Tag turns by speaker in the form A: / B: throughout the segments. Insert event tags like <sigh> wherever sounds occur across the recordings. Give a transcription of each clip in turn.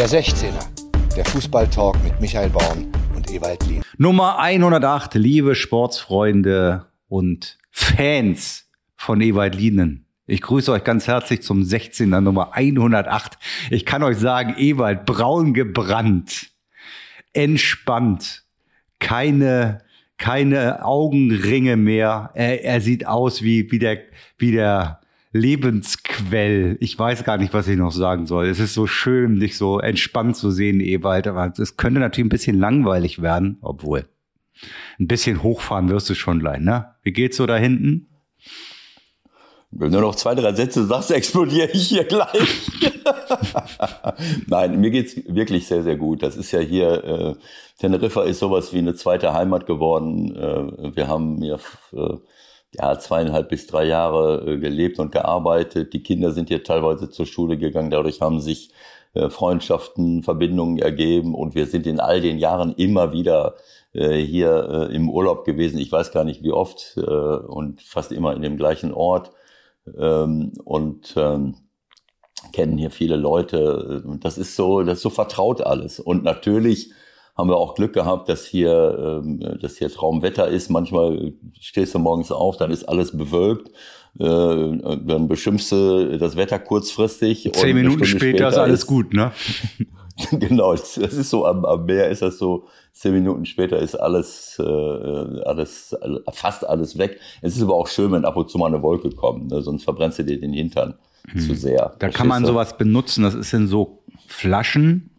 A: Der 16er, der Fußballtalk mit Michael Baum und Ewald Lien.
B: Nummer 108, liebe Sportsfreunde und Fans von Ewald Lienen. Ich grüße euch ganz herzlich zum 16er Nummer 108. Ich kann euch sagen, Ewald, braun gebrannt, entspannt, keine, keine Augenringe mehr. Er, er sieht aus wie, wie der, wie der Lebensquell. Ich weiß gar nicht, was ich noch sagen soll. Es ist so schön, dich so entspannt zu sehen, Ewald. Aber es könnte natürlich ein bisschen langweilig werden, obwohl. Ein bisschen hochfahren wirst du schon gleich, ne? Wie geht's so da hinten?
C: Wenn du noch zwei, drei Sätze sagst, explodiere ich hier gleich. <laughs> Nein, mir geht's wirklich sehr, sehr gut. Das ist ja hier, äh, Teneriffa ist sowas wie eine zweite Heimat geworden. Äh, wir haben hier äh, ja, zweieinhalb bis drei Jahre äh, gelebt und gearbeitet. Die Kinder sind hier teilweise zur Schule gegangen. Dadurch haben sich äh, Freundschaften, Verbindungen ergeben und wir sind in all den Jahren immer wieder äh, hier im Urlaub gewesen. Ich weiß gar nicht wie oft und fast immer in dem gleichen Ort ähm, und ähm, kennen hier viele Leute. Das ist so, das ist so vertraut alles. Und natürlich haben wir auch Glück gehabt, dass hier, ähm, dass hier Traumwetter ist. Manchmal stehst du morgens auf, dann ist alles bewölkt. Äh, dann beschimpfst du das Wetter kurzfristig.
B: Zehn Minuten später, später, ist alles gut, ne? <laughs>
C: genau, das ist so am, am Meer ist das so. Zehn Minuten später ist alles, äh, alles, fast alles weg. Es ist aber auch schön, wenn ab und zu mal eine Wolke kommt, ne? sonst verbrennst du dir den Hintern hm. zu sehr.
B: Da kann man sowas benutzen. Das ist in so Flaschen.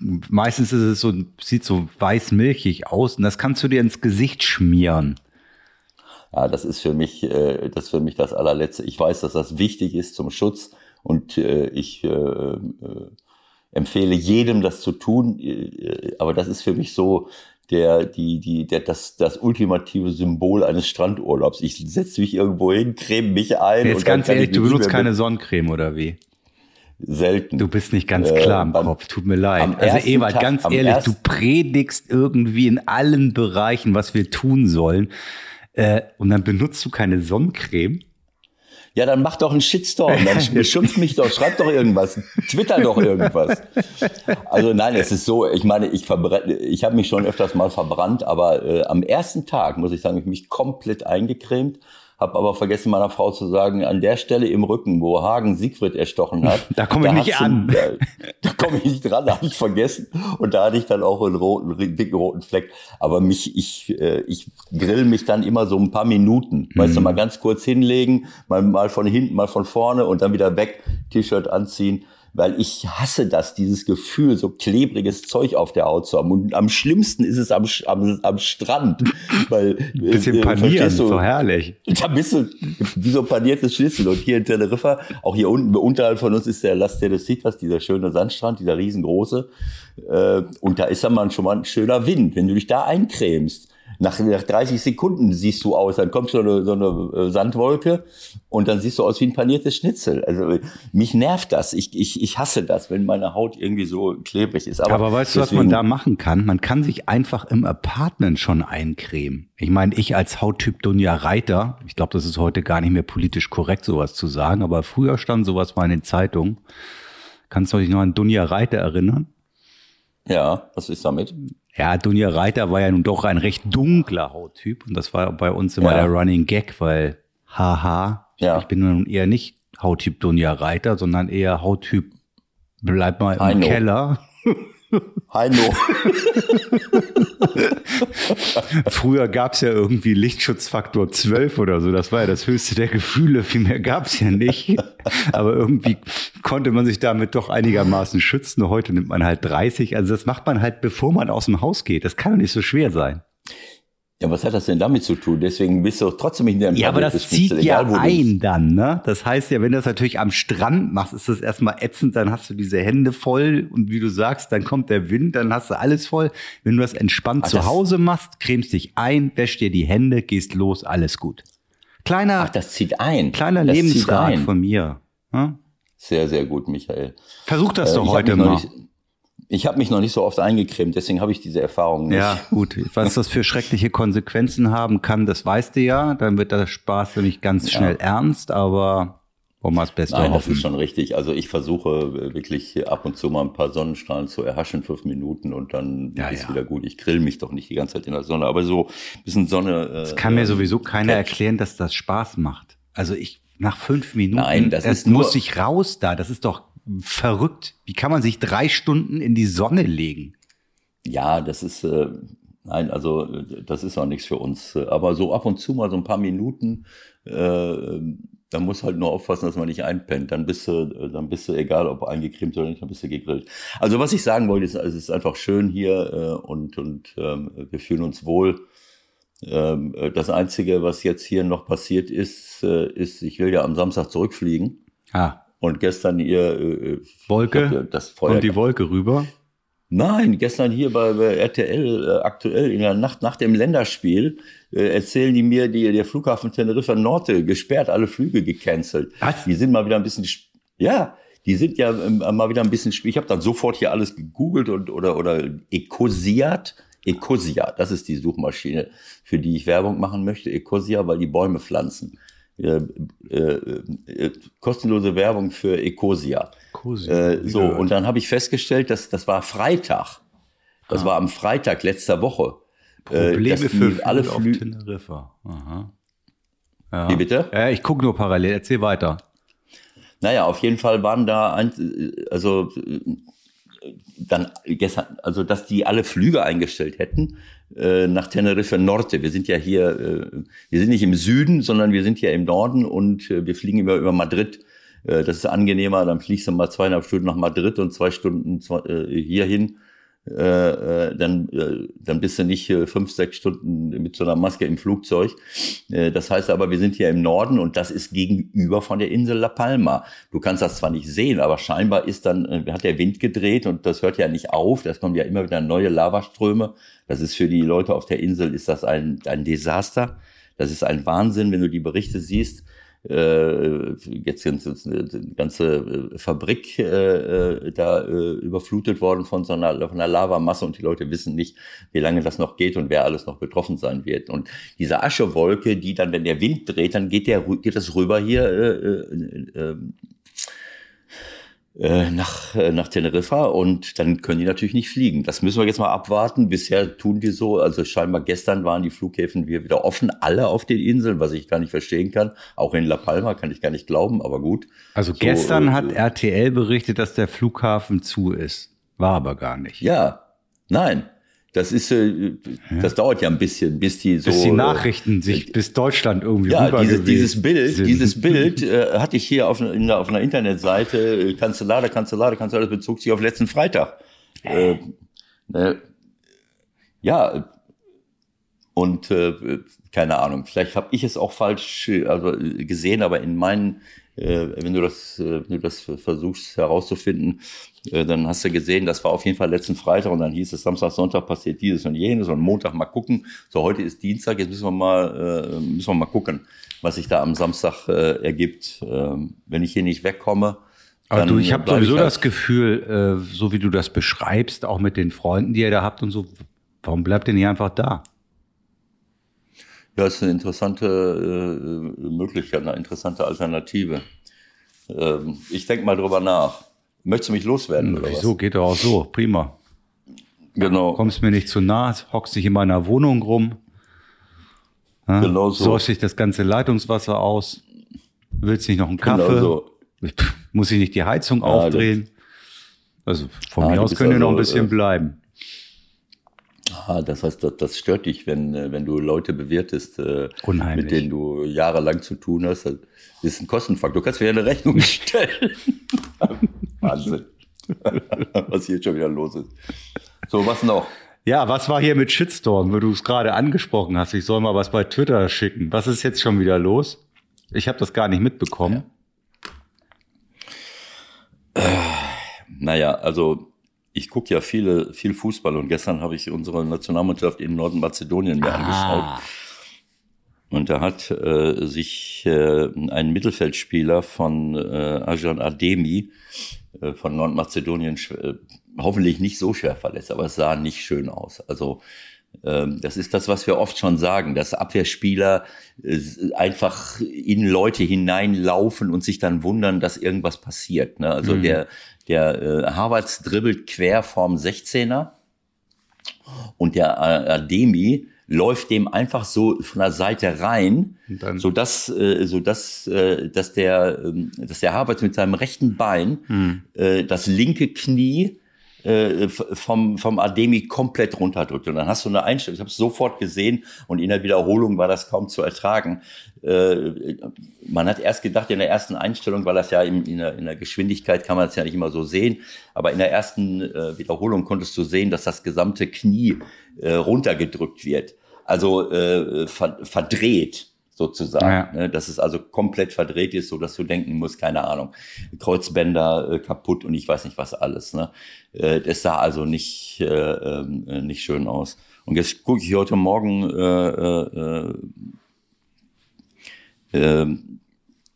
B: Meistens ist es so, sieht so weiß-milchig aus und das kannst du dir ins Gesicht schmieren.
C: Ja, das ist für mich, äh, das ist für mich das allerletzte. Ich weiß, dass das wichtig ist zum Schutz und äh, ich äh, äh empfehle jedem, das zu tun. Äh, aber das ist für mich so der, die, die, der, das, das ultimative Symbol eines Strandurlaubs. Ich setze mich irgendwo hin, creme mich ein.
B: Jetzt ganz ehrlich, du benutzt keine Sonnencreme oder wie?
C: Selten.
B: Du bist nicht ganz klar im äh, Kopf, tut mir leid. Also Ewald, Tag, ganz ehrlich, du predigst irgendwie in allen Bereichen, was wir tun sollen. Äh, und dann benutzt du keine Sonnencreme?
C: Ja, dann mach doch einen Shitstorm, dann <laughs> beschimpf mich doch, schreib doch irgendwas, twitter doch irgendwas. Also nein, es ist so, ich meine, ich ich habe mich schon öfters mal verbrannt, aber äh, am ersten Tag, muss ich sagen, ich mich komplett eingecremt habe aber vergessen meiner Frau zu sagen, an der Stelle im Rücken, wo Hagen Siegfried erstochen hat. <laughs>
B: da komme ich nicht an. <laughs>
C: Da, da komme ich nicht dran, da habe ich vergessen. Und da hatte ich dann auch einen roten, dicken roten Fleck. Aber mich, ich, äh, ich grill mich dann immer so ein paar Minuten. Mhm. Weißt du, mhm. mal ganz kurz hinlegen, mal, mal von hinten, mal von vorne und dann wieder weg, T-Shirt anziehen weil ich hasse das, dieses Gefühl, so klebriges Zeug auf der Haut zu haben. Und am schlimmsten ist es am, am, am Strand, <laughs> weil
B: ein bisschen äh, panieren, du, so herrlich.
C: Da bist du wie so paniertes Schnitzel. Und hier in Teneriffa, auch hier unten unterhalb von uns ist der Las Teresitas, dieser schöne Sandstrand, dieser riesengroße. Äh, und da ist dann mal schon mal ein schöner Wind. Wenn du dich da eincremst, nach, nach 30 Sekunden siehst du aus, dann kommt so eine, so eine äh, Sandwolke und dann siehst du aus wie ein paniertes Schnitzel. Also mich nervt das. Ich, ich, ich hasse das, wenn meine Haut irgendwie so klebrig ist.
B: Aber, Aber weißt du, was man da machen kann? Man kann sich einfach im Apartment schon eincremen. Ich meine, ich als Hauttyp Dunja Reiter, ich glaube, das ist heute gar nicht mehr politisch korrekt, sowas zu sagen, aber früher stand sowas mal in den Zeitungen. Kannst du dich noch an Dunja Reiter erinnern?
C: Ja, was ist damit?
B: Ja, Dunja Reiter war ja nun doch ein recht dunkler Hauttyp und das war bei uns immer ja. der Running Gag, weil haha, ja. ich bin nun eher nicht Hauttyp Dunja Reiter, sondern eher Hauttyp bleib mal im. Keller.
C: Heino. <laughs>
B: Früher gab's ja irgendwie Lichtschutzfaktor 12 oder so. Das war ja das höchste der Gefühle. Viel mehr gab's ja nicht. Aber irgendwie konnte man sich damit doch einigermaßen schützen. Heute nimmt man halt 30. Also das macht man halt, bevor man aus dem Haus geht. Das kann doch nicht so schwer sein.
C: Ja, was hat das denn damit zu tun? Deswegen bist du trotzdem nicht in
B: der Ja, aber das zieht ja ein dann, ne? Das heißt ja, wenn du das natürlich am Strand machst, ist das erstmal ätzend, dann hast du diese Hände voll und wie du sagst, dann kommt der Wind, dann hast du alles voll. Wenn du das entspannt Ach, zu Hause machst, cremst dich ein, wäschst dir die Hände, gehst los, alles gut. Kleiner,
C: Ach, das zieht ein.
B: Kleiner das Lebensrat von mir.
C: Hm? Sehr, sehr gut, Michael.
B: Versuch das äh, doch heute mal. Nicht,
C: ich habe mich noch nicht so oft eingecremt, deswegen habe ich diese Erfahrung nicht.
B: Ja, gut. Was das für schreckliche Konsequenzen haben kann, das weißt du ja. Dann wird der Spaß nämlich ganz schnell ja. ernst, aber Wollen wir das Beste
C: Nein, das
B: hoffen.
C: ist schon richtig. Also ich versuche wirklich ab und zu mal ein paar Sonnenstrahlen zu erhaschen, fünf Minuten und dann
B: Ja,
C: ist
B: ja.
C: wieder gut. Ich grill mich doch nicht die ganze Zeit in der Sonne, aber so ein bisschen Sonne. Äh,
B: Es kann mir
C: ähm,
B: sowieso keiner
C: catch.
B: erklären, dass das Spaß macht. Also ich, nach fünf Minuten,
C: Nein, das ist nur-
B: muss ich raus da. Das ist doch verrückt. Wie kann man sich drei Stunden in die Sonne legen?
C: Ja, das ist, äh, nein, also äh, das ist auch nichts für uns. Aber so ab und zu mal so ein paar Minuten, äh, da muss halt nur aufpassen, dass man nicht einpennt. Dann bist du, äh, dann bist du, egal ob eingecremt oder nicht, dann bist du gegrillt. Also was ich sagen wollte, ist, es ist einfach schön hier äh, und, und ähm, wir fühlen uns wohl. Ähm, äh, das Einzige, was jetzt hier noch passiert ist, äh, ist, ich will ja am Samstag zurückfliegen.
B: Ah,
C: Und gestern ihr äh,
B: Wolke
C: hab ja das Feuer
B: und die Wolke rüber.
C: Nein, gestern hier bei, bei RTL äh, aktuell in der Nacht nach dem Länderspiel äh, erzählen die mir, die, der Flughafen Teneriffa Norte gesperrt, alle Flüge gecancelt.
B: Was?
C: Die sind mal wieder ein bisschen, ja, die sind ja ähm, mal wieder ein bisschen, ich habe dann sofort hier alles gegoogelt und oder oder Ecosiat, Ecosia, das ist die Suchmaschine, für die ich Werbung machen möchte. Ecosia, weil die Bäume pflanzen. Äh, äh, äh, kostenlose Werbung für Ecosia.
B: Ecosia,
C: Äh, so, und dann habe ich festgestellt, dass das war Freitag. Das war am Freitag letzter Woche. äh,
B: Probleme
C: die
B: für
C: alle
B: auf
C: Flü
B: Teneriffa. Aha. Ja.
C: Wie bitte?
B: Ja, ich gucke nur parallel. Erzähl weiter.
C: Naja, auf jeden Fall waren da, ein, also äh, dann gestern, also dass die alle Flüge eingestellt hätten äh, nach Tenerife Norte. Wir sind ja hier, äh, wir sind nicht im Süden, sondern wir sind ja im Norden und äh, wir fliegen immer über Madrid. Äh, das ist angenehmer, dann fliegst du mal zweieinhalb Stunden nach Madrid und zwei Stunden äh, hierhin. Äh, äh, dann, äh, dann bist du nicht äh, fünf, sechs Stunden mit so einer Maske im Flugzeug. Äh, das heißt aber, wir sind hier im Norden und das ist gegenüber von der Insel La Palma. Du kannst das zwar nicht sehen, aber scheinbar ist dann, äh, hat der Wind gedreht und das hört ja nicht auf. Das kommen ja immer wieder neue Lavaströme. Das ist für die Leute auf der Insel ist das ein, ein Desaster. Das ist ein Wahnsinn, wenn du die Berichte siehst. Äh, jetzt sind eine ganze äh, Fabrik äh, äh, da äh, überflutet worden von so einer, von einer Lavamasse und die Leute wissen nicht, wie lange das noch geht und wer alles noch betroffen sein wird. Und diese Aschewolke, die dann, wenn der Wind dreht, dann geht der geht das rüber hier äh, äh, äh, nach, äh, nach Teneriffa und dann können die natürlich nicht fliegen. Das müssen wir jetzt mal abwarten. Bisher tun die so, also scheinbar gestern waren die Flughäfen wieder wieder offen, alle auf den Inseln, was ich gar nicht verstehen kann. Auch in La Palma kann ich gar nicht glauben, aber gut.
B: Also
C: So,
B: gestern
C: äh,
B: hat RTL berichtet, dass der Flughafen zu ist. War aber gar nicht.
C: Ja, nein. Das ist, äh, das dauert ja ein bisschen, bis die so.
B: Bis die
C: äh,
B: Nachrichten sich bis Deutschland irgendwie
C: Ja,
B: rüber
C: dieses, dieses Bild,
B: sind.
C: dieses <laughs> Bild äh, hatte ich hier auf, in, auf einer Internetseite, äh, Kanzlade, Kanzlade, Kanzlade, das bezog sich auf letzten Freitag. Äh, ne, ja, und äh, keine Ahnung, vielleicht habe ich es auch falsch äh, also, äh, gesehen, aber in meinen, äh, wenn du das, äh, wenn du das versuchst herauszufinden, äh, dann hast du gesehen, das war auf jeden Fall letzten Freitag und dann hieß es Samstag, Sonntag passiert dieses und jenes und Montag mal gucken. So, heute ist Dienstag, jetzt müssen wir mal, äh, müssen wir mal gucken, was sich da am Samstag äh, ergibt. Ähm, wenn ich hier nicht wegkomme,
B: Aber du, ich habe sowieso
C: halt-
B: das Gefühl, äh, so wie du das beschreibst, auch mit den Freunden, die ihr da habt und so, warum bleibt denn ihr einfach da?
C: Ja, ist eine interessante äh, Möglichkeit, eine interessante Alternative. Ähm, ich denke mal drüber nach. Möchtest du mich loswerden oder
B: Wieso? Geht doch auch so. Prima.
C: was? Genau.
B: Kommst mir nicht zu nah, hockst dich in meiner Wohnung rum. Ja,
C: Genau so.
B: Säufst dich das ganze Leitungswasser aus. Willst nicht noch einen Kaffee?
C: Genau so.
B: Muss ich nicht die Heizung
C: Ja,
B: aufdrehen? Also von
C: Ah,
B: mir aus
C: bist
B: könnt ihr noch ein
C: also,
B: bisschen
C: äh,
B: bleiben.
C: Ah, das heißt, das, das stört dich, wenn, äh, wenn du Leute bewirtest, äh, mit denen du jahrelang zu tun hast. Das ist ein Kostenfaktor. Du kannst mir eine Rechnung <laughs> stellen. Wahnsinn. <laughs> was hier schon wieder los ist. So, was noch?
B: Ja, was war hier mit Shitstorm, wo du es gerade angesprochen hast? Ich soll mal was bei Twitter schicken. Was ist jetzt schon wieder los? Ich habe das gar nicht mitbekommen.
C: Naja, also ich gucke ja viele, viel Fußball und gestern habe ich unsere Nationalmannschaft in Nordmazedonien mir angeschaut. Und da hat äh, sich äh, ein Mittelfeldspieler von äh, Ajan Ademi äh, von Nordmazedonien äh, hoffentlich nicht so schwer verletzt, aber es sah nicht schön aus. Also Ähm, das ist das, was wir oft schon sagen, dass Abwehrspieler äh, einfach in Leute hineinlaufen und sich dann wundern, dass irgendwas passiert. Ne? Also mhm. der, der äh, Harvards dribbelt quer vorm 16er und der Ademi läuft dem einfach so von der Seite rein, so dass äh, so dass äh, dass der äh, dass der Harvards mit seinem rechten Bein mhm. äh, das linke Knie äh, vom, vom Ademi komplett runterdrückt. Und dann hast du eine Einstellung, ich habe es sofort gesehen und in der Wiederholung war das kaum zu ertragen. Äh, man hat erst gedacht in der ersten Einstellung, weil das ja in, in, der, in der Geschwindigkeit kann man es ja nicht immer so sehen, aber in der ersten äh, Wiederholung konntest du sehen, dass das gesamte Knie äh, runtergedrückt wird. Also äh, ver verdreht sozusagen. Ja. Ne? Dass es also komplett verdreht ist, so dass du denken musst, keine Ahnung, Kreuzbänder äh, kaputt und ich weiß nicht was alles. Ne? Äh, das sah also nicht, äh, äh, nicht schön aus. Und jetzt gucke ich heute Morgen äh, äh, äh,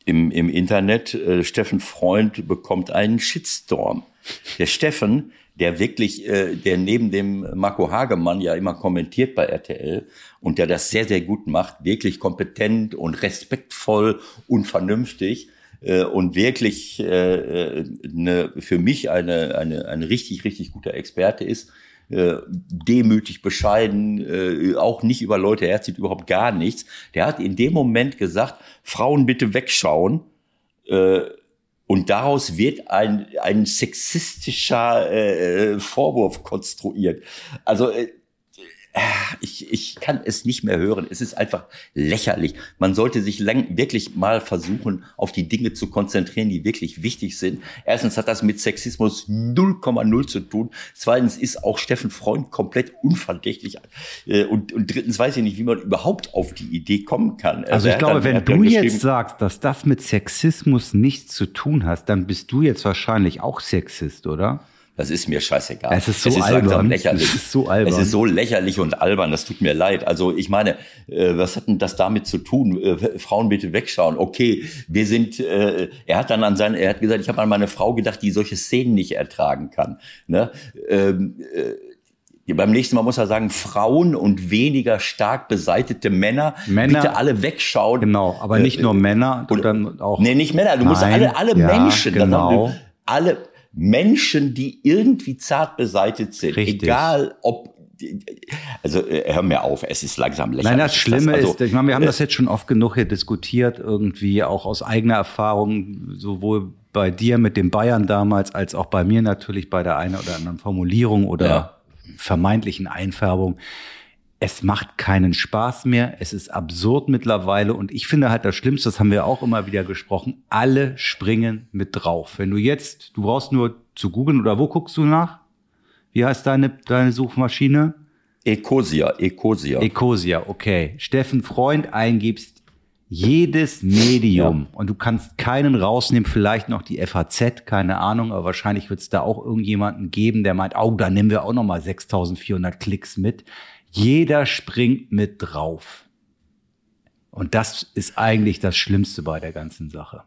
C: im, im Internet, Steffen Freund bekommt einen Shitstorm. Der Steffen, der wirklich, der neben dem Marco Hagemann ja immer kommentiert bei RTL und der das sehr, sehr gut macht, wirklich kompetent und respektvoll und vernünftig äh, und wirklich äh, eine, für mich eine, eine, eine richtig, richtig guter Experte ist, äh, demütig, bescheiden, äh, auch nicht über Leute herzieht, überhaupt gar nichts. Der hat in dem Moment gesagt, Frauen bitte wegschauen. Äh, und daraus wird ein, ein sexistischer äh, Vorwurf konstruiert. Also äh, ich, ich kann es nicht mehr hören. Es ist einfach lächerlich. Man sollte sich lang, wirklich mal versuchen, auf die Dinge zu konzentrieren, die wirklich wichtig sind. Erstens hat das mit Sexismus 0,0 zu tun. Zweitens ist auch Steffen Freund komplett unverdächtig. Äh, und, und drittens weiß ich nicht, wie man überhaupt auf die Idee kommen kann.
B: Also, also ich glaube, dann, wenn du jetzt sagst, dass das mit Sexismus nichts zu tun hast, dann bist du jetzt wahrscheinlich auch Sexist, oder?
C: Das ist mir scheißegal.
B: Es ist so es ist albern. lächerlich. Es
C: ist so albern. Es ist so lächerlich und albern. Das tut mir leid. Also ich meine, äh, was hat denn das damit zu tun? Äh, Frauen bitte wegschauen. Okay, wir sind. Äh, er hat dann an seinen. Er hat gesagt, ich habe an meine Frau gedacht, die solche Szenen nicht ertragen kann. Ne? Ähm, äh, beim nächsten Mal muss er sagen, Frauen und weniger stark beseitete Männer,
B: Männer
C: bitte alle wegschauen.
B: Genau, aber nicht nur Männer,
C: und, dann auch. Nee, nicht Männer, du Nein, musst alle, alle ja, Menschen.
B: Genau.
C: Dann, alle, Menschen, die irgendwie zart beseitigt sind, Richtig. egal ob also äh, hör mir auf, es ist langsam lächerlich.
B: Nein, das Schlimme also, ist, ich meine, wir haben das jetzt schon oft genug hier diskutiert, irgendwie auch aus eigener Erfahrung, sowohl bei dir mit den Bayern damals, als auch bei mir natürlich bei der einen oder anderen Formulierung oder ja. vermeintlichen Einfärbung es macht keinen Spaß mehr, es ist absurd mittlerweile und ich finde halt das Schlimmste, das haben wir auch immer wieder gesprochen, alle springen mit drauf. Wenn du jetzt, du brauchst nur zu googeln oder wo guckst du nach? Wie heißt deine, deine Suchmaschine?
C: Ecosia, Ecosia.
B: Ecosia, okay. Steffen Freund eingibst, jedes Medium ja. und du kannst keinen rausnehmen, vielleicht noch die FAZ, keine Ahnung, aber wahrscheinlich wird es da auch irgendjemanden geben, der meint, oh, da nehmen wir auch noch mal 6400 Klicks mit. Jeder springt mit drauf. Und das ist eigentlich das Schlimmste bei der ganzen Sache.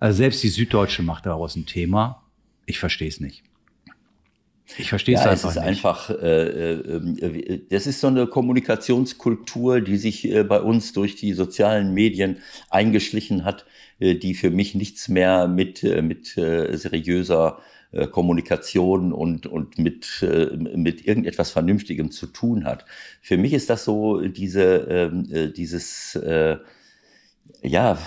B: Also selbst die Süddeutsche macht daraus ein Thema. Ich verstehe es nicht. Ich verstehe
C: ja,
B: es
C: einfach es ist
B: nicht.
C: einfach, äh, äh, das ist so eine Kommunikationskultur, die sich äh, bei uns durch die sozialen Medien eingeschlichen hat, äh, die für mich nichts mehr mit, äh, mit äh, seriöser äh, Kommunikation und, und mit, äh, mit irgendetwas Vernünftigem zu tun hat. Für mich ist das so diese, ähm, äh, dieses, äh, ja,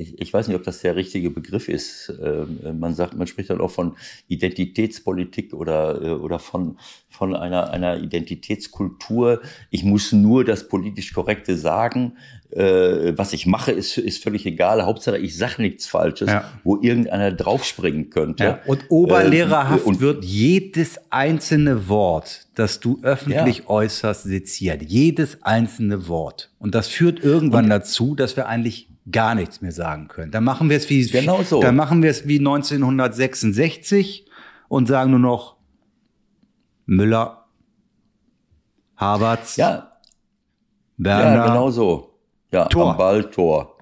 C: ich, ich weiß nicht, ob das der richtige Begriff ist. Ähm, man sagt, man spricht dann auch von Identitätspolitik oder, äh, oder von, von einer, einer Identitätskultur. Ich muss nur das politisch Korrekte sagen. Äh, was ich mache, ist, ist völlig egal. Hauptsache, ich sage nichts Falsches, ja. wo irgendeiner draufspringen könnte. Ja.
B: Und oberlehrerhaft äh, und wird jedes einzelne Wort, das du öffentlich ja. äußerst, seziert. Jedes einzelne Wort. Und das führt irgendwann und, dazu, dass wir eigentlich gar nichts mehr sagen können. Dann machen wir es wie,
C: genau so.
B: dann machen wir es wie 1966 und sagen nur noch Müller, Havertz,
C: ja.
B: Werner.
C: Ja, genau so. Ja,
B: Tor.
C: am Ball Tor.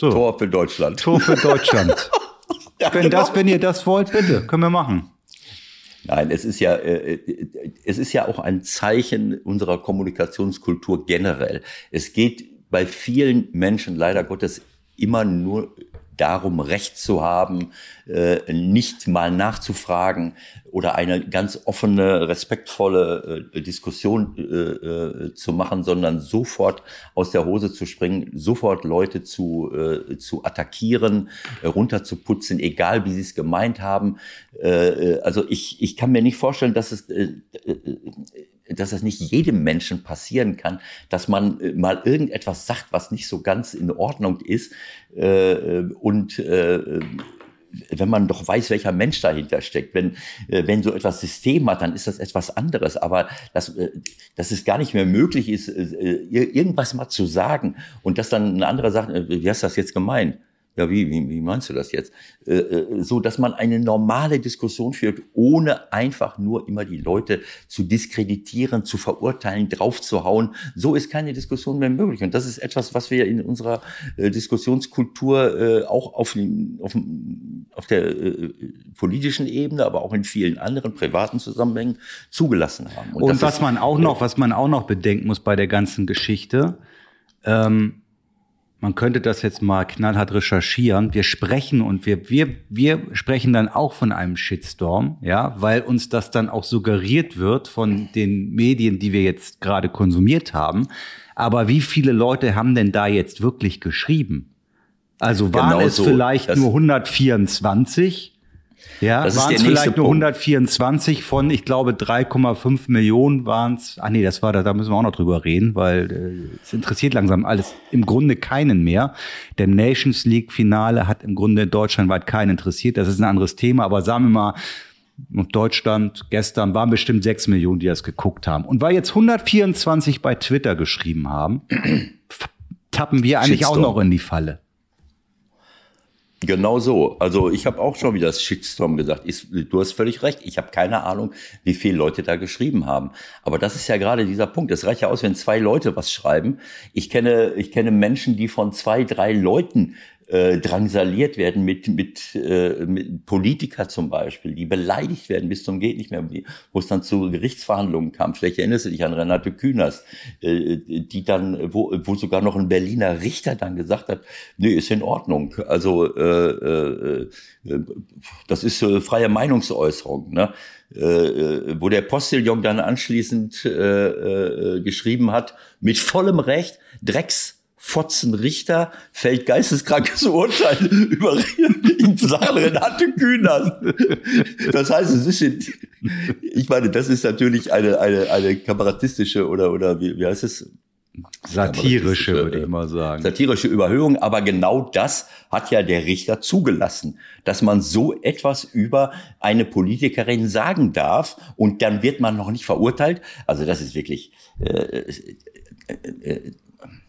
C: So. Tor für Deutschland.
B: Tor für Deutschland. <laughs> ja, wenn genau. das, wenn ihr das wollt, bitte, können wir machen.
C: Nein, es ist ja, äh, es ist ja auch ein Zeichen unserer Kommunikationskultur generell. Es geht bei vielen Menschen leider Gottes immer nur darum, Recht zu haben, äh, nicht mal nachzufragen oder eine ganz offene, respektvolle äh, Diskussion äh, äh, zu machen, sondern sofort aus der Hose zu springen, sofort Leute zu, äh, zu attackieren, äh, runterzuputzen, egal wie sie es gemeint haben. Äh, also ich, ich kann mir nicht vorstellen, dass es dass es nicht jedem Menschen passieren kann, dass man mal irgendetwas sagt, was nicht so ganz in Ordnung ist äh, und äh, wenn man doch weiß, welcher Mensch dahinter steckt, wenn, äh, wenn so etwas System hat, dann ist das etwas anderes. Aber dass, äh, dass es gar nicht mehr möglich ist, äh, irgendwas mal zu sagen und dass dann ein anderer sagt, wie hast du das jetzt gemeint? Ja, wie, wie, wie meinst du das jetzt? Äh, äh, so, dass man eine normale Diskussion führt, ohne einfach nur immer die Leute zu diskreditieren, zu verurteilen, draufzuhauen. So ist keine Diskussion mehr möglich. Und das ist etwas, was wir in unserer äh, Diskussionskultur äh, auch auf, auf, auf der äh, politischen Ebene, aber auch in vielen anderen privaten Zusammenhängen zugelassen haben.
B: Und, Und was ist, man auch noch, was man auch noch bedenken muss bei der ganzen Geschichte, ähm, man könnte das jetzt mal knallhart recherchieren. Wir sprechen und wir, wir, wir sprechen dann auch von einem Shitstorm, ja, weil uns das dann auch suggeriert wird von den Medien, die wir jetzt gerade konsumiert haben. Aber wie viele Leute haben denn da jetzt wirklich geschrieben? Also waren genau es so. vielleicht nur 124? Ja, waren es vielleicht nur 124 von, ich glaube, 3,5 Millionen waren es. Ach nee, das war da, da müssen wir auch noch drüber reden, weil äh, es interessiert langsam alles im Grunde keinen mehr. Der Nations League Finale hat im Grunde deutschlandweit keinen interessiert. Das ist ein anderes Thema, aber sagen wir mal, und Deutschland gestern waren bestimmt 6 Millionen, die das geguckt haben. Und weil jetzt 124 bei Twitter geschrieben haben, <clears throat> tappen wir eigentlich Shitstorm. auch noch in die Falle.
C: Genau so. Also ich habe auch schon wieder das Shitstorm gesagt. Ist, du hast völlig recht. Ich habe keine Ahnung, wie viele Leute da geschrieben haben. Aber das ist ja gerade dieser Punkt. Es reicht ja aus, wenn zwei Leute was schreiben. Ich kenne, ich kenne Menschen, die von zwei, drei Leuten äh, drangsaliert werden mit, mit, äh, mit Politiker zum Beispiel, die beleidigt werden bis zum geht nicht mehr, wo es dann zu Gerichtsverhandlungen kam. Vielleicht erinnerst du dich an Renate Künast, äh, die dann, wo, wo sogar noch ein Berliner Richter dann gesagt hat, nee, ist in Ordnung. Also äh, äh, äh das ist äh, freie Meinungsäußerung. Ne? Äh, äh, wo der Postillon dann anschließend äh, äh, geschrieben hat, mit vollem Recht, Drecks Fotzen Richter fällt geisteskrankes Urteil <laughs> über in Renate Kühners. Das heißt, es ist, ich meine, das ist natürlich eine, eine, eine kabarettistische oder, oder wie, wie heißt es?
B: Satirische, würde ich mal sagen.
C: Satirische Überhöhung, aber genau das hat ja der Richter zugelassen, dass man so etwas über eine Politikerin sagen darf und dann wird man noch nicht verurteilt. Also das ist wirklich, äh, äh, äh,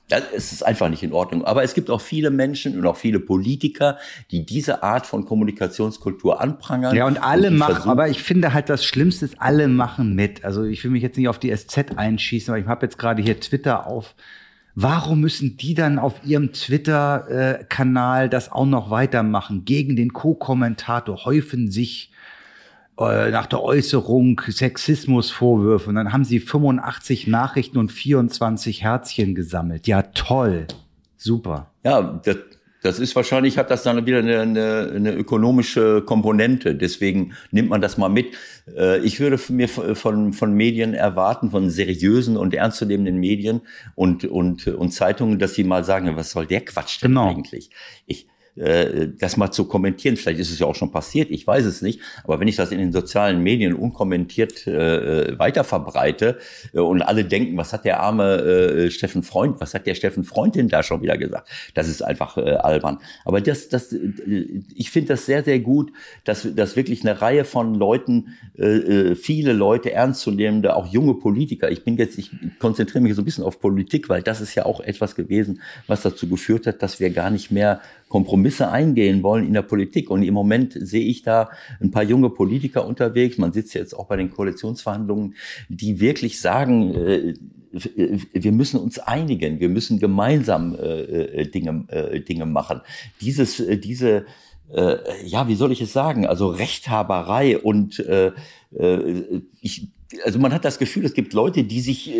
C: es ist einfach nicht in Ordnung. Aber es gibt auch viele Menschen und auch viele Politiker, die diese Art von Kommunikationskultur anprangern.
B: Ja, und alle und machen, aber ich finde halt das Schlimmste ist, alle machen mit. Also ich will mich jetzt nicht auf die SZ einschießen, aber ich habe jetzt gerade hier Twitter auf. Warum müssen die dann auf ihrem Twitter-Kanal das auch noch weitermachen? Gegen den Co-Kommentator häufen sich äh, nach der Äußerung Sexismusvorwürfe und dann haben sie 85 Nachrichten und 24 Herzchen gesammelt. Ja, toll. Super.
C: Ja, das, das ist wahrscheinlich, hat das dann wieder eine, eine, eine ökonomische Komponente. Deswegen nimmt man das mal mit. Äh, ich würde mir von, von Medien erwarten, von seriösen und ernstzunehmenden Medien und, und, und Zeitungen, dass sie mal sagen, was soll der Quatsch denn genau. eigentlich? Ich, äh, das mal zu kommentieren. Vielleicht ist es ja auch schon passiert, ich weiß es nicht. Aber wenn ich das in den sozialen Medien unkommentiert äh, weiter verbreite äh, und alle denken, was hat der arme äh, Steffen Freund, was hat der Steffen Freund denn da schon wieder gesagt? Das ist einfach äh, albern. Aber das, das, äh, ich finde das sehr, sehr gut, dass, dass wirklich eine Reihe von Leuten, äh, äh viele Leute ernstzunehmende, auch junge Politiker, ich bin jetzt, ich konzentriere mich so ein bisschen auf Politik, weil das ist ja auch etwas gewesen, was dazu geführt hat, dass wir gar nicht mehr Kompromisse eingehen wollen in der Politik. Und im Moment sehe ich da ein paar junge Politiker unterwegs. Man sitzt jetzt auch bei den Koalitionsverhandlungen, die wirklich sagen, äh, wir müssen uns einigen, wir müssen gemeinsam äh, äh Dinge, Dinge machen. Dieses, diese ja, wie soll ich es sagen? Also Rechthaberei und ich, also man hat das Gefühl, es gibt Leute, die sich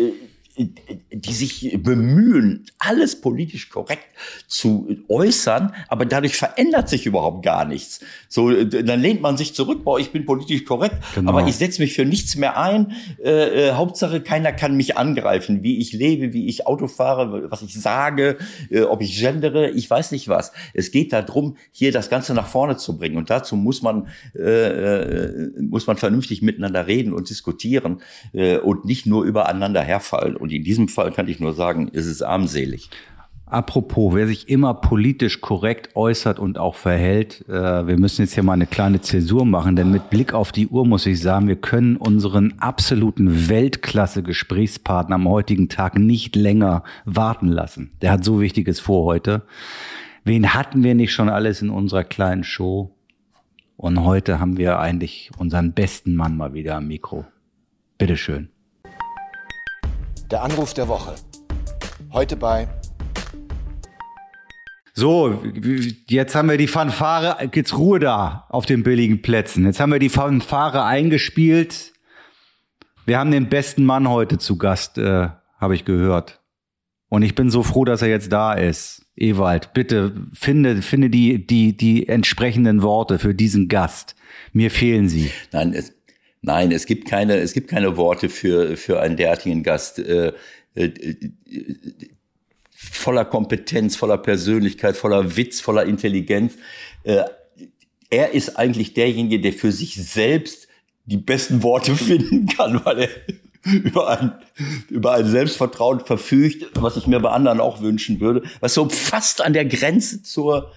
C: die sich bemühen, alles politisch korrekt zu äußern, aber dadurch verändert sich überhaupt gar nichts. So, dann lehnt man sich zurück, boah, ich bin politisch korrekt, genau. aber ich setze mich für nichts mehr ein. Äh, äh, Hauptsache, keiner kann mich angreifen, wie ich lebe, wie ich Auto fahre, was ich sage, äh, ob ich gendere, ich weiß nicht was. Es geht darum, hier das Ganze nach vorne zu bringen und dazu muss man äh, äh muss man vernünftig miteinander reden und diskutieren äh, und nicht nur übereinander herfallen. Und in diesem Fall kann ich nur sagen, es ist armselig.
B: Apropos, wer sich immer politisch korrekt äußert und auch verhält, äh, wir müssen jetzt hier mal eine kleine Zäsur machen, denn mit Blick auf die Uhr muss ich sagen, wir können unseren absoluten Weltklasse-Gesprächspartner am heutigen Tag nicht länger warten lassen. Der hat so Wichtiges vor heute. Wen hatten wir nicht schon alles in unserer kleinen Show? Und heute haben wir eigentlich unseren besten Mann mal wieder am Mikro. Bitteschön.
A: Der Anruf der Woche. Heute bei.
B: So, jetzt haben wir die Fanfare, jetzt Ruhe da auf den billigen Plätzen. Jetzt haben wir die Fanfare eingespielt. Wir haben den besten Mann heute zu Gast, äh, habe ich gehört. Und ich bin so froh, dass er jetzt da ist. Ewald, bitte finde, finde die, die, die entsprechenden Worte für diesen Gast. Mir fehlen sie.
C: Nein, es, Nein, es gibt keine, es gibt keine Worte für, für einen derartigen Gast. Äh, äh, voller Kompetenz, voller Persönlichkeit, voller Witz, voller Intelligenz. Äh, er ist eigentlich derjenige, der für sich selbst die besten Worte <laughs> finden kann, weil er über ein, über ein Selbstvertrauen verfügt, was ich mir bei anderen auch wünschen würde, was so fast an der Grenze zur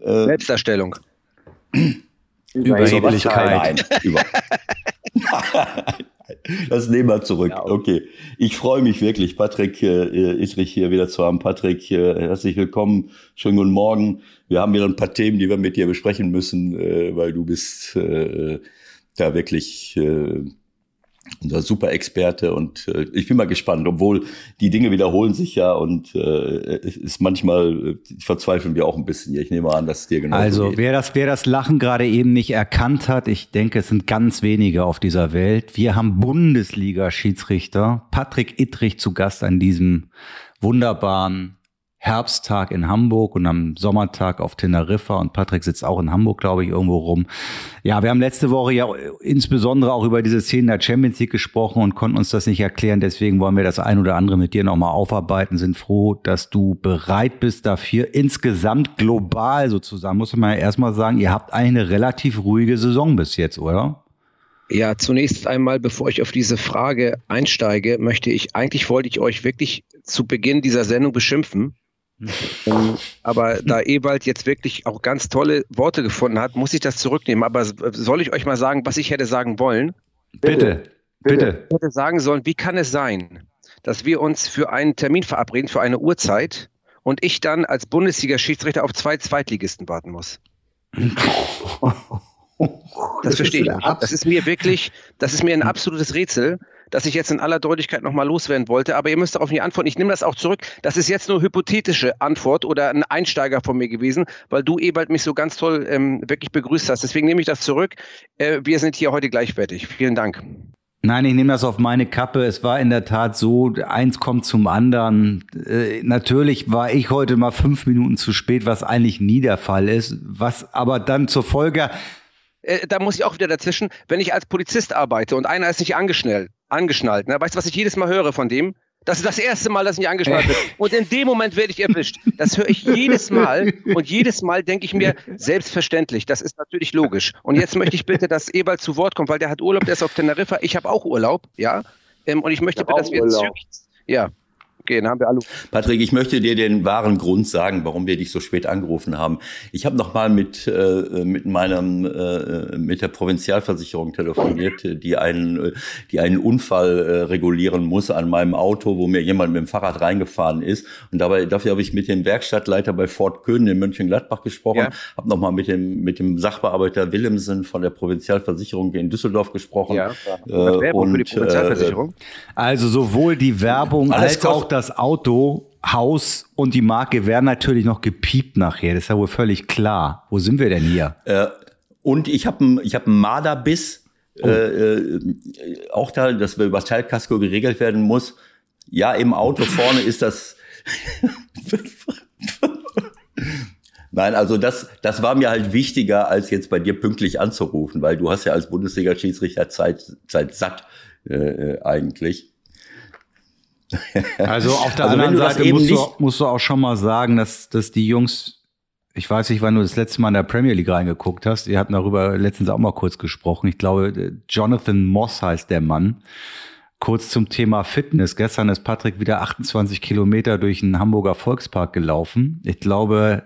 D: äh, Selbstdarstellung.
B: Überheblichkeit.
C: Nein, <laughs> über <laughs> das nehmen wir zurück. Okay. Ich freue mich wirklich, Patrick äh, Ittrich hier wieder zu haben. Patrick, äh, herzlich willkommen. Schönen guten Morgen. Wir haben wieder ein paar Themen, die wir mit dir besprechen müssen, äh, weil du bist äh, da wirklich äh, unser Super-Experte und äh, ich bin mal gespannt, obwohl die Dinge wiederholen sich ja und äh, es ist manchmal äh, verzweifeln wir auch ein bisschen. Ich nehme an, dass es dir genau
B: Also geht. wer das, wer das Lachen gerade eben nicht erkannt hat, ich denke, es sind ganz wenige auf dieser Welt. Wir haben Bundesliga-Schiedsrichter Patrick Ittrich zu Gast an diesem wunderbaren Herbsttag in Hamburg und am Sommertag auf Teneriffa und Patrick sitzt auch in Hamburg, glaube ich, irgendwo rum. Ja, wir haben letzte Woche ja insbesondere auch über diese Szenen der Champions League gesprochen und konnten uns das nicht erklären. Deswegen wollen wir das ein oder andere mit dir nochmal aufarbeiten. Sind froh, dass du bereit bist dafür. Insgesamt global sozusagen, muss man ja erstmal sagen, ihr habt eine relativ ruhige Saison bis jetzt, oder?
D: Ja, zunächst einmal, bevor ich auf diese Frage einsteige, möchte ich, eigentlich wollte ich euch wirklich zu Beginn dieser Sendung beschimpfen, ähm, aber da Ewald jetzt wirklich auch ganz tolle Worte gefunden hat, muss ich das zurücknehmen. Aber soll ich euch mal sagen, was ich hätte sagen wollen?
B: Bitte, bitte.
D: Ich hätte sagen sollen, wie kann es sein, dass wir uns für einen Termin verabreden, für eine Uhrzeit und ich dann als Bundesliga-Schiedsrichter auf zwei Zweitligisten warten muss? <laughs> Das verstehe ich. Das ist mir wirklich, das ist mir ein absolutes Rätsel das ich jetzt in aller Deutlichkeit nochmal loswerden wollte. Aber ihr müsst darauf nicht antworten. Ich nehme das auch zurück. Das ist jetzt nur hypothetische Antwort oder ein Einsteiger von mir gewesen, weil du, Ebald, mich so ganz toll ähm, wirklich begrüßt hast. Deswegen nehme ich das zurück. Äh, wir sind hier heute gleichwertig. Vielen Dank.
B: Nein, ich nehme das auf meine Kappe. Es war in der Tat so, eins kommt zum anderen. Äh, natürlich war ich heute mal fünf Minuten zu spät, was eigentlich nie der Fall ist, was aber dann zur Folge
D: äh, da muss ich auch wieder dazwischen, wenn ich als Polizist arbeite und einer ist nicht angeschnallt, angeschnallt. Ne? Weißt du, was ich jedes Mal höre von dem? Das ist das erste Mal, dass ich angeschnallt bin. <laughs> Und in dem Moment werde ich erwischt. Das höre ich jedes Mal. Und jedes Mal denke ich mir, selbstverständlich, das ist natürlich logisch. Und jetzt möchte ich bitte, dass Ebald zu Wort kommt, weil der hat Urlaub, der ist auf Teneriffa. Ich habe auch Urlaub, ja. Ähm, und ich möchte bitte, dass wir zügig, ja, Dann haben wir alle.
C: Patrick, ich möchte dir den wahren Grund sagen, warum wir dich so spät angerufen haben. Ich habe noch mal mit äh, mit meinem äh, mit der Provinzialversicherung telefoniert, die einen die einen Unfall äh, regulieren muss an meinem Auto, wo mir jemand mit dem Fahrrad reingefahren ist. Und dabei dafür habe ich mit dem Werkstattleiter bei Fort Köhn in Mönchengladbach gesprochen, ja. habe noch mal mit dem mit dem Sachbearbeiter Willemsen von der Provinzialversicherung in Düsseldorf gesprochen. Ja,
B: äh, und, für die Provinzialversicherung. Äh, also sowohl die Werbung als auch das Auto Haus und die Marke werden natürlich noch gepiept nachher. Das ist ja wohl völlig klar. Wo sind wir denn hier?
C: Äh, und ich habe einen ich hab einen Marderbiss. Oh. Äh, äh, auch da, dass wir über Teilkasko geregelt werden muss. Ja, im Auto vorne ist das. <laughs> Nein, also das, das war mir halt wichtiger, als jetzt bei dir pünktlich anzurufen, weil du hast ja als Bundesliga-Schiedsrichter Zeit, Zeit satt äh, äh eigentlich. <laughs>
B: Also auf der also anderen Seite musst du, musst du auch schon mal sagen, dass, dass die Jungs, ich weiß nicht, wann du das letzte Mal in der Premier League reingeguckt hast, ihr habt darüber letztens auch mal kurz gesprochen. Ich glaube, Jonathan Moss heißt der Mann. Kurz zum Thema Fitness. Gestern ist Patrick wieder 28 Kilometer durch den Hamburger Volkspark gelaufen. Ich glaube,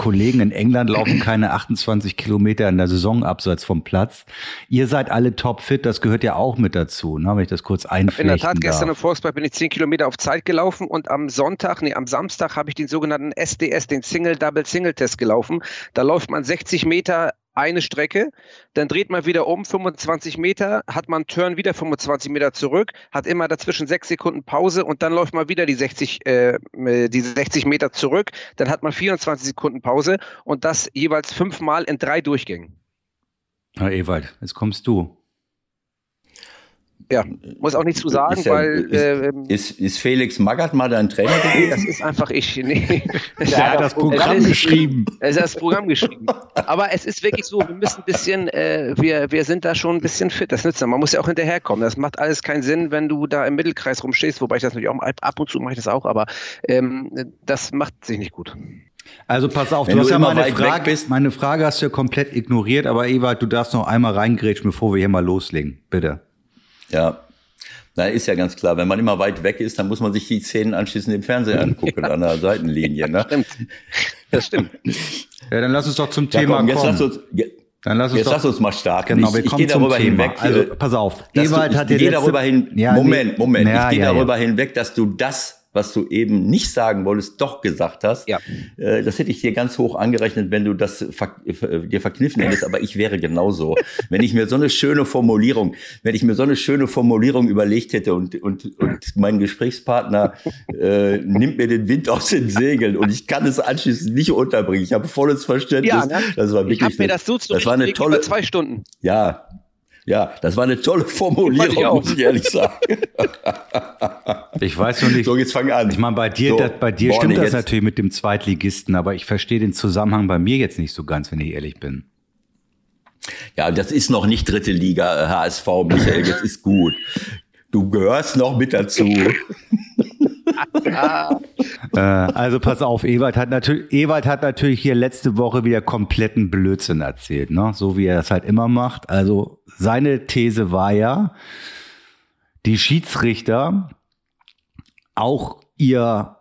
B: Kollegen in England laufen keine 28 Kilometer in der Saison abseits vom Platz. Ihr seid alle topfit, das gehört ja auch mit dazu, ne, wenn ich das kurz einflechten
D: In der Tat, gestern im Volkspark bin ich 10 Kilometer auf Zeit gelaufen und am Sonntag, nee, am Samstag habe ich den sogenannten SDS, den Single-Double-Single-Test gelaufen. Da läuft man 60 Meter eine Strecke, dann dreht man wieder um 25 Meter, hat man Turn wieder 25 Meter zurück, hat immer dazwischen sechs Sekunden Pause und dann läuft man wieder die 60, äh, diese 60 Meter zurück, dann hat man 24 Sekunden Pause und das jeweils fünfmal in drei Durchgängen.
B: Na Ewald, jetzt kommst du.
D: Ja, muss auch nichts zu sagen, ist ja, weil.
C: Ist, äh, ähm, ist, ist, Felix Magath mal dein Trainer
D: gewesen? Das ist einfach ich. Nee. <laughs>
B: Der hat das Programm ist, geschrieben.
D: Er hat das Programm geschrieben. Aber es ist wirklich so, wir müssen ein bisschen, äh, wir, wir sind da schon ein bisschen fit. Das nützt Man muss ja auch hinterherkommen. Das macht alles keinen Sinn, wenn du da im Mittelkreis rumstehst, wobei ich das natürlich auch ab und zu mache ich das auch, aber ähm, das macht sich nicht gut.
B: Also pass auf, Wenn du hast ja meine Frage, meine Frage hast du ja komplett ignoriert, aber Ewald, du darfst noch einmal reingrätschen, bevor wir hier mal loslegen. Bitte.
C: Ja. Na, ist ja ganz klar, wenn man immer weit weg ist, dann muss man sich die Szenen anschließend im Fernsehen angucken, ja. an der Seitenlinie. Ne?
D: Das <laughs> stimmt. Das stimmt.
B: Ja, dann lass uns doch zum ja, Thema komm, jetzt kommen. Lass uns,
C: dann lass uns, jetzt doch, lass uns mal starten.
B: Genau, wir ich, ich darüber zum Thema. hinweg. Also pass auf,
C: Ewald hat dir darüber hin. Ja, Moment, Moment. Ja, ich gehe darüber hinweg, dass du das was du eben nicht sagen wolltest, doch gesagt hast. Ja. Äh, das hätte ich dir ganz hoch angerechnet, wenn du das äh, dir verkniffen hättest, aber ich wäre genauso. <laughs> wenn ich mir so eine schöne Formulierung, wenn ich mir so eine schöne Formulierung überlegt hätte und, und, und mein Gesprächspartner äh, nimmt mir den Wind aus den Segeln und ich kann es anschließend nicht unterbringen. Ich habe volles Verständnis. Ja, ne? Das war wirklich
D: ich eine, mir das, so das war eine tolle zwei Stunden.
C: Ja, ja, das war eine tolle <laughs> Formulierung, muss ich ehrlich sagen. <laughs>
B: ich weiß noch nicht.
C: So, jetzt fang an.
B: Ich meine, bei dir, so, das, bei dir stimmt das jetzt. natürlich mit dem Zweitligisten, aber ich verstehe den Zusammenhang bei mir jetzt nicht so ganz, wenn ich ehrlich bin.
C: Ja, das ist noch nicht dritte Liga HSV, Michael, jetzt ist gut. Du gehörst noch mit dazu. <laughs>
B: äh, also pass auf, Ewald hat, natürlich, Ewald hat natürlich hier letzte Woche wieder kompletten Blödsinn erzählt, ne? so wie er das halt immer macht. Also seine These war ja, die Schiedsrichter, auch ihr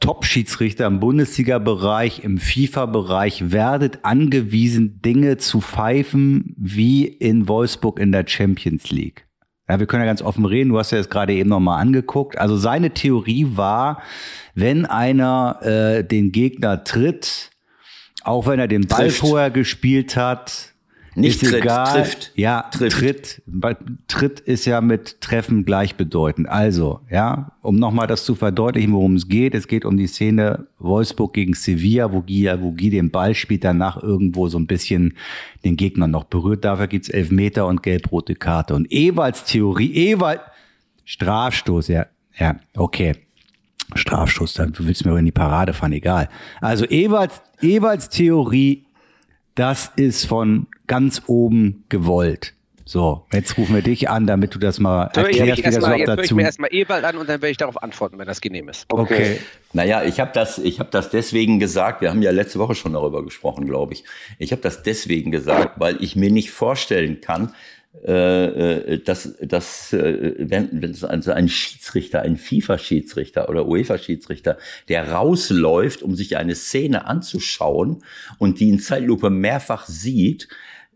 B: Top-Schiedsrichter im Bundesliga-Bereich, im FIFA-Bereich, werdet angewiesen, Dinge zu pfeifen wie in Wolfsburg in der Champions League. Ja, wir können ja ganz offen reden. Du hast ja jetzt gerade eben nochmal angeguckt. Also seine Theorie war, wenn einer äh, den Gegner tritt, auch wenn er den Ball Trifft. vorher gespielt hat,
C: nicht ist tritt, egal.
B: trifft. Ja, trifft. Tritt. Tritt ist ja mit Treffen gleichbedeutend. Also, ja, um nochmal das zu verdeutlichen, worum es geht. Es geht um die Szene Wolfsburg gegen Sevilla, wo Guy, wo Guy den Ball spielt, danach irgendwo so ein bisschen den Gegner noch berührt. Dafür gibt's Elfmeter und gelb-rote Karte. Und Ewalds Theorie, Ewald, Strafstoß, ja, ja, okay. Strafstoß, dann willst du mir in die Parade fahren, egal. Also Ewalds, Ewalds Theorie, das ist von ganz oben gewollt. So, jetzt rufen wir dich an, damit du das mal so, erklärst, wie das
D: mal, jetzt dazu... Jetzt ich mir erstmal Ewald an und dann werde ich darauf antworten, wenn das genehm ist.
C: Okay. okay. Naja, ich habe das, ich hab das deswegen gesagt, wir haben ja letzte Woche schon darüber gesprochen, glaube ich. Ich habe das deswegen gesagt, weil ich mir nicht vorstellen kann, äh, äh, dass, dass äh, wenn, wenn es also ein Schiedsrichter, ein FIFA-Schiedsrichter oder UEFA-Schiedsrichter, der rausläuft, um sich eine Szene anzuschauen und die in Zeitlupe mehrfach sieht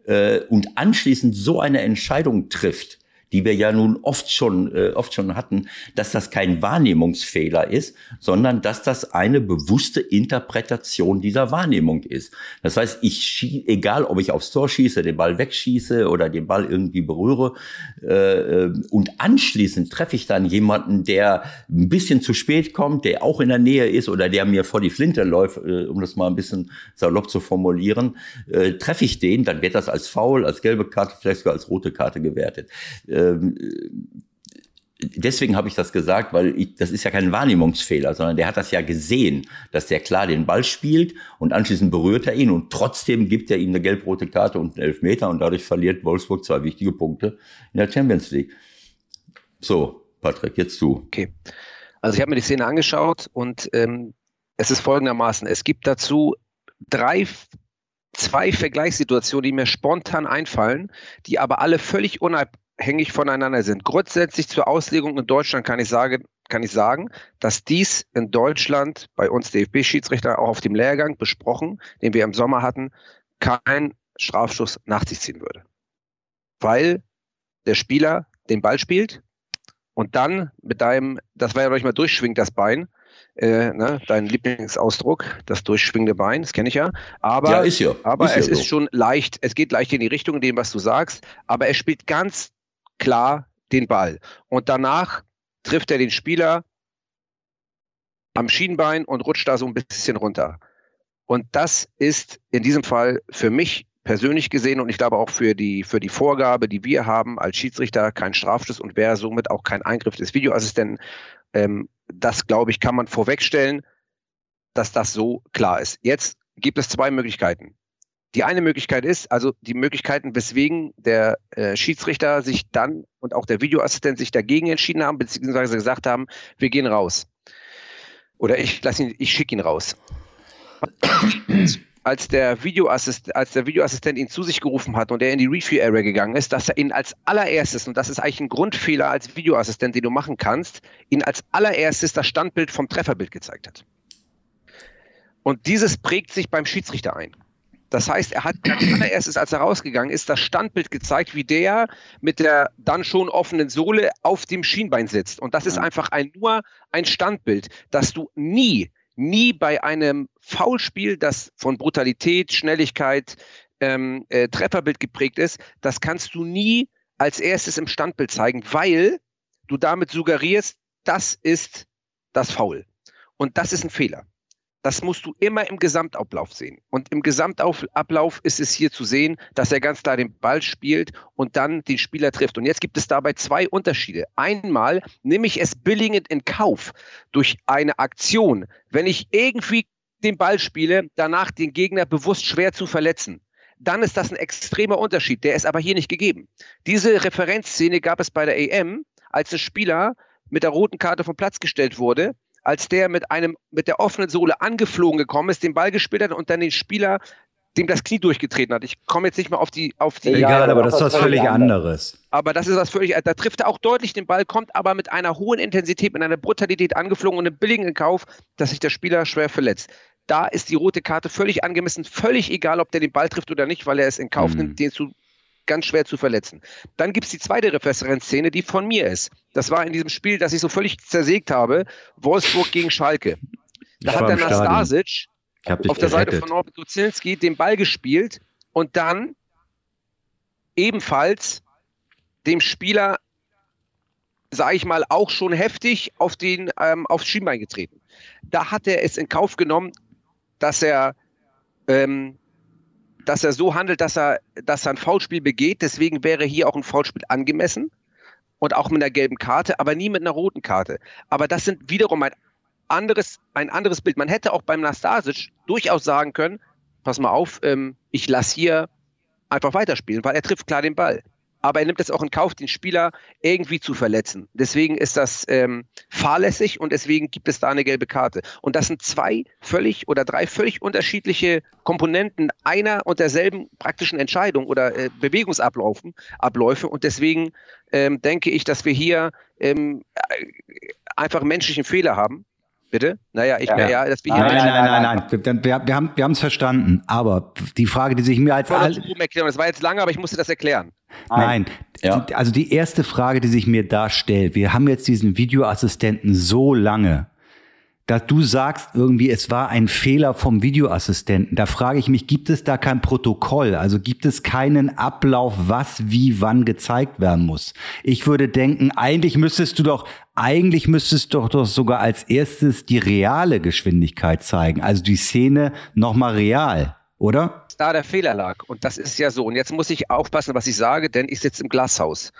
C: äh, und anschließend so eine Entscheidung trifft, die wir ja nun oft schon, äh, oft schon hatten, dass das kein Wahrnehmungsfehler ist, sondern dass das eine bewusste Interpretation dieser Wahrnehmung ist. Das heißt, ich schie egal ob ich aufs Tor schieße, den Ball wegschieße oder den Ball irgendwie berühre, äh, äh, und anschließend treffe ich dann jemanden, der ein bisschen zu spät kommt, der auch in der Nähe ist oder der mir vor die Flinte läuft, äh, um das mal ein bisschen salopp zu formulieren, äh, treffe ich den, dann wird das als Foul, als gelbe Karte, vielleicht sogar als rote Karte gewertet. Ähm, deswegen habe ich das gesagt, weil ich, das ist ja kein Wahrnehmungsfehler, sondern der hat das ja gesehen, dass der klar den Ball spielt und anschließend berührt er ihn und trotzdem gibt er ihm eine gelb-rote Karte und einen Elfmeter und dadurch verliert Wolfsburg zwei wichtige Punkte in der Champions League. So, Patrick, jetzt du.
D: Okay. Also ich habe mir die Szene angeschaut und ähm, es ist folgendermaßen, es gibt dazu drei zwei Vergleichssituationen, die mir spontan einfallen, die aber alle völlig unabhängig voneinander sind. Grundsätzlich zur Auslegung in Deutschland kann ich sagen, kann ich sagen, dass dies in Deutschland bei uns DFB-Schiedsrichter auch auf dem Lehrgang besprochen, den wir im Sommer hatten, kein Strafschuss nach sich ziehen würde. Weil der Spieler den Ball spielt und dann mit deinem, das war ja noch mal durchschwingt, das Bein, äh, ne, dein Lieblingsausdruck, das durchschwingende Bein, das kenne ich ja. Aber,
C: ja, ist ja.
D: aber
C: ist
D: es
C: ja
D: ist
C: so.
D: schon leicht, es geht leicht in die Richtung, in dem, was du sagst, aber er spielt ganz klar den Ball. Und danach trifft er den Spieler am Schienbein und rutscht da so ein bisschen runter. Und das ist in diesem Fall für mich persönlich gesehen und ich glaube auch für die, für die Vorgabe, die wir haben als Schiedsrichter, kein Strafschuss und wäre somit auch kein Eingriff des Videoassistenten. Ähm, das, glaube ich, kann man vorwegstellen, dass das so klar ist. Jetzt gibt es zwei Möglichkeiten. Die eine Möglichkeit ist, also die Möglichkeiten, weswegen der äh, Schiedsrichter sich dann und auch der Videoassistent sich dagegen entschieden haben, beziehungsweise gesagt haben, wir gehen raus. Oder ich lasse ihn, ich schicke ihn raus. Als der, als der Videoassistent ihn zu sich gerufen hat und er in die Review-Area gegangen ist, dass er ihn als allererstes, und das ist eigentlich ein Grundfehler als Videoassistent, den du machen kannst, ihn als allererstes das Standbild vom Trefferbild gezeigt hat. Und dieses prägt sich beim Schiedsrichter ein. Das heißt, er hat als allererstes, als er rausgegangen ist, das Standbild gezeigt, wie der mit der dann schon offenen Sohle auf dem Schienbein sitzt. Und das ist einfach ein, nur ein Standbild, dass du nie, nie bei einem Foulspiel, das von Brutalität, Schnelligkeit, ähm, äh, Trefferbild geprägt ist, das kannst du nie als erstes im Standbild zeigen, weil du damit suggerierst, das ist das Foul. Und das ist ein Fehler. Das musst du immer im Gesamtablauf sehen. Und im Gesamtablauf ist es hier zu sehen, dass er ganz klar den Ball spielt und dann den Spieler trifft. Und jetzt gibt es dabei zwei Unterschiede. Einmal nehme ich es billigend in Kauf durch eine Aktion, wenn ich irgendwie den Ball spiele, danach den Gegner bewusst schwer zu verletzen. Dann ist das ein extremer Unterschied. Der ist aber hier nicht gegeben. Diese Referenzszene gab es bei der EM, als ein Spieler mit der roten Karte vom Platz gestellt wurde als der mit einem, mit der offenen Sohle angeflogen gekommen ist, den Ball gespielt hat und dann den Spieler dem das Knie durchgetreten hat. Ich komme jetzt nicht mehr auf die, auf die.
B: Egal, aber das ist was völlig anderes.
D: Aber das ist was völlig, da trifft er auch deutlich den Ball, kommt aber mit einer hohen Intensität, mit einer Brutalität angeflogen und einem billigen Kauf, dass sich der Spieler schwer verletzt. Da ist die rote Karte völlig angemessen, völlig egal, ob der den Ball trifft oder nicht, weil er es in Kauf
B: Mhm.
D: nimmt, den zu ganz schwer zu verletzen. Dann gibt es die zweite Referenzszene, die von mir ist. Das war in diesem Spiel, das ich so völlig zersägt habe, Wolfsburg gegen Schalke. Da
B: Ich
D: hat der. Nastasic auf der Seite
B: gerettet.
D: von Norbert Luzinski den Ball gespielt und dann ebenfalls dem Spieler, sage ich mal, auch schon heftig auf den, ähm, aufs Schienbein getreten. Da hat er es in Kauf genommen, dass er, ähm, dass er so handelt, dass er, dass er ein Foulspiel begeht. Deswegen wäre hier auch ein Foulspiel angemessen und auch mit einer gelben Karte, aber nie mit einer roten Karte. Aber das sind wiederum ein anderes, ein anderes Bild. Man hätte auch beim Nastasic durchaus sagen können, pass mal auf, ähm, ich lasse hier einfach weiterspielen, weil er trifft klar den Ball. Aber er nimmt es auch in Kauf, den Spieler irgendwie zu verletzen. Deswegen ist das ähm, fahrlässig und deswegen gibt es da eine gelbe Karte. Und das sind zwei völlig oder drei völlig unterschiedliche Komponenten einer und derselben praktischen Entscheidung oder äh, Bewegungsabläufen Abläufe. Und deswegen ähm, denke ich, dass wir hier ähm, äh, einfach menschlichen Fehler haben Bitte? Naja, ich,
B: ja.
D: ja, das
B: nein, nein, nein, nein, nein, Wir, wir haben, wir es verstanden. Aber die Frage, die sich mir als
D: all das war jetzt lange, aber ich musste das erklären.
B: Nein, ja. die, also die erste Frage, die sich mir da stellt: Wir haben jetzt diesen Videoassistenten so lange dass du sagst irgendwie, es war ein Fehler vom Videoassistenten. Da frage ich mich, gibt es da kein Protokoll? Also gibt es keinen Ablauf, was wie wann gezeigt werden muss? Ich würde denken, eigentlich müsstest du doch, eigentlich müsstest du doch sogar als erstes die reale Geschwindigkeit zeigen. Also die Szene nochmal real, oder?
D: Da der Fehler lag. Und das ist ja so. Und jetzt muss ich aufpassen, was ich sage, denn ich sitze im Glashaus.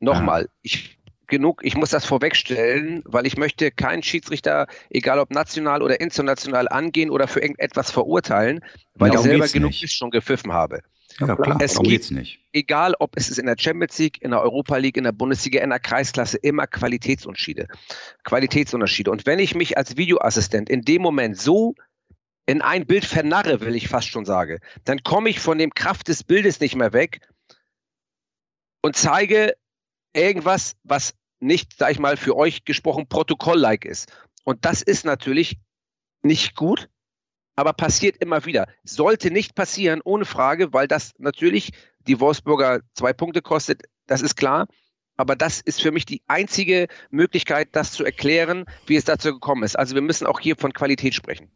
D: Nochmal, ah. ich genug, ich muss das vorwegstellen, weil ich möchte keinen Schiedsrichter, egal ob national oder international, angehen oder für irgendetwas verurteilen, weil ja, ich selber genug nicht. schon gepfiffen habe.
B: Ja, klar, es geht geht's nicht.
D: Egal, ob es ist in der Champions League, in der Europa League, in der Bundesliga, in der Kreisklasse, immer Qualitätsunterschiede. Qualitätsunterschiede. Und wenn ich mich als Videoassistent in dem Moment so in ein Bild vernarre, will ich fast schon sagen, dann komme ich von dem Kraft des Bildes nicht mehr weg und zeige irgendwas, was nicht, sag ich mal, für euch gesprochen Protokoll-like ist. Und das ist natürlich nicht gut, aber passiert immer wieder. Sollte nicht passieren, ohne Frage, weil das natürlich die Wolfsburger zwei Punkte kostet, das ist klar. Aber das ist für mich die einzige Möglichkeit, das zu erklären, wie es dazu gekommen ist. Also wir müssen auch hier von Qualität sprechen.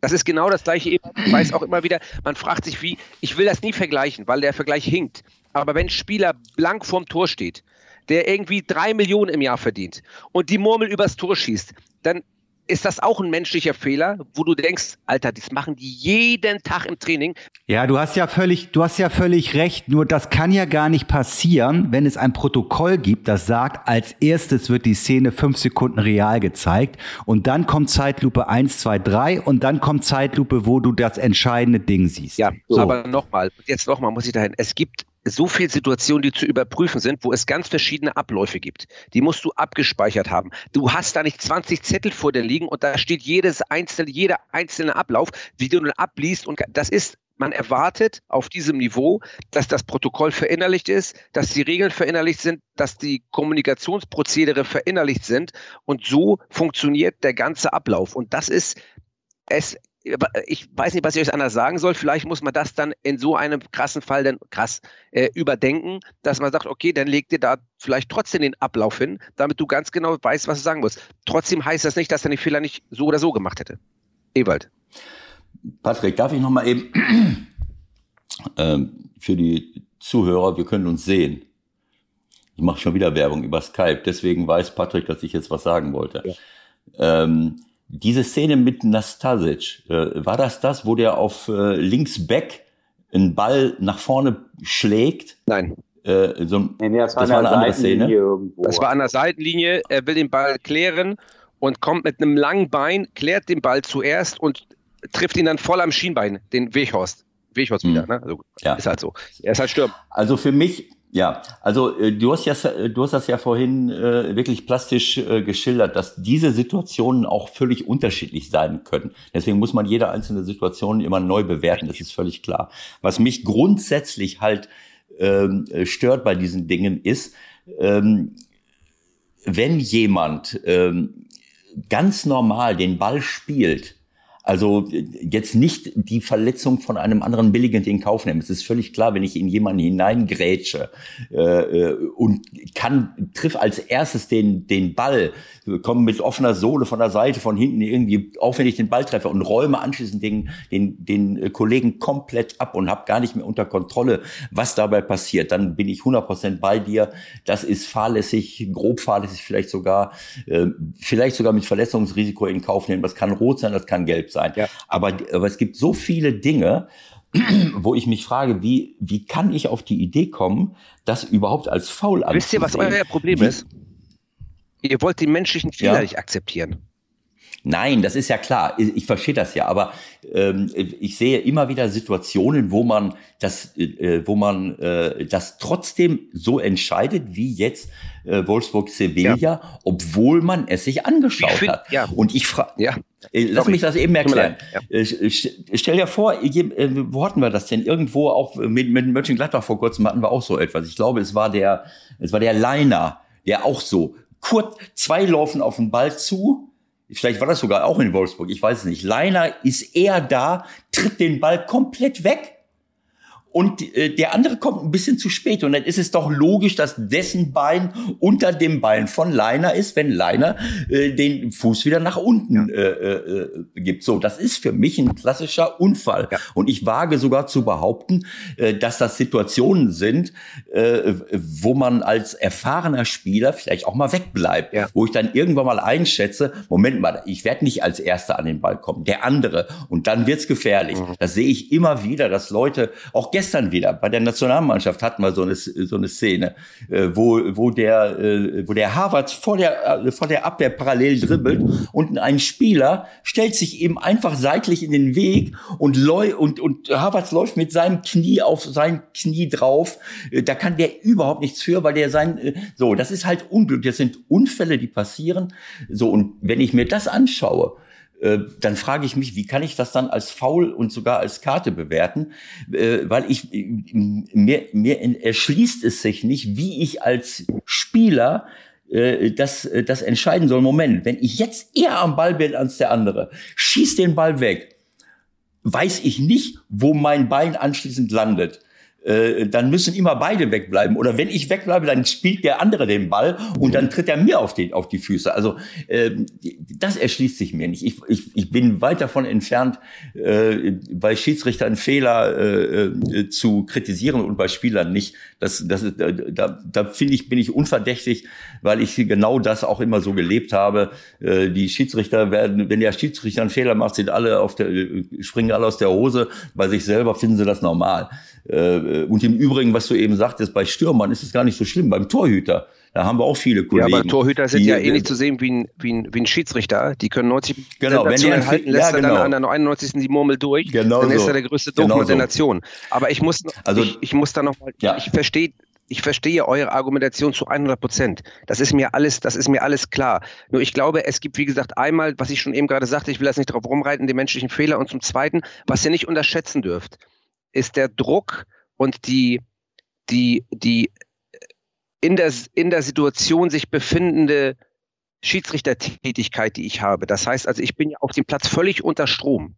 D: Das ist genau das gleiche. Ich weiß auch immer wieder, man fragt sich, wie, ich will das nie vergleichen, weil der Vergleich hinkt. Aber wenn Spieler blank vorm Tor steht, der irgendwie drei Millionen im Jahr verdient und die Murmel übers Tor schießt, dann ist das auch ein menschlicher Fehler, wo du denkst, Alter, das machen die jeden Tag im Training.
B: Ja, du hast ja völlig, du hast ja völlig recht. Nur das kann ja gar nicht passieren, wenn es ein Protokoll gibt, das sagt, als erstes wird die Szene fünf Sekunden real gezeigt und dann kommt Zeitlupe eins, zwei, drei und dann kommt Zeitlupe, wo du das entscheidende Ding siehst.
D: Ja, so. aber nochmal, jetzt nochmal muss ich dahin. Es gibt so viele Situationen, die zu überprüfen sind, wo es ganz verschiedene Abläufe gibt. Die musst du abgespeichert haben. Du hast da nicht 20 Zettel vor dir liegen und da steht jedes einzelne, jeder einzelne Ablauf, wie du nun abliest und das ist man erwartet auf diesem Niveau, dass das Protokoll verinnerlicht ist, dass die Regeln verinnerlicht sind, dass die Kommunikationsprozedere verinnerlicht sind und so funktioniert der ganze Ablauf. Und das ist es ich weiß nicht, was ich euch anders sagen soll. Vielleicht muss man das dann in so einem krassen Fall dann krass äh, überdenken, dass man sagt, okay, dann leg dir da vielleicht trotzdem den Ablauf hin, damit du ganz genau weißt, was du sagen musst. Trotzdem heißt das nicht, dass er den Fehler nicht so oder so gemacht hätte. Ewald.
C: Patrick, darf ich noch mal eben <clears throat> ähm, für die Zuhörer, wir können uns sehen. Ich mache schon wieder Werbung über Skype, deswegen weiß Patrick, dass ich jetzt was sagen wollte. Ja. Ähm, diese Szene mit Nastasic, äh, war das das, wo der auf äh, links Back einen Ball nach vorne schlägt?
D: Nein.
C: Äh, so, nee, nee, das war, das war eine andere Szene.
D: Irgendwo. Das war an der Seitenlinie. Er will den Ball klären und kommt mit einem langen Bein, klärt den Ball zuerst und trifft ihn dann voll am Schienbein, den Weghorst. Weghorst wieder, hm. ne? Also, ja. Ist halt so. Er ist halt Stürmer.
C: Also für mich, ja, also äh, du hast ja, du hast das ja vorhin äh, wirklich plastisch äh, geschildert, dass diese Situationen auch völlig unterschiedlich sein können. Deswegen muss man jede einzelne Situation immer neu bewerten. Das ist völlig klar. Was mich grundsätzlich halt ähm, stört bei diesen Dingen ist, ähm, wenn jemand ähm, ganz normal den Ball spielt also jetzt nicht die Verletzung von einem anderen billigend in Kauf nehmen. Es ist völlig klar, wenn ich in jemanden hineingrätsche äh, äh, und kann, triff als erstes den, den Ball, komme mit offener Sohle von der Seite, von hinten irgendwie, auch wenn ich den Ball treffe und räume anschließend den, den, den Kollegen komplett ab und habe gar nicht mehr unter Kontrolle, was dabei passiert, dann bin ich 100% bei dir. Das ist fahrlässig, grob fahrlässig vielleicht sogar, äh, vielleicht sogar mit Verletzungsrisiko in Kauf nehmen. Das kann rot sein, das kann gelb sein. Ja. Aber, aber es gibt so viele Dinge, <clears throat> wo ich mich frage, wie, wie kann ich auf die Idee kommen, das überhaupt als faul anzusehen?
D: Wisst ihr, was euer Problem wie, ist? Ihr wollt die menschlichen Fehler ja. nicht akzeptieren.
C: Nein, das ist ja klar. Ich, verstehe das ja, aber ähm, ich sehe immer wieder Situationen, wo man das, äh, wo man äh, das trotzdem so entscheidet, wie jetzt äh, Wolfsburg Sevilla, ja. obwohl man es sich angeschaut find, hat. Ja. Und ich frage, ja. Äh, lass mich das eben erklären. Ja. Äh, stell dir vor, äh, wo hatten wir das denn? Irgendwo auch mit, mit Mönchengladbach vor kurzem hatten wir auch so etwas. Ich glaube, es war der, es war der Leiner, der auch so kurz zwei laufen auf den Ball zu vielleicht war das sogar auch in Wolfsburg, ich weiß es nicht. Leiner ist eher da, tritt den Ball komplett weg und äh, der andere kommt ein bisschen zu spät. Und dann ist es doch logisch, dass dessen Bein unter dem Bein von Leiner ist, wenn Leiner äh, den Fuß wieder nach unten äh, äh, gibt. So, das ist für mich ein klassischer Unfall. Ja. Und ich wage sogar zu behaupten, äh, dass das Situationen sind, äh, wo man als erfahrener Spieler vielleicht auch mal wegbleibt. Ja. Wo ich dann irgendwann mal einschätze, Moment mal, ich werde nicht als Erster an den Ball kommen, der andere. Und dann wird's gefährlich. Mhm. Das sehe ich immer wieder, dass Leute, auch gestern gestern wieder bei der Nationalmannschaft hatten wir so eine, so eine Szene, äh, wo, wo der, äh, wo der Harvard vor der, äh, vor der Abwehr parallel dribbelt und ein Spieler stellt sich eben einfach seitlich in den Weg und, und, und Harvards läuft mit seinem Knie auf sein Knie drauf. Da kann der überhaupt nichts für, weil der sein, so, das ist halt Unglück. Das sind Unfälle, die passieren. So, und wenn ich mir das anschaue, äh, dann frage ich mich, wie kann ich das dann als Foul und sogar als Karte bewerten? Äh, weil ich, mir, mir erschließt es sich nicht, wie ich als Spieler äh, das, das entscheiden soll. Moment, wenn ich jetzt eher am Ball bin als der andere, schieß den Ball weg, weiß ich nicht, wo mein Bein anschließend landet äh, dann müssen immer beide wegbleiben. Oder wenn ich wegbleibe, dann spielt der andere den Ball und dann tritt er mir auf die, auf die Füße. Also äh, das erschließt sich mir nicht. Ich, ich, ich bin weit davon entfernt, äh, bei Schiedsrichtern Fehler äh, äh, zu kritisieren und bei Spielern nicht. Das, das ist, da, da finde ich, bin ich unverdächtig, weil ich genau das auch immer so gelebt habe. Äh, die Schiedsrichter werden, wenn der Schiedsrichter einen Fehler macht, sind alle auf der, springen alle aus der Hose. Bei sich selber finden sie das normal. Äh, und im Übrigen, was du eben sagtest, bei Stürmern ist es gar nicht so schlimm. Beim Torhüter, da haben wir auch viele Kollegen.
D: Ja, aber Torhüter sind die, ja ähnlich zu sehen wie ein, wie, ein, wie ein Schiedsrichter. Die können 90
C: genau, wenn die
D: halten, lässt ja, genau. dann an der 91. die Murmel durch. Genau dann so. ist er der größte Dumm genau der so. Nation. Aber ich muss, also, ich, ich muss da noch mal, ja. ich verstehe ich verstehe eure Argumentation zu 100 Prozent. Das ist mir alles, das ist mir alles klar. Nur ich glaube, es gibt, wie gesagt, einmal, was ich schon eben gerade sagte, ich will das nicht drauf rumreiten, den menschlichen Fehler. Und zum Zweiten, was ihr nicht unterschätzen dürft, ist der Druck, und die, die, die in der, in der Situation sich befindende Schiedsrichtertätigkeit, die ich habe. Das heißt also, ich bin ja auf dem Platz völlig unter Strom.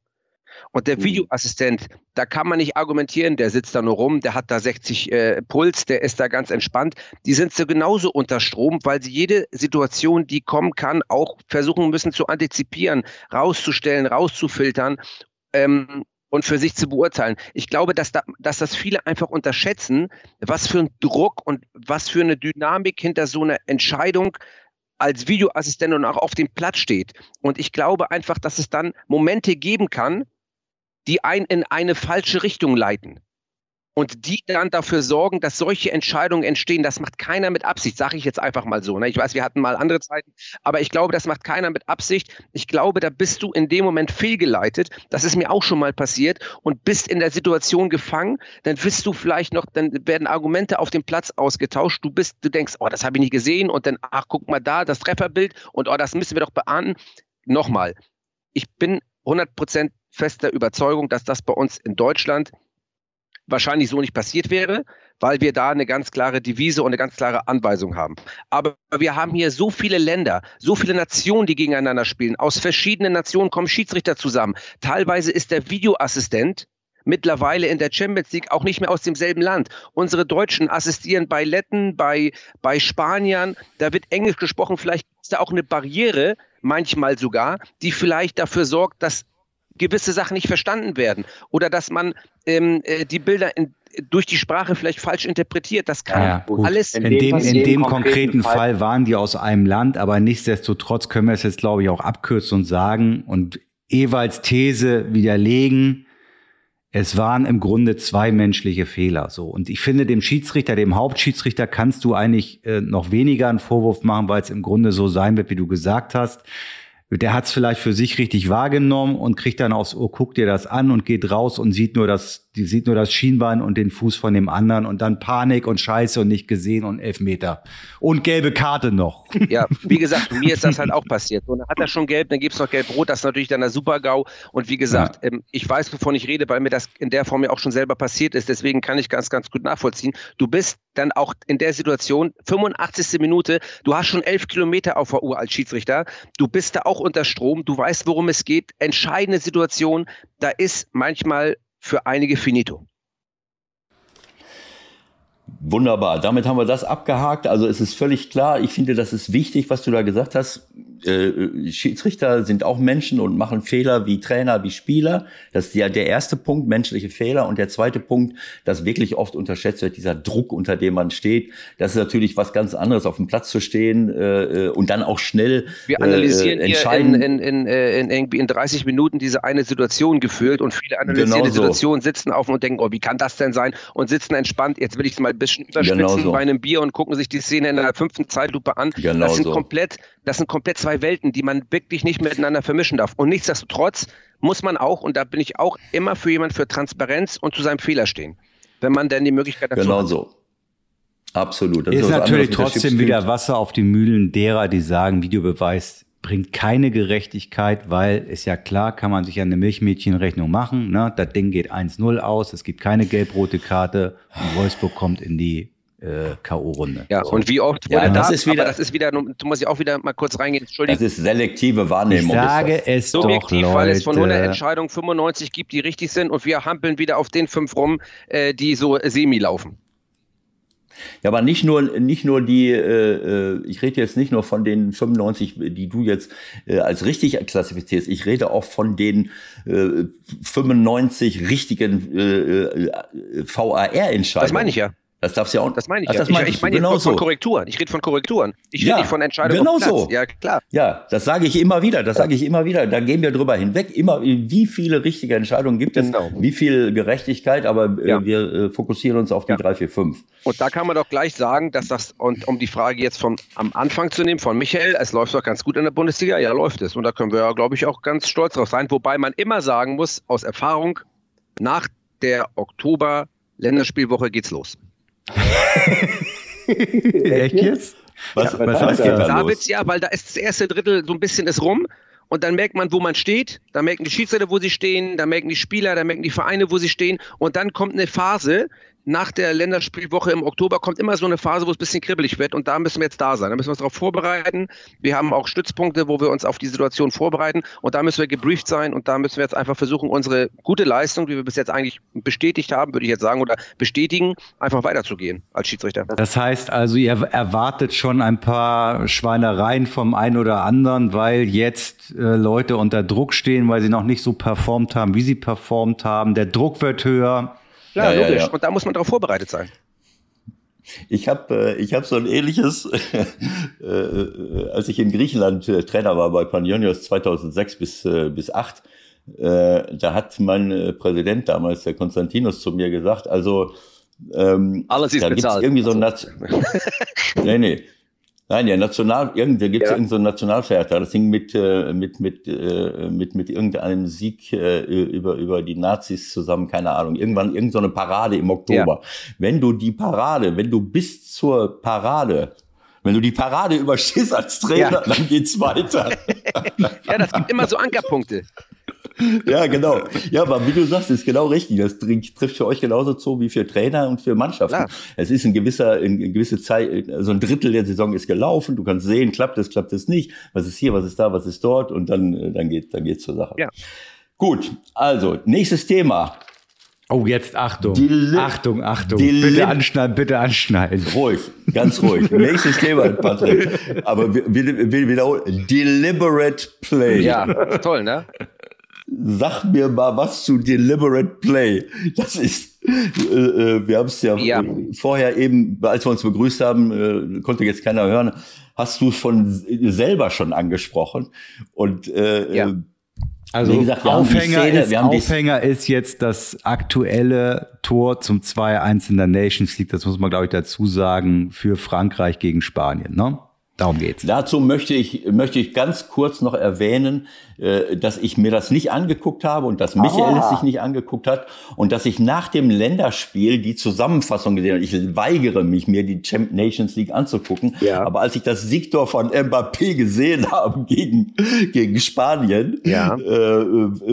D: Und der mhm. Videoassistent, da kann man nicht argumentieren, der sitzt da nur rum, der hat da 60 äh, Puls, der ist da ganz entspannt. Die sind so genauso unter Strom, weil sie jede Situation, die kommen kann, auch versuchen müssen zu antizipieren, rauszustellen, rauszufiltern. Ähm, und für sich zu beurteilen. Ich glaube, dass, da, dass das viele einfach unterschätzen, was für ein Druck und was für eine Dynamik hinter so einer Entscheidung als Videoassistent und auch auf dem Platz steht. Und ich glaube einfach, dass es dann Momente geben kann, die einen in eine falsche Richtung leiten und die dann dafür sorgen, dass solche Entscheidungen entstehen. Das macht keiner mit Absicht, sage ich jetzt einfach mal so. Ne? Ich weiß, wir hatten mal andere Zeiten, aber ich glaube, das macht keiner mit Absicht. Ich glaube, da bist du in dem Moment fehlgeleitet. Das ist mir auch schon mal passiert und bist in der Situation gefangen. Dann wirst du vielleicht noch, dann werden Argumente auf dem Platz ausgetauscht. Du bist, du denkst, oh, das habe ich nicht gesehen und dann, ach, guck mal da, das Trefferbild und oh, das müssen wir doch beahnden. Nochmal, ich bin 100% fester Überzeugung, dass das bei uns in Deutschland wahrscheinlich so nicht passiert wäre, weil wir da eine ganz klare Devise und eine ganz klare Anweisung haben. Aber wir haben hier so viele Länder, so viele Nationen, die gegeneinander spielen. Aus verschiedenen Nationen kommen Schiedsrichter zusammen. Teilweise ist der Videoassistent mittlerweile in der Champions League auch nicht mehr aus demselben Land. Unsere Deutschen assistieren bei Letten, bei, bei Spaniern. Da wird Englisch gesprochen. Vielleicht ist da auch eine Barriere, manchmal sogar, die vielleicht dafür sorgt, dass gewisse Sachen nicht verstanden werden oder dass man ähm, äh, die Bilder in, durch die Sprache vielleicht falsch interpretiert. Das kann ja, alles.
B: In, in dem, in dem konkreten Fall, Fall waren die aus einem Land, aber nichtsdestotrotz können wir es jetzt, glaube ich, auch abkürzen und sagen und Ewalds These widerlegen. Es waren im Grunde zwei menschliche Fehler. So und ich finde, dem Schiedsrichter, dem Hauptschiedsrichter, kannst du eigentlich äh, noch weniger einen Vorwurf machen, weil es im Grunde so sein wird, wie du gesagt hast der hat es vielleicht für sich richtig wahrgenommen und kriegt dann aufs Ohr, guckt dir das an und geht raus und sieht nur, dass die sieht nur das Schienbein und den Fuß von dem anderen und dann Panik und Scheiße und nicht gesehen und Elfmeter. Und gelbe Karte noch. <laughs>
D: Ja, wie gesagt, mir ist das halt <laughs> auch passiert. Und dann hat er schon gelb, dann gibt's noch gelb-rot, das ist natürlich dann der Super-GAU. Und wie gesagt, ja. ähm, ich weiß, wovon ich rede, weil mir das in der Form ja auch schon selber passiert ist. Deswegen kann ich ganz, ganz gut nachvollziehen. Du bist dann auch in der Situation, 85. Minute, du hast schon elf Kilometer auf der Uhr als Schiedsrichter. Du bist da auch unter Strom, du weißt, worum es geht. Entscheidende Situation, da ist manchmal für einige finito.
C: Wunderbar, damit haben wir das abgehakt. Also es ist völlig klar, ich finde, das ist wichtig, was du da gesagt hast äh, Schiedsrichter sind auch Menschen und machen Fehler wie Trainer, wie Spieler. Das ist ja der erste Punkt, menschliche Fehler. Und der zweite Punkt, das wirklich oft unterschätzt wird, dieser Druck, unter dem man steht. Das ist natürlich was ganz anderes, auf dem Platz zu stehen äh, und dann auch schnell
D: Wir analysieren äh, entscheiden. In, in, in, äh, in, in 30 Minuten diese eine Situation gefühlt und viele analysieren genau die Situation, sitzen auf und denken, oh, wie kann das denn sein? Und sitzen entspannt. Jetzt will ich es mal ein bisschen überspitzen genau so. bei einem Bier und gucken sich die Szene in der fünften Zeitlupe an. Genau das sind so. komplett, das sind komplett zwei Welten, die man wirklich nicht miteinander vermischen darf. Und nichtsdestotrotz muss man auch, und da bin ich auch immer für jemand für Transparenz und zu seinem Fehler stehen, wenn man denn die Möglichkeit dazu
C: genau hat. Genau so. Absolut.
B: Das ist, ist natürlich trotzdem wieder Wasser auf die Mühlen derer, die sagen, Videobeweis bringt keine Gerechtigkeit, weil ist ja klar, kann man sich ja eine Milchmädchenrechnung machen. Ne? Das Ding geht 1-0 aus, es gibt keine gelb-rote Karte und Wolfsburg kommt in die äh, K.O.-Runde.
D: Ja, so. und wie oft
C: wurde ja, das, ist wieder,
D: das ist wieder, du musst ich auch wieder mal kurz reingehen,
C: Entschuldigung. Das ist selektive Wahrnehmung.
B: Ich sage es Subjektiv, doch, Leute. weil es
D: von 100 Entscheidungen 95 gibt, die richtig sind und wir hampeln wieder auf den fünf rum, äh, die so semi laufen.
C: Ja, aber nicht nur, nicht nur die, äh, äh ich rede jetzt nicht nur von den 95, die du jetzt äh, als richtig klassifizierst. Ich rede auch von den äh, 95 richtigen VAR-Entscheidungen. Das
D: meine ich ja.
C: Das darfst du ja auch.
D: Das meine ich. Das ja. ich, ich meine genau von, so. Korrekturen. Ich rede von Korrekturen. Ich rede ja, nicht von Entscheidungen.
C: Genau so. Ja, klar. Ja, das sage ich immer wieder. Das sage ich immer wieder. Da gehen wir drüber hinweg. Immer, wie viele richtige Entscheidungen gibt es? Genau. Wie viel Gerechtigkeit? Aber äh, ja. wir äh, fokussieren uns auf die ja. 3, 4, 5.
D: Und da kann man doch gleich sagen, dass das, und um die Frage jetzt vom, am Anfang zu nehmen, von Michael, es läuft doch ganz gut in der Bundesliga. Ja, läuft es. Und da können wir ja, glaube ich, auch ganz stolz drauf sein. Wobei man immer sagen muss, aus Erfahrung, nach der Oktober-Länderspielwoche geht's los. <laughs>
B: Echt jetzt?
D: Was, ja, was heißt da da los? Ja, weil da ist das erste Drittel so ein bisschen ist rum und dann merkt man, wo man steht, da merken die Schiedsrichter, wo sie stehen, da merken die Spieler, da merken die Vereine, wo sie stehen und dann kommt eine Phase, nach der Länderspielwoche im Oktober kommt immer so eine Phase, wo es ein bisschen kribbelig wird und da müssen wir jetzt da sein. Da müssen wir uns darauf vorbereiten. Wir haben auch Stützpunkte, wo wir uns auf die Situation vorbereiten und da müssen wir gebrieft sein und da müssen wir jetzt einfach versuchen, unsere gute Leistung, die wir bis jetzt eigentlich bestätigt haben, würde ich jetzt sagen, oder bestätigen, einfach weiterzugehen als Schiedsrichter.
B: Das heißt also, ihr erwartet schon ein paar Schweinereien vom einen oder anderen, weil jetzt äh, Leute unter Druck stehen, weil sie noch nicht so performt haben, wie sie performt haben. Der Druck wird höher
D: ja, ja, logisch. Ja, Und da muss man darauf vorbereitet sein.
C: Ich habe äh, ich hab so ein ähnliches, <laughs> äh, äh, als ich in Griechenland äh, Trainer war bei Panionios 2006 bis äh, bis 8, äh, da hat mein äh, Präsident damals, der Konstantinos, zu mir gesagt, also
D: ähm, Alles ist
C: da gibt es irgendwie so ein also. <laughs> nee, nee, Nein, ja, National, irgendwie gibt es ja. irgendeinen so Nationalfeiertag. Das hing mit, äh, mit, mit, äh, mit, mit irgendeinem Sieg äh, über, über die Nazis zusammen, keine Ahnung. Irgendwann irgendeine so Parade im Oktober. Ja. Wenn du die Parade, wenn du bis zur Parade wenn du die Parade überstehst als Trainer, ja. dann geht's weiter. <laughs>
D: ja, das gibt immer so Ankerpunkte. <laughs>
C: ja, genau. Ja, aber wie du sagst, ist genau richtig. Das trifft für euch genauso zu wie für Trainer und für Mannschaften. Klar. Es ist ein gewisser, eine gewisse Zeit, so ein Drittel der Saison ist gelaufen. Du kannst sehen, klappt es, klappt es nicht. Was ist hier, was ist da, was ist dort? Und dann, dann geht, dann geht's zur Sache.
D: Ja.
C: Gut. Also, nächstes Thema.
B: Oh, jetzt Achtung. Deli Achtung, Achtung. Deli bitte anschneiden, bitte anschneiden.
C: Ruhig, ganz ruhig. <laughs> Nächstes Thema, Patrick. Aber wir, wir, wir wiederholen. Deliberate Play.
D: Ja, toll, ne?
C: Sag mir mal was zu Deliberate Play. Das ist, äh, äh wir haben es ja, ja, vorher eben, als wir uns begrüßt haben, äh, konnte jetzt keiner hören, hast du es von selber schon angesprochen. Und äh,
B: ja. Äh, also Wie gesagt, Aufhänger, Szene, ist, Aufhänger ist jetzt das aktuelle Tor zum 2-1 in der Nations League, das muss man glaube ich dazu sagen, für Frankreich gegen Spanien, ne? Darum geht's.
C: Dazu möchte ich, möchte ich ganz kurz noch erwähnen, äh, dass ich mir das nicht angeguckt habe und dass Michael es sich nicht angeguckt hat und dass ich nach dem Länderspiel die Zusammenfassung gesehen habe. Ich weigere mich, mir die Champ Nations League anzugucken. Ja. Aber als ich das Siegtor von Mbappé gesehen habe gegen, gegen Spanien, ja. äh,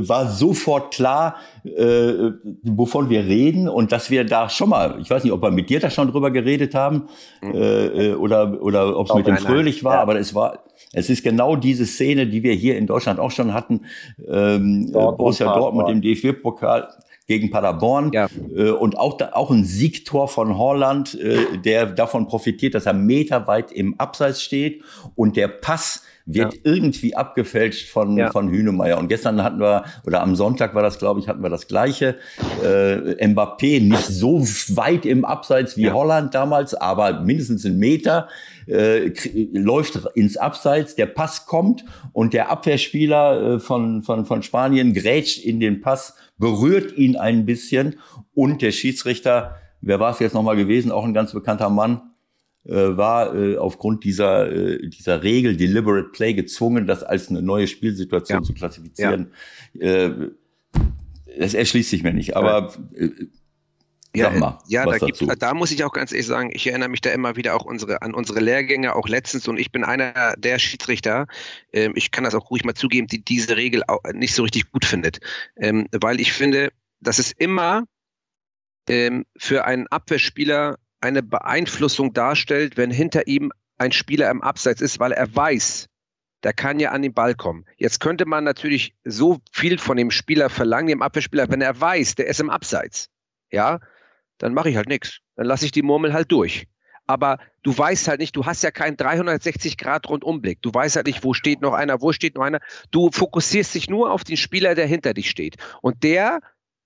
C: war sofort klar, äh, wovon wir reden und dass wir da schon mal, ich weiß nicht, ob wir mit dir da schon drüber geredet haben mhm. äh, oder, oder ob es mit dem Fröhlich war, ja. aber es war, es ist genau diese Szene, die wir hier in Deutschland auch schon hatten. Ähm, Dortmund, Borussia Dortmund im DFB-Pokal gegen Paderborn ja. äh, und auch, auch ein Siegtor von Holland, äh, der davon profitiert, dass er meterweit im Abseits steht und der Pass wird ja. irgendwie abgefälscht von, ja. von Hünemeyer. Und gestern hatten wir, oder am Sonntag war das, glaube ich, hatten wir das Gleiche. Äh, Mbappé nicht so weit im Abseits wie ja. Holland damals, aber mindestens einen Meter, äh, läuft ins Abseits, der Pass kommt und der Abwehrspieler äh, von, von, von Spanien grätscht in den Pass, berührt ihn ein bisschen und der Schiedsrichter, wer war es jetzt nochmal gewesen, auch ein ganz bekannter Mann, äh, war äh, aufgrund dieser, äh, dieser Regel Deliberate Play gezwungen, das als eine neue Spielsituation ja. zu klassifizieren. Ja. Äh, das erschließt sich mir nicht, aber äh,
D: ja, mal, ja da, gibt, da muss ich auch ganz ehrlich sagen, ich erinnere mich da immer wieder auch unsere, an unsere Lehrgänge, auch letztens, und ich bin einer der Schiedsrichter, ähm, ich kann das auch ruhig mal zugeben, die diese Regel nicht so richtig gut findet. Ähm, weil ich finde, dass es immer ähm, für einen Abwehrspieler eine Beeinflussung darstellt, wenn hinter ihm ein Spieler im Abseits ist, weil er weiß, der kann ja an den Ball kommen. Jetzt könnte man natürlich so viel von dem Spieler verlangen, dem Abwehrspieler, wenn er weiß, der ist im Abseits. Ja, dann mache ich halt nichts. Dann lasse ich die Murmel halt durch. Aber du weißt halt nicht, du hast ja keinen 360 Grad Rundumblick. Du weißt halt nicht, wo steht noch einer, wo steht noch einer. Du fokussierst dich nur auf den Spieler, der hinter dich steht. Und der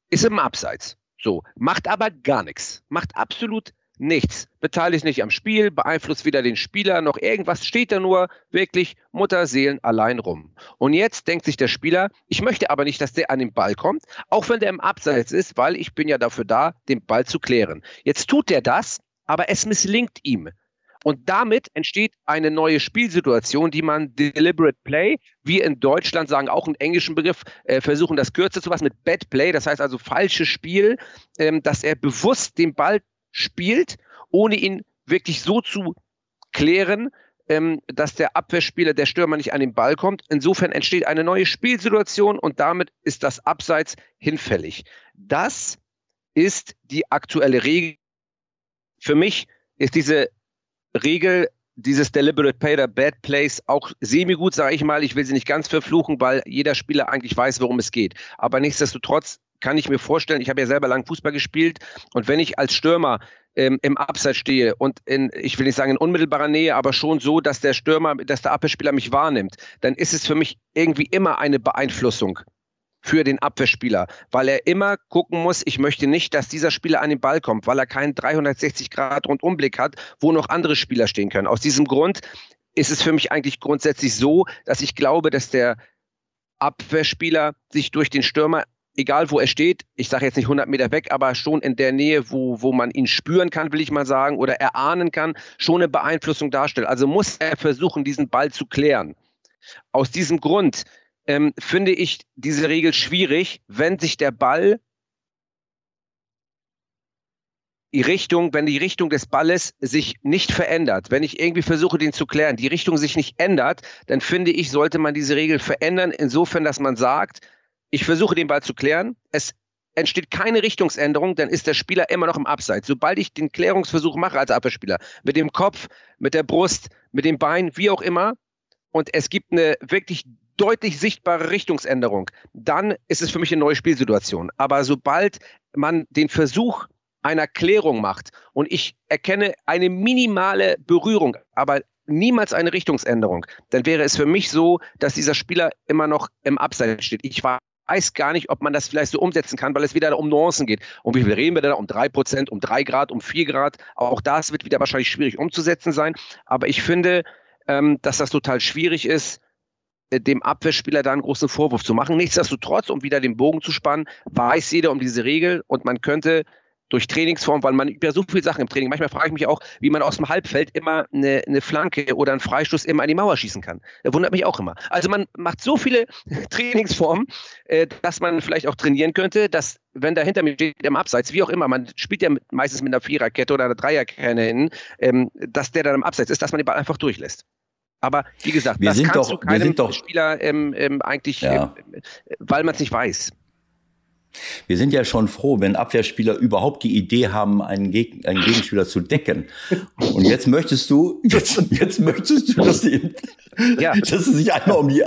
D: ist im Abseits. So, macht aber gar nichts. Macht absolut nichts. Beteiligt nicht am Spiel, beeinflusst weder den Spieler noch irgendwas, steht da nur wirklich Mutterseelen allein rum. Und jetzt denkt sich der Spieler, ich möchte aber nicht, dass der an den Ball kommt, auch wenn der im Abseits ist, weil ich bin ja dafür da, den Ball zu klären. Jetzt tut er das, aber es misslingt ihm. Und damit entsteht eine neue Spielsituation, die man Deliberate Play, wir in Deutschland sagen auch einen englischen Begriff, äh, versuchen das kürzer zu fassen mit Bad Play, das heißt also falsches Spiel, ähm, dass er bewusst den Ball spielt, ohne ihn wirklich so zu klären, ähm, dass der Abwehrspieler, der Stürmer nicht an den Ball kommt. Insofern entsteht eine neue Spielsituation und damit ist das Abseits hinfällig. Das ist die aktuelle Regel. Für mich ist diese Regel dieses Deliberate Play oder Bad Plays auch semi-gut, sage ich mal. Ich will sie nicht ganz verfluchen, weil jeder Spieler eigentlich weiß, worum es geht. Aber nichtsdestotrotz kann ich mir vorstellen, ich habe ja selber lang Fußball gespielt und wenn ich als Stürmer ähm, im Abseits stehe und in, ich will nicht sagen in unmittelbarer Nähe, aber schon so, dass der Stürmer, dass der Abwehrspieler mich wahrnimmt, dann ist es für mich irgendwie immer eine Beeinflussung für den Abwehrspieler, weil er immer gucken muss, ich möchte nicht, dass dieser Spieler an den Ball kommt, weil er keinen 360 Grad Rundumblick hat, wo noch andere Spieler stehen können. Aus diesem Grund ist es für mich eigentlich grundsätzlich so, dass ich glaube, dass der Abwehrspieler sich durch den Stürmer egal wo er steht, ich sage jetzt nicht 100 Meter weg, aber schon in der Nähe, wo, wo man ihn spüren kann, will ich mal sagen, oder erahnen kann, schon eine Beeinflussung darstellt. Also muss er versuchen, diesen Ball zu klären. Aus diesem Grund ähm, finde ich diese Regel schwierig, wenn sich der Ball die Richtung, wenn die Richtung des Balles sich nicht verändert, wenn ich irgendwie versuche, den zu klären, die Richtung sich nicht ändert, dann finde ich, sollte man diese Regel verändern, insofern, dass man sagt, ich versuche den Ball zu klären. Es entsteht keine Richtungsänderung, dann ist der Spieler immer noch im Abseits. Sobald ich den Klärungsversuch mache als Abwehrspieler, mit dem Kopf, mit der Brust, mit dem Bein, wie auch immer, und es gibt eine wirklich deutlich sichtbare Richtungsänderung, dann ist es für mich eine neue Spielsituation. Aber sobald man den Versuch einer Klärung macht und ich erkenne eine minimale Berührung, aber niemals eine Richtungsänderung, dann wäre es für mich so, dass dieser Spieler immer noch im Abseits steht. Ich war weiß gar nicht, ob man das vielleicht so umsetzen kann, weil es wieder um Nuancen geht. Um wie viel reden wir da? Um drei Prozent, um drei Grad, um vier Grad. Auch das wird wieder wahrscheinlich schwierig umzusetzen sein. Aber ich finde, ähm, dass das total schwierig ist, äh, dem Abwehrspieler da einen großen Vorwurf zu machen. Nichtsdestotrotz, um wieder den Bogen zu spannen, weiß jeder um diese Regel und man könnte durch Trainingsform, weil man über so viele Sachen im Training. Manchmal frage ich mich auch, wie man aus dem Halbfeld immer eine, eine Flanke oder einen Freistoß immer an die Mauer schießen kann. Das wundert mich auch immer. Also man macht so viele <laughs> Trainingsformen, äh, dass man vielleicht auch trainieren könnte, dass wenn da hinter mir steht im Abseits, wie auch immer, man spielt ja meistens mit einer Viererkette oder einer Dreierkette hin, ähm, dass der dann im Abseits ist, dass man den Ball einfach durchlässt. Aber wie gesagt,
C: wir
D: das
C: sind
D: kannst
C: doch,
D: du keinem Spieler ähm, ähm, eigentlich,
C: ja.
D: ähm, weil man es nicht weiß.
C: Wir sind ja schon froh, wenn Abwehrspieler überhaupt die Idee haben, einen, Geg einen Gegenspieler zu decken. Und jetzt möchtest du, jetzt, jetzt möchtest du, dass sie, ja. <laughs> dass sie sich einmal um die,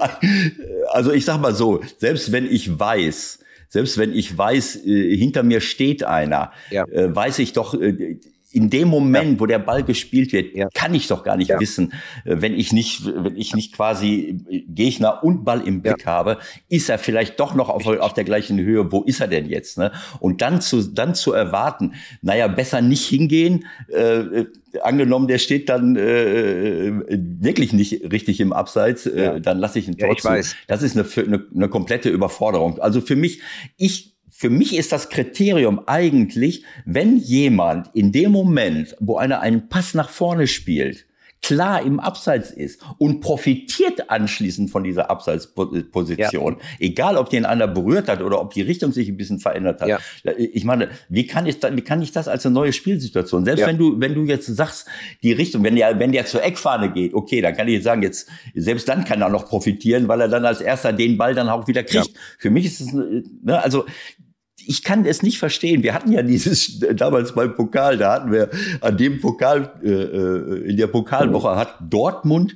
C: also ich sag mal so, selbst wenn ich weiß, selbst wenn ich weiß, äh, hinter mir steht einer, ja. äh, weiß ich doch, äh, in dem Moment, ja. wo der Ball gespielt wird, ja. kann ich doch gar nicht ja. wissen, äh, wenn ich nicht, wenn ich nicht quasi äh, Gegner und Ball im Blick habe, ist er vielleicht doch noch auf, auf der gleichen Höhe. Wo ist er denn jetzt? Ne? Und dann zu, dann zu erwarten, naja, besser nicht hingehen. Äh, angenommen, der steht dann äh, wirklich nicht richtig im Abseits, äh, dann lasse ich ihn trotzdem.
D: Ja,
C: das ist eine, eine, eine komplette Überforderung. Also für mich, ich für mich ist das Kriterium eigentlich, wenn jemand in dem Moment, wo einer einen Pass nach vorne spielt, klar im Abseits ist und profitiert anschließend von dieser Abseitsposition, ja. egal ob den einer berührt hat oder ob die Richtung sich ein bisschen verändert hat. Ja. Ich meine, wie kann ich, da, wie kann ich das als eine neue Spielsituation? Selbst ja. wenn du, wenn du jetzt sagst, die Richtung, wenn der, wenn der zur Eckfahne geht, okay, dann kann ich jetzt sagen, jetzt, selbst dann kann er noch profitieren, weil er dann als erster den Ball dann auch wieder kriegt. Für mich ist es, ne, also, ich kann es nicht verstehen. Wir hatten ja dieses damals beim Pokal, da hatten wir an dem Pokal äh, äh in der Pokalwoche hat Dortmund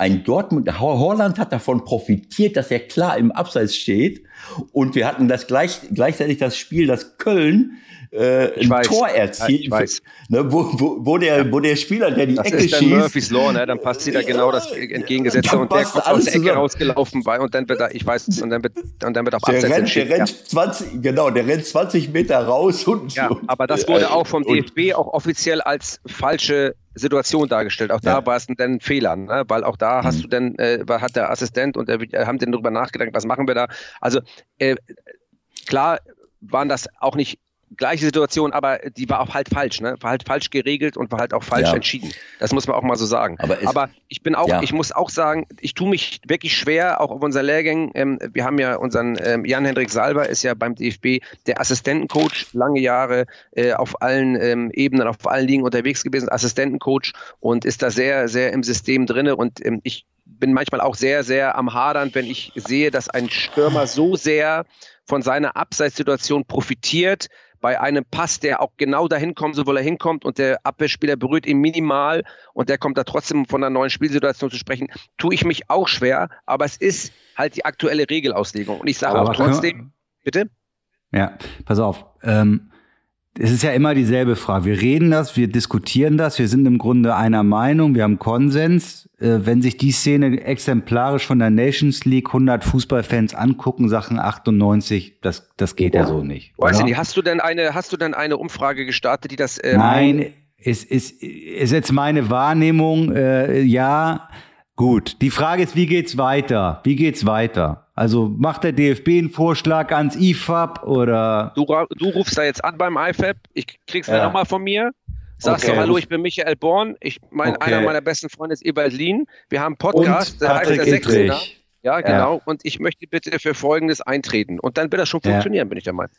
C: ein Dortmund Holland hat davon profitiert, dass er klar im Abseits steht und wir hatten das gleich gleichzeitig das Spiel, das Köln äh, ein weiß. Tor erzielt,
D: ich weiß.
C: Ne, wo, wo, wo, der, wo der Spieler, der die
D: das
C: Ecke
D: ist
C: schießt.
D: Murphy's Law, ne? dann passt wieder genau das entgegengesetzte und der kommt aus der Ecke zusammen. rausgelaufen bei und dann wird er, ich weiß, und dann wird, und dann wird auch
C: der rennt, der rennt ja. 20, genau, der rennt 20 Meter raus und.
D: Ja,
C: und,
D: aber das wurde auch vom DFB auch offiziell als falsche Situation dargestellt. Auch da ja. war es dann ein Fehler, ne? weil auch da mhm. hast du dann, äh, hat der Assistent und der, haben dann darüber nachgedacht, was machen wir da. Also äh, klar waren das auch nicht gleiche Situation, aber die war auch halt falsch, ne? War halt falsch geregelt und war halt auch falsch ja. entschieden. Das muss man auch mal so sagen. Aber, aber ich bin auch, ja. ich muss auch sagen, ich tue mich wirklich schwer, auch auf unser Lehrgang. Ähm, wir haben ja unseren ähm, Jan-Hendrik Salber ist ja beim DFB der Assistentencoach, lange Jahre äh, auf allen ähm, Ebenen, auf allen Ligen unterwegs gewesen, Assistentencoach und ist da sehr, sehr im System drinne und ähm, ich bin manchmal auch sehr, sehr am Hadern, wenn ich sehe, dass ein Stürmer so sehr von seiner Abseitssituation profitiert, bei einem Pass, der auch genau dahin kommt, so wo er hinkommt und der Abwehrspieler berührt ihn minimal und der kommt da trotzdem von einer neuen Spielsituation zu sprechen, tue ich mich auch schwer, aber es ist halt die aktuelle Regelauslegung. Und ich sage auch trotzdem, bitte?
B: Ja, pass auf. Ähm, es ist ja immer dieselbe Frage. Wir reden das, wir diskutieren das, wir sind im Grunde einer Meinung, wir haben Konsens. Äh, wenn sich die Szene exemplarisch von der Nations League 100 Fußballfans angucken, Sachen 98, das, das geht ja, ja so nicht.
D: Weiß ich nicht. Hast du denn eine, hast du denn eine Umfrage gestartet, die das?
B: Ähm Nein, ist, ist, ist jetzt meine Wahrnehmung. Äh, ja, gut. Die Frage ist, wie geht's weiter? Wie geht's weiter? Also macht der DFB einen Vorschlag ans IFAB oder?
D: Du, du rufst da jetzt an beim IFAB. Ich krieg's ja. nochmal von mir. Sagst okay. du, hallo, ich bin Michael Born. Ich mein, okay. einer meiner besten Freunde ist Ewald Lien. Wir haben einen Podcast,
B: der heißt der 16
D: Ja, genau. Ja. Und ich möchte bitte für Folgendes eintreten. Und dann wird das schon funktionieren, ja. bin ich der Meinung.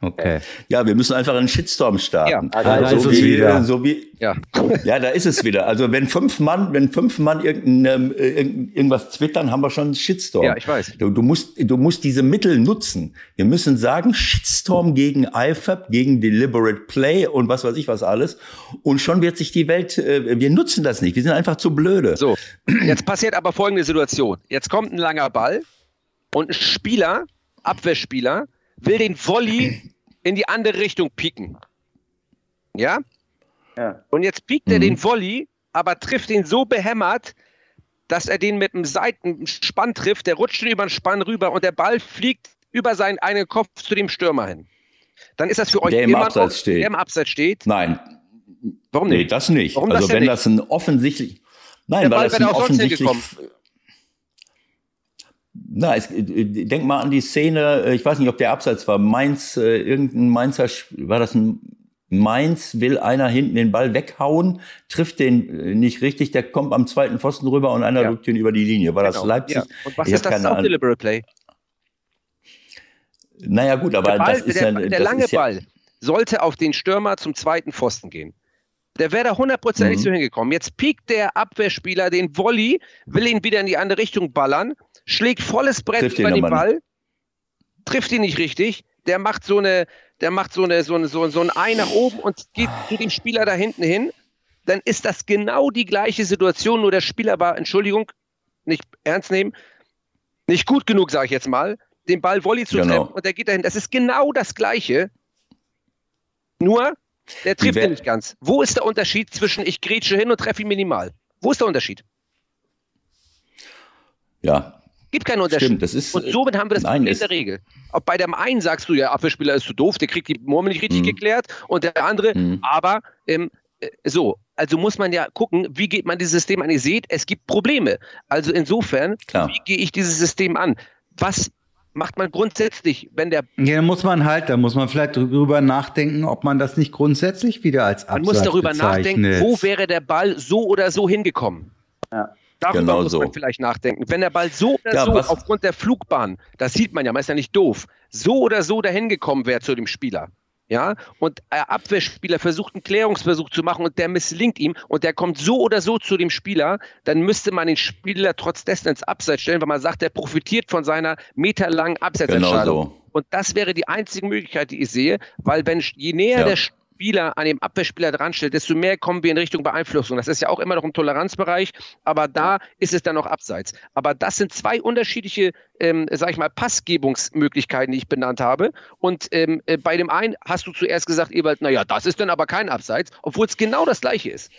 C: Okay. Ja, wir müssen einfach einen Shitstorm starten.
B: Ja, also, so, wie,
C: so wie, ja. ja, da ist es wieder. Also wenn fünf Mann, wenn fünf Mann irgendein, äh, irgendwas twittern, haben wir schon einen Shitstorm.
D: Ja, ich weiß.
C: Du, du, musst, du musst diese Mittel nutzen. Wir müssen sagen, Shitstorm gegen IFAB, gegen Deliberate Play und was weiß ich was alles. Und schon wird sich die Welt, äh, wir nutzen das nicht. Wir sind einfach zu blöde.
D: So, jetzt passiert aber folgende Situation. Jetzt kommt ein langer Ball und ein Spieler, Abwehrspieler, will den Volley in die andere Richtung pieken. Ja? ja. Und jetzt piekt mhm. er den Volley, aber trifft ihn so behämmert, dass er den mit einem Seitenspann trifft. Der rutscht über den Spann rüber und der Ball fliegt über seinen eigenen Kopf zu dem Stürmer hin. Dann ist das für euch
C: der im Abseits steht.
D: Der im Abseits steht.
C: Nein.
D: Warum nicht?
C: Nee, das nicht. Warum also das wenn nicht? das ein offensichtlich Nein, der weil Ball das ein offensichtlich na, es, äh, denk mal an die Szene, äh, ich weiß nicht, ob der Abseits war, Mainz, äh, irgendein Mainzer, war das ein, Mainz will einer hinten den Ball weghauen, trifft den äh, nicht richtig, der kommt am zweiten Pfosten rüber und einer
D: Ja.
C: drückt ihn über die Linie. War das
D: Genau.
C: Leipzig?
D: Ja. Und was
C: Ich
D: ist das
C: keine.
D: Deliberate Play?
C: Naja gut, aber
D: Der, Ball,
C: das ist
D: der,
C: ja...
D: der
C: das
D: lange
C: ja,
D: Ball sollte auf den Stürmer zum zweiten Pfosten gehen. Der wäre da hundertprozentig
C: Mhm.
D: so hingekommen. Jetzt piekt der Abwehrspieler den Volley, will ihn wieder in die andere Richtung ballern, schlägt volles Brett
C: Trifft
D: über den Ball, trifft ihn nicht richtig. Der macht so eine, der macht so eine, so eine, so, so ein Ei nach oben und geht zu dem Spieler da hinten hin. Dann ist das genau die gleiche Situation, nur der Spieler war, Entschuldigung, nicht ernst nehmen, nicht gut genug, sage ich jetzt mal, den Ball Volley zu
C: Genau.
D: treffen und der geht dahin. Das ist genau das Gleiche. Nur, der trifft ihn nicht ganz. Wo ist der Unterschied zwischen ich grätsche hin und treffe ihn minimal? Wo ist der Unterschied?
C: ja,
D: Gibt keinen Unterschied.
C: stimmt. Das ist,
D: Und somit haben wir das
C: Nein,
D: in der Regel. Ob bei dem einen sagst du, der Abwehrspieler ist zu doof, der kriegt die Murmel nicht richtig
C: Mhm.
D: geklärt und der andere,
C: Mhm.
D: aber ähm, äh, so. Also muss man ja gucken, wie geht man dieses System an. Ihr seht, es gibt Probleme. Also insofern,
C: Klar.
D: wie gehe ich dieses System an? Was macht man grundsätzlich, wenn der
B: Ja, da muss man halt, da muss man vielleicht drüber nachdenken, ob man das nicht grundsätzlich wieder als
D: Man
B: Abseits
D: muss darüber
B: bezeichnet.
D: nachdenken, wo wäre der Ball so oder so hingekommen.
E: Ja.
D: Darüber
C: Genau
D: muss
C: so.
D: man vielleicht nachdenken. Wenn der Ball so oder
C: Ja,
D: so
C: was-
D: aufgrund der Flugbahn, das sieht man ja, man ist ja nicht doof, so oder so dahin gekommen wäre zu dem Spieler. Ja, und der Abwehrspieler versucht einen Klärungsversuch zu machen und der misslingt ihm und der kommt so oder so zu dem Spieler, dann müsste man den Spieler trotz dessen ins Abseits stellen, weil man sagt, der profitiert von seiner meterlangen Abseitsentscheidung.
C: Genau so.
D: Und das wäre die einzige Möglichkeit, die ich sehe, weil wenn je näher
C: Ja.
D: der Spieler an dem Abwehrspieler dran steht, desto mehr kommen wir in Richtung Beeinflussung. Das ist ja auch immer noch im Toleranzbereich, aber da ist es dann noch abseits. Aber das sind zwei unterschiedliche, ähm, sag ich mal, Passgebungsmöglichkeiten, die ich benannt habe. Und ähm, äh, bei dem einen hast du zuerst gesagt, Ewald, naja, das ist dann aber kein Abseits, obwohl es genau das gleiche ist.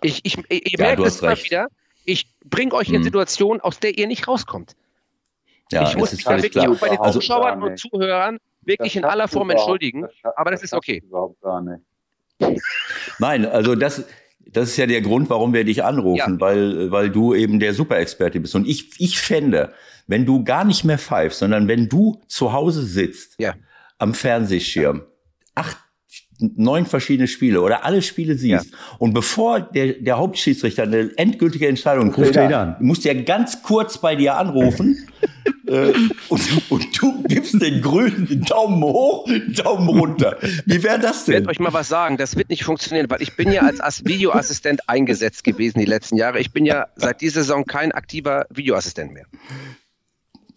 D: Ich, ich, ihr
C: Ja,
D: merkt
C: du
D: es
C: hast
D: immer
C: recht.
D: wieder. Ich bringe euch in
C: Mhm.
D: Situationen, aus der ihr nicht rauskommt
C: Ja,
D: ich muss da wirklich
C: klar.
D: auch bei den
C: Also-
D: Zuschauern und. Zuhörern wirklich in aller Form entschuldigen. aber das ist okay.
E: Überhaupt gar nicht.
C: Nein, also das, das ist ja der Grund, warum wir dich anrufen, weil, weil du eben der Superexperte bist. Und ich, ich fände, wenn du gar nicht mehr pfeifst, sondern wenn du zu Hause sitzt,
D: Ja.
C: am Fernsehschirm, acht, neun verschiedene Spiele oder alle Spiele siehst und bevor der, der Hauptschiedsrichter eine endgültige Entscheidung
B: Ruft
C: trifft, muss der ganz kurz bei dir anrufen <laughs> äh, und, und du gibst den grünen Daumen hoch, Daumen runter. Wie wäre das
D: Ich werde
C: denn?
D: euch mal was sagen, das wird nicht funktionieren, weil ich bin ja als As- Videoassistent eingesetzt gewesen die letzten Jahre. Ich bin ja seit dieser Saison kein aktiver Videoassistent mehr.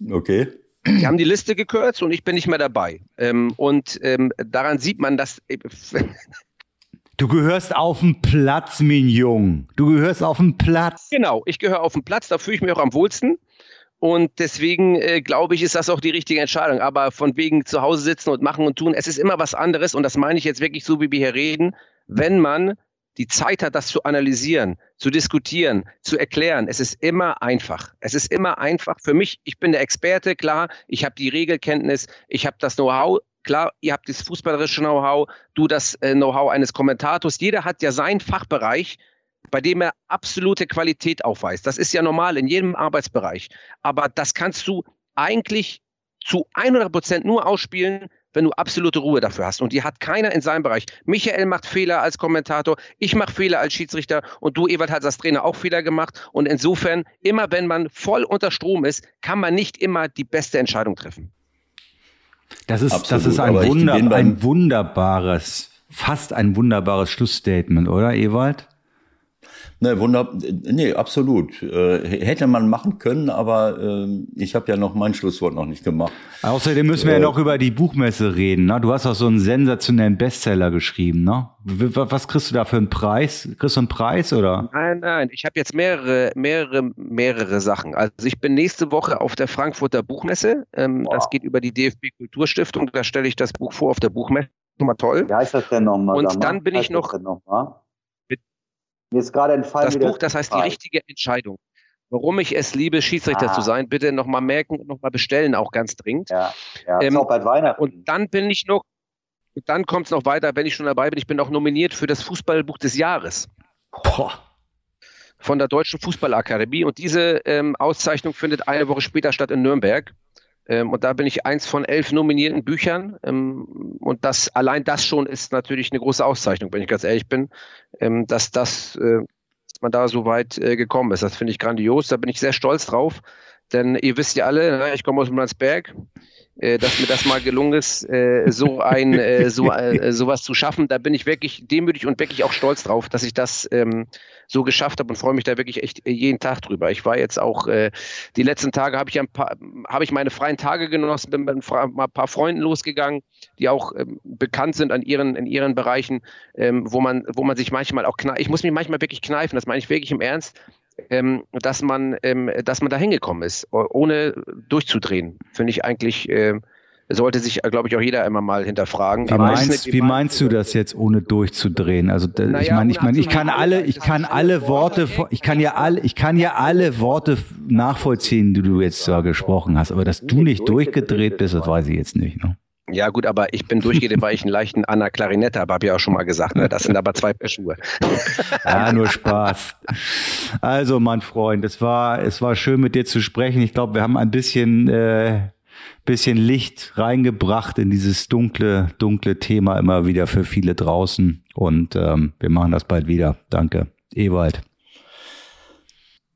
C: Okay.
D: Die haben die Liste gekürzt und ich bin nicht mehr dabei. Ähm, und ähm, daran sieht man, dass <laughs>
B: Du gehörst auf den Platz, Mignon. Du gehörst auf den Platz.
D: Genau, ich gehöre auf den Platz, da fühle ich mich auch am wohlsten. Und deswegen äh, glaube ich, ist das auch die richtige Entscheidung. Aber von wegen zu Hause sitzen und machen und tun, es ist immer was anderes. Und das meine ich jetzt wirklich so, wie wir hier reden, wenn man die Zeit hat, das zu analysieren, zu diskutieren, zu erklären. Es ist immer einfach. Es ist immer einfach. Für mich, ich bin der Experte, klar, ich habe die Regelkenntnis, ich habe das Know-how. Klar, ihr habt das fußballerische Know-how, du das äh, Know-how eines Kommentators. Jeder hat ja seinen Fachbereich, bei dem er absolute Qualität aufweist. Das ist ja normal in jedem Arbeitsbereich. Aber das kannst du eigentlich zu 100 Prozent nur ausspielen, wenn du absolute Ruhe dafür hast. Und die hat keiner in seinem Bereich. Michael macht Fehler als Kommentator, ich mache Fehler als Schiedsrichter und du, Ewald, hast als Trainer auch Fehler gemacht. Und insofern, immer wenn man voll unter Strom ist, kann man nicht immer die beste Entscheidung treffen.
B: Das ist,
C: Absolut,
B: das ist ein, Wunder, ein wunderbares, fast ein wunderbares Schlussstatement, oder, Ewald?
C: Ne, wunder, nee, absolut. Äh, hätte man machen können, aber äh, ich habe ja noch mein Schlusswort noch nicht gemacht.
B: Außerdem müssen wir ja noch über die Buchmesse reden. Ne? Du hast auch so einen sensationellen Bestseller geschrieben. Ne? Was kriegst du da für einen Preis? Kriegst du einen Preis oder?
D: Nein, nein, ich habe jetzt mehrere, mehrere, mehrere Sachen. Also ich bin nächste Woche auf der Frankfurter Buchmesse. Ähm, Das geht über die DFB Kulturstiftung. Da stelle ich das Buch vor auf der Buchmesse. Nochmal toll.
E: Wie heißt das denn nochmal?
D: Und
E: mal?
D: dann bin ich noch-
E: Das denn noch mal?
D: Mit-
E: Mir ist gerade entfallen,
D: Das Buch, das heißt die richtige Entscheidung. Warum ich es liebe, Schiedsrichter
E: Ah.
D: zu sein, bitte nochmal merken und nochmal bestellen, auch ganz dringend.
E: Ja, ja.
D: Ähm,
E: ist auch bald Weihnachten.
D: Und dann bin ich noch, und dann kommt es noch weiter, wenn ich schon dabei bin, ich bin auch nominiert für das Fußballbuch des Jahres
B: Boah.
D: von der Deutschen Fußballakademie. Und diese ähm, Auszeichnung findet eine Woche später statt in Nürnberg. Ähm, und da bin ich eins von elf nominierten Büchern. Ähm, und das, allein das schon ist natürlich eine große Auszeichnung, wenn ich ganz ehrlich bin, ähm, dass das, äh, man da so weit äh, gekommen ist. Das finde ich grandios. Da bin ich sehr stolz drauf. Denn ihr wisst ja alle, ne, ich komme aus Landsberg, äh, dass mir das mal gelungen ist, äh, so ein äh, so äh, sowas zu schaffen. Da bin ich wirklich demütig und wirklich auch stolz drauf, dass ich das ähm, so geschafft habe und freue mich da wirklich echt jeden Tag drüber. Ich war jetzt auch äh, die letzten Tage habe ich ein paar habe ich meine freien Tage genossen, bin mit ein paar Freunden losgegangen, die auch ähm, bekannt sind an ihren in ihren Bereichen, ähm, wo man wo man sich manchmal auch kneift. Ich muss mich manchmal wirklich kneifen, das meine ich wirklich im Ernst ähm, dass man, ähm, dass man da hingekommen ist, ohne durchzudrehen. Finde ich eigentlich, äh, sollte sich, glaube ich, auch jeder immer mal hinterfragen.
B: Wie, meinst, wie meinst du das jetzt, ohne durchzudrehen? Also naja, ich meine, ich meine, ich kann alle, ich kann alle Worte, ich kann ja alle, ich kann ja alle Worte nachvollziehen, die du jetzt da gesprochen hast, aber dass du nicht durchgedreht bist, das weiß ich jetzt nicht. Ne?
D: Ja, gut, aber ich bin durchgehend, weil ich einen leichten Anna Klarinette habe, habe ich auch schon mal gesagt. Ne? Das sind aber zwei Paar Schuhe. <laughs>
B: Ja, nur Spaß. Also, mein Freund, es war, es war schön mit dir zu sprechen. Ich glaube, wir haben ein bisschen, äh, bisschen Licht reingebracht in dieses dunkle, dunkle Thema immer wieder für viele draußen. Und ähm, wir machen das bald wieder. Danke. Ewald.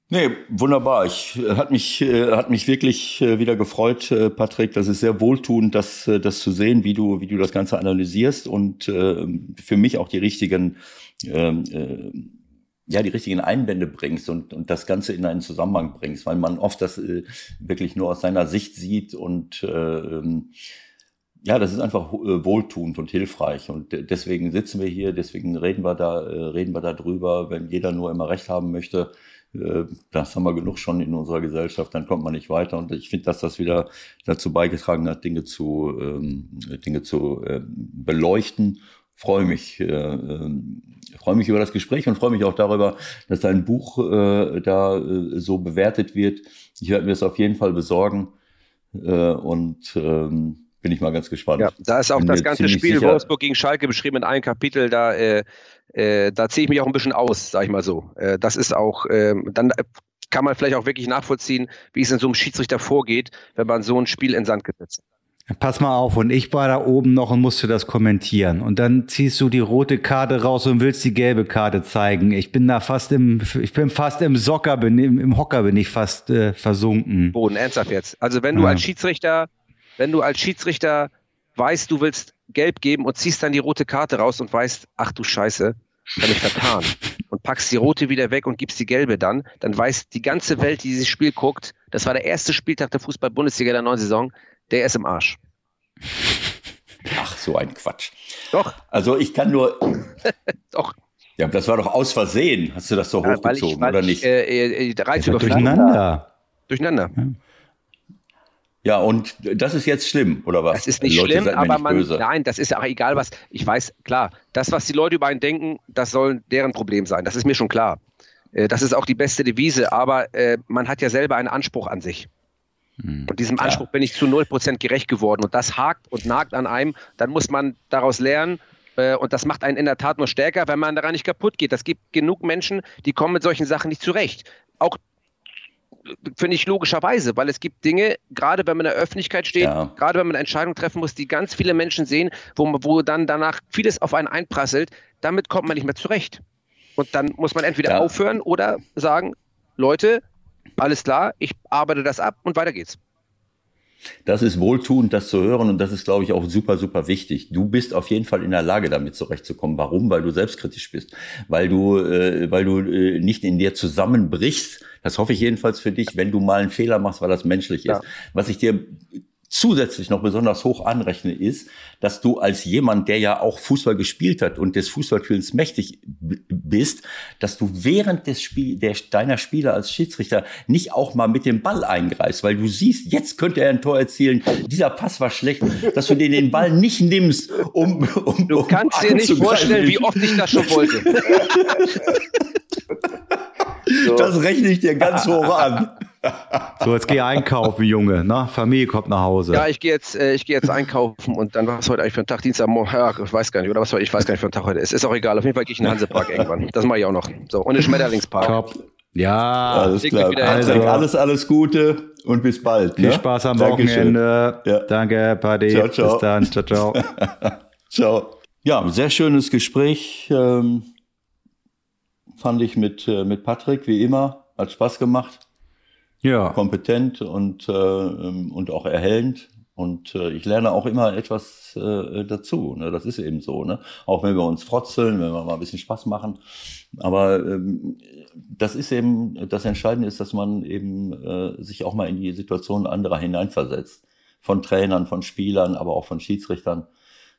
C: Nee, wunderbar. Ich äh, hat mich äh, hat mich wirklich äh, wieder gefreut, Patrick. Das ist sehr wohltuend, das das zu sehen, wie du wie du das Ganze analysierst und äh, für mich auch die richtigen ähm, äh, ja die richtigen Einwände bringst und und das Ganze in einen Zusammenhang bringst, weil man oft das wirklich nur aus seiner Sicht sieht und äh, ähm, ja, das ist einfach wohltuend und hilfreich und deswegen sitzen wir hier, deswegen reden wir da reden wir da drüber, wenn jeder nur immer recht haben möchte das haben wir genug schon in unserer Gesellschaft, dann kommt man nicht weiter. Und ich finde, dass das wieder dazu beigetragen hat, Dinge zu, ähm, Dinge zu äh, beleuchten. Freue mich, äh, äh, freue mich über das Gespräch und freue mich auch darüber, dass dein Buch äh, da äh, so bewertet wird. Ich werde mir das auf jeden Fall besorgen äh, und ähm, bin ich mal ganz gespannt. Ja,
D: da ist auch bin das ganze Spiel sicher, Wolfsburg gegen Schalke beschrieben in einem Kapitel. Da äh, äh, da ziehe ich mich auch ein bisschen aus, sag ich mal so. Äh, das ist auch, äh, dann kann man vielleicht auch wirklich nachvollziehen, wie es in so einem Schiedsrichter vorgeht, wenn man so ein Spiel in Sand gesetzt hat.
B: Pass mal auf, und ich war da oben noch und musste das kommentieren. Und dann ziehst du die rote Karte raus und willst die gelbe Karte zeigen. Ich bin da fast im, ich bin fast im Socker, bin, im, im Hocker bin ich fast äh, versunken.
D: Boden, ernsthaft jetzt. Also wenn du ja. als Schiedsrichter, wenn du als Schiedsrichter weißt, du willst gelb geben und ziehst dann die rote Karte raus und weißt, ach du Scheiße, habe ich vertan und packst die rote wieder weg und gibst die gelbe dann, dann weiß die ganze Welt, die dieses Spiel guckt, das war der erste Spieltag der Fußball-Bundesliga der neuen Saison, der ist im Arsch.
C: Ach, so ein Quatsch.
D: Doch.
C: Also ich kann nur. <laughs>
D: Doch.
C: Ja, das war doch aus Versehen. Hast du das so ja, hochgezogen, ich, oder nicht?
D: Äh, äh, äh
B: durcheinander.
D: Durcheinander. Ja.
C: Ja, und das ist jetzt schlimm, oder was?
D: Das ist nicht Leute, schlimm, aber nicht man, böse. nein, das ist auch egal was. Ich weiß, klar, das, was die Leute über einen denken, das soll deren Problem sein. Das ist mir schon klar. Äh, das ist auch die beste Devise, aber äh, man hat ja selber einen Anspruch an sich. Hm, und diesem Anspruch ja. bin ich zu 0% gerecht geworden. Und das hakt und nagt an einem. Dann muss man daraus lernen. Äh, und das macht einen in der Tat nur stärker, wenn man daran nicht kaputt geht. Es gibt genug Menschen, die kommen mit solchen Sachen nicht zurecht. Auch finde ich logischerweise, weil es gibt Dinge, gerade wenn man in der Öffentlichkeit steht, ja. gerade wenn man eine Entscheidung treffen muss, die ganz viele Menschen sehen, wo, wo dann danach vieles auf einen einprasselt, damit kommt man nicht mehr zurecht. Und dann muss man entweder ja. aufhören oder sagen, Leute, alles klar, ich arbeite das ab und weiter geht's.
C: Das ist wohltuend, das zu hören und das ist, glaube ich, auch super, super wichtig. Du bist auf jeden Fall in der Lage, damit zurechtzukommen. Warum? Weil du selbstkritisch bist, weil du, äh, weil du äh, nicht in dir zusammenbrichst. Das hoffe ich jedenfalls für dich, wenn du mal einen Fehler machst, weil das menschlich ja. ist. Was ich dir zusätzlich noch besonders hoch anrechne, ist, dass du als jemand, der ja auch Fußball gespielt hat und des Fußballspielens mächtig bist, dass du während des Spiel, der, deiner Spiele als Schiedsrichter nicht auch mal mit dem Ball eingreifst, weil du siehst, jetzt könnte er ein Tor erzielen, dieser Pass war schlecht, dass du dir den Ball nicht nimmst, um, um
D: Du kannst um dir nicht vorstellen, wie oft ich das schon wollte.
C: So. <laughs> Das rechne ich dir ganz hoch an. <laughs>
B: So, jetzt geh einkaufen, Junge. Na, Familie kommt nach Hause.
D: Ja, ich gehe jetzt, äh, ich gehe jetzt einkaufen und dann was heute eigentlich für ein Tag? Dienstag, ja, ich weiß gar nicht, oder was heute, ich weiß gar nicht für ein Tag heute ist. Ist auch egal. Auf jeden Fall gehe ich in den Hansepark irgendwann. Das mache ich auch noch. So, und den Schmetterlingspark. Top.
B: Ja,
C: Alles klar.
B: hin.
C: alles, alles Gute und bis bald.
B: viel
C: ne?
B: Spaß am
C: Dankeschön.
B: Wochenende.
C: Ja.
B: Danke, Paddy.
C: Ciao, ciao.
B: Bis dann. Ciao, ciao. <laughs>
C: Ciao. Ja, ein sehr schönes Gespräch ähm, fand ich mit, äh, mit Patrick, wie immer. Hat Spaß gemacht,
B: Ja,
C: kompetent und, äh, ähm, und auch erhellend. Und äh, ich lerne auch immer etwas äh, dazu. Ne? Das ist eben so. Ne? Auch wenn wir uns frotzeln, wenn wir mal ein bisschen Spaß machen. Aber ähm, das ist eben, das Entscheidende ist, dass man eben äh, sich auch mal in die Situation anderer hineinversetzt. Von Trainern, von Spielern, aber auch von Schiedsrichtern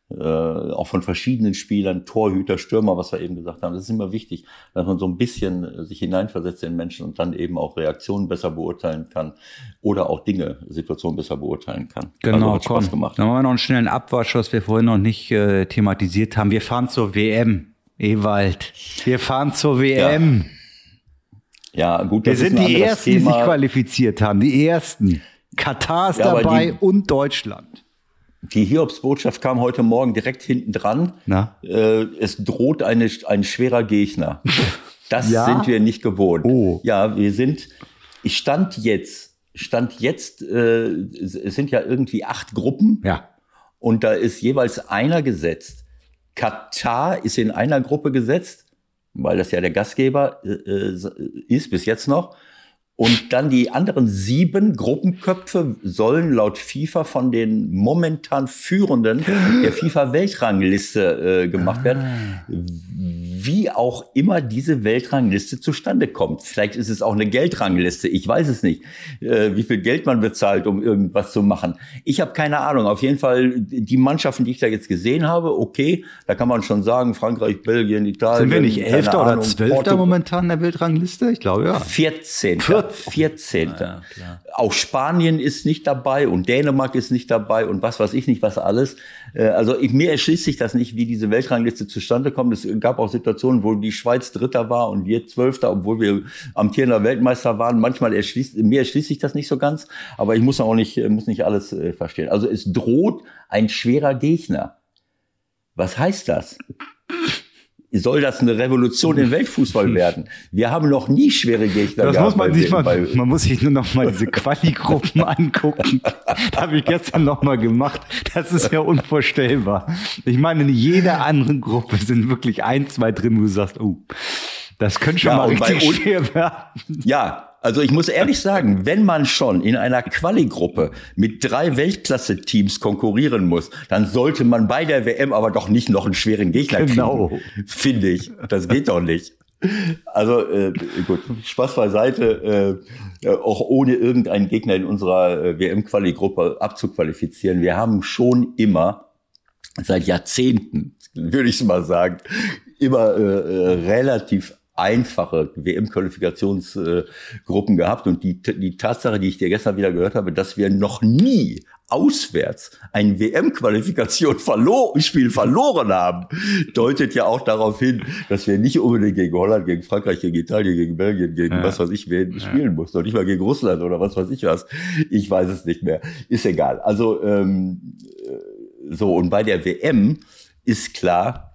C: äh, auch von verschiedenen Spielern, Torhüter, Stürmer, was wir eben gesagt haben. Das ist immer wichtig, dass man so ein bisschen äh, sich hineinversetzt in Menschen und dann eben auch Reaktionen besser beurteilen kann oder auch Dinge, Situationen besser beurteilen kann.
B: Genau,
C: also hat Spaß
B: komm.
C: gemacht.
B: Dann machen wir noch einen schnellen Abwasch, was wir vorhin noch nicht äh, thematisiert haben. Wir fahren zur WM, Ewald. Wir fahren zur WM.
C: Ja, gut,
B: wir
C: das ist
B: sind die Ersten, die
C: Thema.
B: sich qualifiziert haben. Die Ersten. Katar ist
C: Ja,
B: dabei
C: die-
B: und Deutschland.
C: Die Hiobsbotschaft kam heute Morgen direkt hinten dran. Äh, es droht eine, ein schwerer Gegner. <laughs> Das
B: Ja?
C: sind wir nicht gewohnt.
B: Oh.
C: Ja, wir sind, ich stand jetzt, stand jetzt, äh, es es sind ja irgendwie acht Gruppen
B: Ja.
C: und da ist jeweils einer gesetzt. Katar ist in einer Gruppe gesetzt, weil das ja der Gastgeber äh, äh, ist bis jetzt noch. Und dann die anderen sieben Gruppenköpfe sollen laut FIFA von den momentan Führenden der FIFA-Weltrangliste äh, gemacht werden. Wie auch immer diese Weltrangliste zustande kommt. Vielleicht ist es auch eine Geldrangliste. Ich weiß es nicht, äh, wie viel Geld man bezahlt, um irgendwas zu machen. Ich habe keine Ahnung. Auf jeden Fall die Mannschaften, die ich da jetzt gesehen habe, okay, da kann man schon sagen, Frankreich, Belgien, Italien.
B: Sind wir nicht Elfter oder Zwölfter momentan in der Weltrangliste? Ich glaube, ja.
C: 14.
B: Viert-
C: 14. Auch Spanien ist nicht dabei und Dänemark ist nicht dabei und was weiß ich nicht, was alles. Äh, Also ich, mir erschließt sich das nicht, wie diese Weltrangliste zustande kommt. Es gab auch Situationen, wo die Schweiz Dritter war und wir Zwölfter, obwohl wir amtierender Weltmeister waren. Manchmal erschließt, mir erschließt sich das nicht so ganz, aber ich muss auch nicht, muss nicht alles äh, verstehen. Also es droht ein schwerer Gegner. Was heißt das? Soll das eine Revolution im Weltfußball <laughs> werden? Wir haben noch nie schwere Gegner
B: Das
C: gehabt
B: muss man sich mal,
C: bei-
B: man muss sich nur noch mal diese Quali-Gruppen <laughs> angucken. Da habe ich gestern noch mal gemacht. Das ist ja unvorstellbar. Ich meine, in jeder anderen Gruppe sind wirklich ein, zwei drin, wo du sagst, oh, das könnte schon
C: Ja,
B: mal richtig schwer werden.
C: Ja, also ich muss ehrlich sagen, wenn man schon in einer Quali-Gruppe mit drei Weltklasse-Teams konkurrieren muss, dann sollte man bei der WM aber doch nicht noch einen schweren Gegner kriegen.
B: Genau.
C: Finde ich. Das geht doch nicht. Also äh, gut, Spaß beiseite, äh, äh, auch ohne irgendeinen Gegner in unserer äh, WM-Quali-Gruppe abzuqualifizieren. Wir haben schon immer seit Jahrzehnten, würde ich mal sagen, immer äh, äh, relativ einfache WM-Qualifikationsgruppen gehabt. Und die, die Tatsache, die ich dir gestern wieder gehört habe, dass wir noch nie auswärts ein WM-Qualifikation verlor Spiel verloren haben, deutet ja auch darauf hin, dass wir nicht unbedingt gegen Holland, gegen Frankreich, gegen Italien, gegen Belgien, gegen
B: Ja.
C: was weiß ich, wen spielen muss. Noch nicht mal gegen Russland oder was weiß ich was. Ich weiß es nicht mehr. Ist egal. Also ähm, äh, so, und bei der WM ist klar,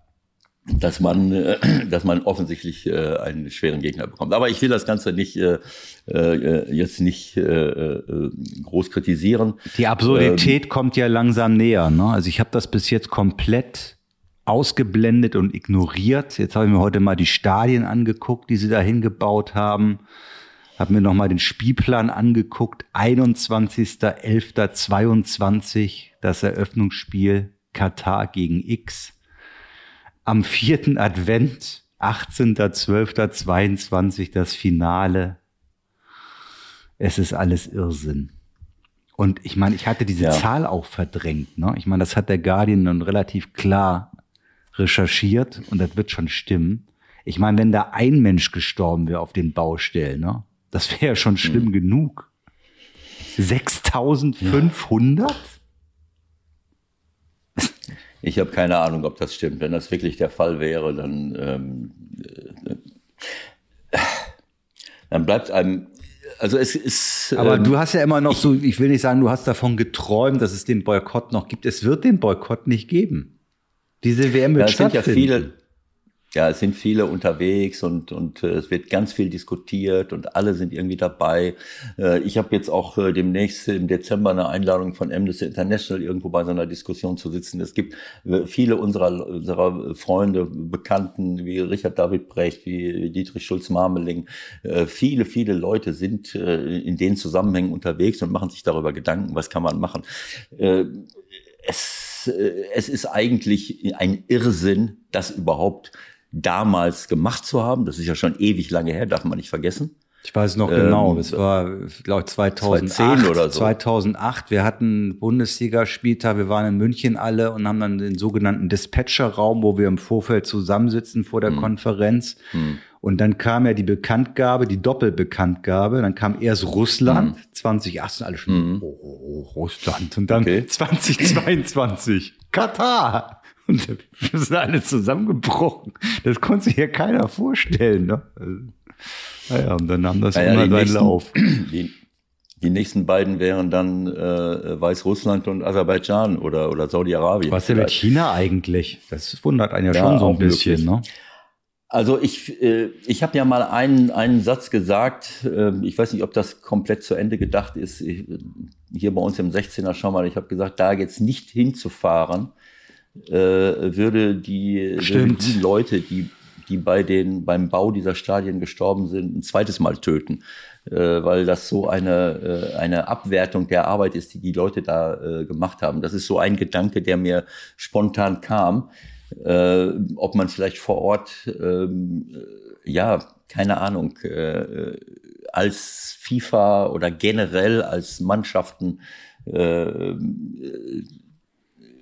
C: dass man, äh, dass man offensichtlich äh, einen schweren Gegner bekommt. Aber ich will das Ganze nicht äh, äh, jetzt nicht äh, äh, groß kritisieren.
B: Die Absurdität kommt ja langsam näher. Ne? Also ich habe das bis jetzt komplett ausgeblendet und ignoriert. Jetzt habe ich mir heute mal die Stadien angeguckt, die sie da hingebaut haben. Habe mir nochmal den Spielplan angeguckt. 21.11.22 das Eröffnungsspiel Katar gegen X. Am vierten Advent 18.12.22 das Finale. Es ist alles Irrsinn. Und ich meine, ich hatte diese
C: Ja.
B: Zahl auch verdrängt. Ne? Ich meine, das hat der Guardian dann relativ klar recherchiert und das wird schon stimmen. Ich meine, wenn da ein Mensch gestorben wäre auf den Baustellen, ne? das wäre ja schon schlimm
C: Hm.
B: genug. 6500?
C: Ich habe keine Ahnung, ob das stimmt. Wenn das wirklich der Fall wäre, dann, ähm, äh, dann bleibt einem. Also es ist.
B: Aber
C: ähm,
B: du hast ja immer noch so, ich will nicht sagen, du hast davon geträumt, dass es den Boykott noch gibt. Es wird den Boykott nicht geben. Diese WM wird
C: Ja, es sind ja
B: stattfinden.
C: viele, Ja, es sind viele unterwegs und, und äh, es wird ganz viel diskutiert und alle sind irgendwie dabei. Äh, ich habe jetzt auch äh, demnächst im Dezember eine Einladung von Amnesty International irgendwo bei so einer Diskussion zu sitzen. Es gibt äh, viele unserer, unserer Freunde, Bekannten wie Richard David Brecht, wie Dietrich Schulz-Marmeling. Äh, viele, viele Leute sind äh, in den Zusammenhängen unterwegs und machen sich darüber Gedanken, was kann man machen. Äh, es, äh, es ist eigentlich ein Irrsinn, das überhaupt damals gemacht zu haben. Das ist ja schon ewig lange her, darf man nicht vergessen.
B: Ich weiß noch
C: Ähm,
B: genau, es war, glaube ich, 2008,
C: 2010 oder so.
B: 2008. Wir hatten Bundesligaspieltag, wir waren in München alle und haben dann den sogenannten Dispatcher-Raum, wo wir im Vorfeld zusammensitzen vor
C: Hm.
B: der Konferenz. Und dann kam ja die Bekanntgabe, die Doppelbekanntgabe. Dann kam erst Russland, 2018, alle schon, oh, oh, Russland. Und dann
C: Hm. Okay. <laughs>
B: 2022, Katar. Und <laughs> wir sind alle zusammengebrochen. Das konnte sich ja keiner vorstellen. Ne? Also, Naja, und dann nahm das
C: Naja,
B: immer seinen
C: nächsten-
B: Lauf. <clears throat>
C: Die, die nächsten beiden wären dann äh, Weißrussland und Aserbaidschan oder, oder Saudi-Arabien.
B: Was ist denn mit. China eigentlich? Das wundert einen ja,
C: Ja,
B: schon so ein bisschen, ne?
C: Also ich, äh, ich habe ja mal einen, einen Satz gesagt, äh, ich weiß nicht, ob das komplett zu Ende gedacht ist. Ich, hier bei uns im 16er schon mal, ich habe gesagt, da jetzt nicht hinzufahren, äh, würde die, die Leute, die, die bei den, beim Bau dieser Stadien gestorben sind, ein zweites Mal töten. Äh, weil das so eine, äh, eine Abwertung der Arbeit ist, die die Leute da äh, gemacht haben. Das ist so ein Gedanke, der mir spontan kam äh, ob man vielleicht vor Ort, ähm, äh, ja, keine Ahnung, als FIFA oder generell als Mannschaften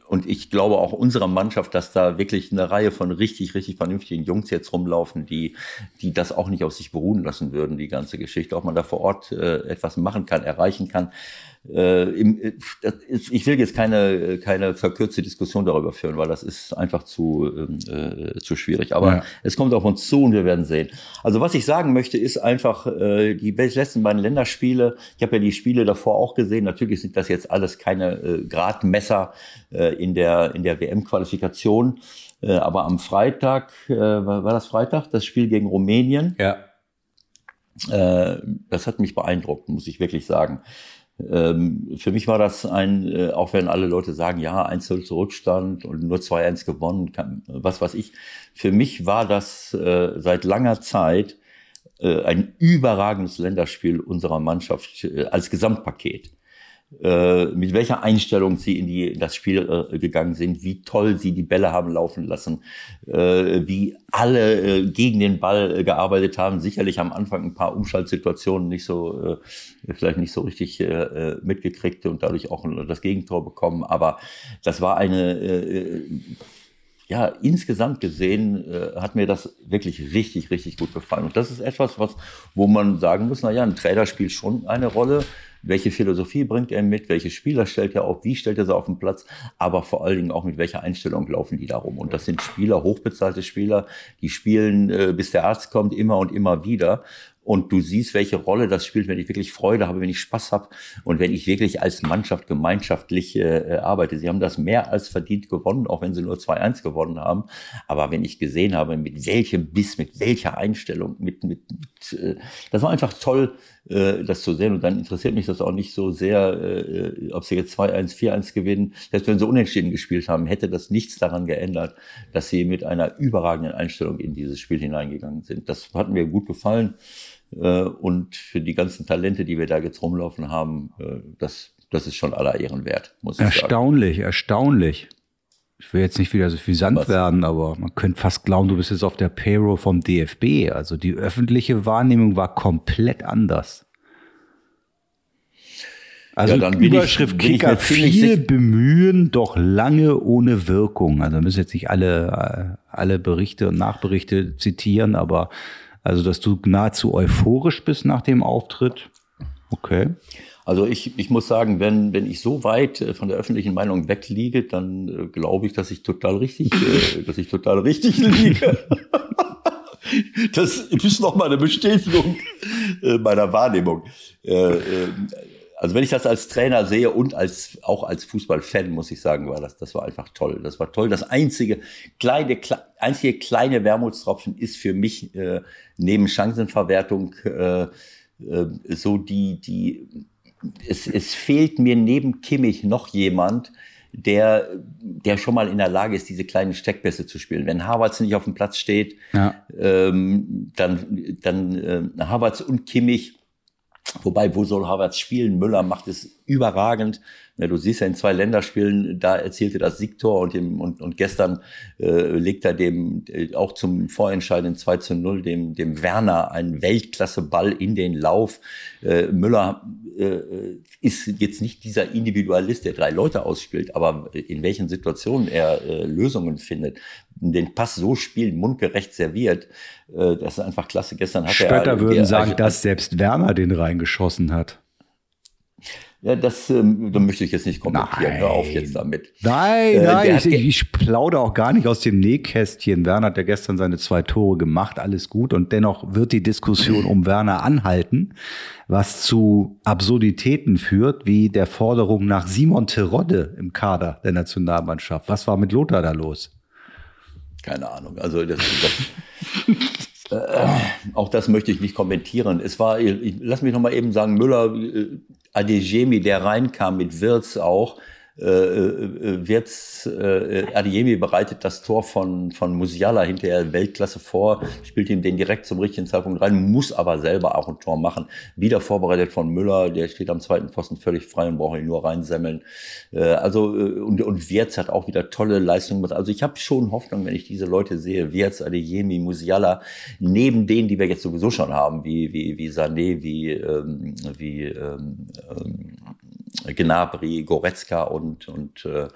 C: und ich glaube auch unserer Mannschaft, dass da wirklich eine Reihe von richtig, richtig vernünftigen Jungs jetzt rumlaufen, die, die das auch nicht auf sich beruhen lassen würden, die ganze Geschichte. Ob man da vor Ort äh, etwas machen kann, erreichen kann. Äh, im, äh, ist, ich will jetzt keine, keine verkürzte Diskussion darüber führen, weil das ist einfach zu, ähm, äh, zu schwierig. Aber
B: Ja.
C: es kommt auf uns zu und wir werden sehen. Also was ich sagen möchte, ist einfach äh, die letzten beiden Länderspiele. Ich habe ja die Spiele davor auch gesehen. Natürlich sind das jetzt alles keine äh, Gradmesser äh, in der in der WM-Qualifikation. Äh, aber am Freitag äh, war, war das Freitag das Spiel gegen Rumänien.
B: Ja.
C: Äh, das hat mich beeindruckt, muss ich wirklich sagen. Ähm, für mich war das ein, äh, auch wenn alle Leute sagen, ja, 1-0 Zurückstand und nur 2-1 gewonnen, kann, was weiß ich. Für mich war das äh, seit langer Zeit äh, ein überragendes Länderspiel unserer Mannschaft äh, als Gesamtpaket. Äh, mit welcher Einstellung sie in, die, in das Spiel äh, gegangen sind, wie toll sie die Bälle haben laufen lassen, äh, wie alle äh, gegen den Ball äh, gearbeitet haben. Sicherlich am Anfang ein paar Umschaltsituationen nicht so, vielleicht nicht so richtig mitgekriegt und dadurch auch das Gegentor bekommen. Aber das war eine, ja, insgesamt gesehen hat mir das wirklich richtig, richtig gut gefallen. Und das ist etwas, was, wo man sagen muss, na ja, ein Trainer spielt schon eine Rolle. Welche Philosophie bringt er mit? Welche Spieler stellt er auf? Wie stellt er sie auf den Platz? Aber vor allen Dingen auch mit welcher Einstellung laufen die da rum? Und das sind Spieler, hochbezahlte Spieler, die spielen, äh, bis der Arzt kommt, immer und immer wieder. Und du siehst, welche Rolle das spielt, wenn ich wirklich Freude habe, wenn ich Spaß habe und wenn ich wirklich als Mannschaft gemeinschaftlich äh, arbeite. Sie haben das mehr als verdient gewonnen, auch wenn sie nur 2-1 gewonnen haben. Aber wenn ich gesehen habe, mit welchem Biss, mit welcher Einstellung, mit, mit, mit äh, das war einfach toll, äh, das zu sehen. Und dann interessiert mich das auch nicht so sehr, äh, ob sie jetzt 2-1, 4-1 gewinnen. Selbst wenn sie unentschieden gespielt haben, hätte das nichts daran geändert, dass sie mit einer überragenden Einstellung in dieses Spiel hineingegangen sind. Das hat mir gut gefallen. Äh, und für die ganzen Talente, die wir da jetzt rumlaufen haben, äh, das, das ist schon aller Ehren wert, muss ich sagen.
B: Erstaunlich, erstaunlich. Ich will jetzt nicht wieder so viel Sand
C: Was?
B: werden, aber man könnte fast glauben, du bist jetzt auf der Payroll vom DFB. Also die öffentliche Wahrnehmung war komplett anders. Also
C: Ja, dann
B: Überschrift
C: ich
B: Kicker, viel Bemühen, doch lange ohne Wirkung. Also müssen jetzt nicht alle, äh, alle Berichte und Nachberichte zitieren, aber also, dass du nahezu euphorisch bist nach dem Auftritt. Okay.
C: Also ich, ich muss sagen, wenn, wenn ich so weit äh, von der öffentlichen Meinung wegliege, dann äh, glaube ich, dass ich total richtig, äh, <laughs> dass ich total richtig liege. <laughs> Das ist noch mal eine Bestätigung äh, meiner Wahrnehmung. Äh, äh, also wenn ich das als Trainer sehe und als auch als Fußballfan muss ich sagen, war das das war einfach toll. Das war toll. Das einzige kleine kle einzige kleine Wermutstropfen ist für mich äh, neben Chancenverwertung äh, äh, so die die es, es fehlt mir neben Kimmich noch jemand, der, der schon mal in der Lage ist, diese kleinen Steckpässe zu spielen. Wenn Havertz nicht auf dem Platz steht,
B: Ja.
C: ähm, dann, dann äh, Havertz und Kimmich, wobei, wo soll Havertz spielen? Müller macht es überragend. Ja, du siehst ja in zwei Länderspielen, da erzielte das Siegtor und, dem, und, und gestern äh, legt er dem äh, auch zum vorentscheidenden 2 zu 0 dem, dem Werner einen Weltklasse-Ball in den Lauf. Äh, Müller äh, ist jetzt nicht dieser Individualist, der drei Leute ausspielt, aber in welchen Situationen er äh, Lösungen findet, den Pass so spielt, mundgerecht serviert, äh, das ist einfach klasse. Gestern hat er
B: Spötter würden
C: der-
B: sagen, dass selbst Werner den reingeschossen hat.
C: Ja, das ähm, da möchte ich jetzt nicht kommentieren.
B: Nein.
C: Hör auf jetzt damit.
B: Nein,
C: Äh,
B: nein, ich, ich plaudere auch gar nicht aus dem Nähkästchen. Werner hat ja gestern seine zwei Tore gemacht, alles gut. Und dennoch wird die Diskussion um Werner anhalten, was zu Absurditäten führt, wie der Forderung nach Simon Terodde im Kader der Nationalmannschaft. Was war mit Lothar da los?
C: Keine Ahnung. Also das, das, <laughs> äh, auch das möchte ich nicht kommentieren. Es war, ich, lass mich noch mal eben sagen, Müller, äh, Adeyemi, der reinkam mit Wirtz auch. Äh, äh, Wirtz, äh, Adeyemi bereitet das Tor von, von Musiala hinterher Weltklasse vor, spielt ihm den direkt zum richtigen Zeitpunkt rein, muss aber selber auch ein Tor machen. Wieder vorbereitet von Müller, der steht am zweiten Pfosten völlig frei und braucht ihn nur reinsemmeln. Äh, also, äh, und, und Wirtz hat auch wieder tolle Leistungen gemacht. Also ich habe schon Hoffnung, wenn ich diese Leute sehe, Wirtz, Adeyemi, Musiala, neben denen, die wir jetzt sowieso schon haben, wie, wie, wie Sané, wie, ähm, wie ähm, ähm, Gnabry, Goretzka und, und, äh,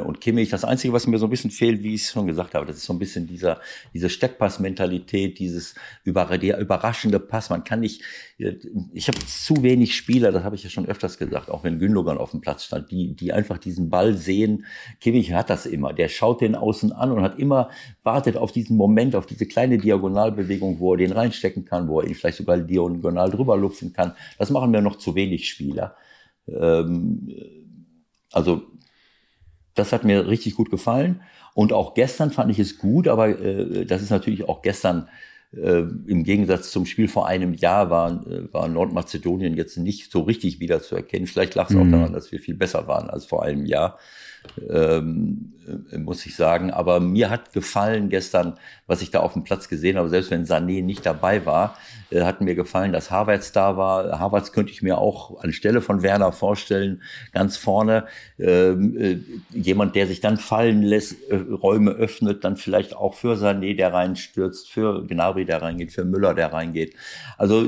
C: und Kimmich. Das Einzige, was mir so ein bisschen fehlt, wie ich es schon gesagt habe, das ist so ein bisschen dieser, diese Steckpassmentalität, dieses über, der überraschende Pass. Man kann nicht, ich habe zu wenig Spieler, das habe ich ja schon öfters gesagt, auch wenn Gündogan auf dem Platz stand, die, die einfach diesen Ball sehen. Kimmich hat das immer. Der schaut den außen an und hat immer, wartet auf diesen Moment, auf diese kleine Diagonalbewegung, wo er den reinstecken kann, wo er ihn vielleicht sogar diagonal drüber lupfen kann. Das machen mir noch zu wenig Spieler. Ähm, also das hat mir richtig gut gefallen. Und auch gestern fand ich es gut, aber äh, das ist natürlich auch gestern äh, im Gegensatz zum Spiel vor einem Jahr war, äh, war Nordmazedonien jetzt nicht so richtig wieder zu erkennen. Vielleicht lag es auch
B: Mhm.
C: daran, dass wir viel besser waren als vor einem Jahr, ähm, äh, muss ich sagen. Aber mir hat gefallen gestern, was ich da auf dem Platz gesehen habe, selbst wenn Sané nicht dabei war, äh, hat mir gefallen, dass Havertz da war. Havertz könnte ich mir auch anstelle von Werner vorstellen, ganz vorne. Ähm, äh, jemand, der sich dann fallen lässt, äh, Räume öffnet, dann vielleicht auch für Sané, der reinstürzt, für Gnabry, der reingeht, für Müller, der reingeht. Also,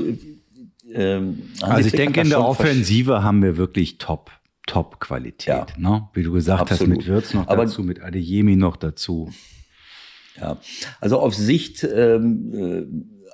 C: ähm, Hansi
B: Also ich denke, in der Offensive haben wir wirklich top, top Qualität.
C: Ja.
B: Ne? Wie du gesagt
C: Absolut.
B: hast, mit Wirtz noch
C: Aber-
B: dazu, mit Adeyemi noch dazu.
C: Ja, also auf Sicht ähm, äh,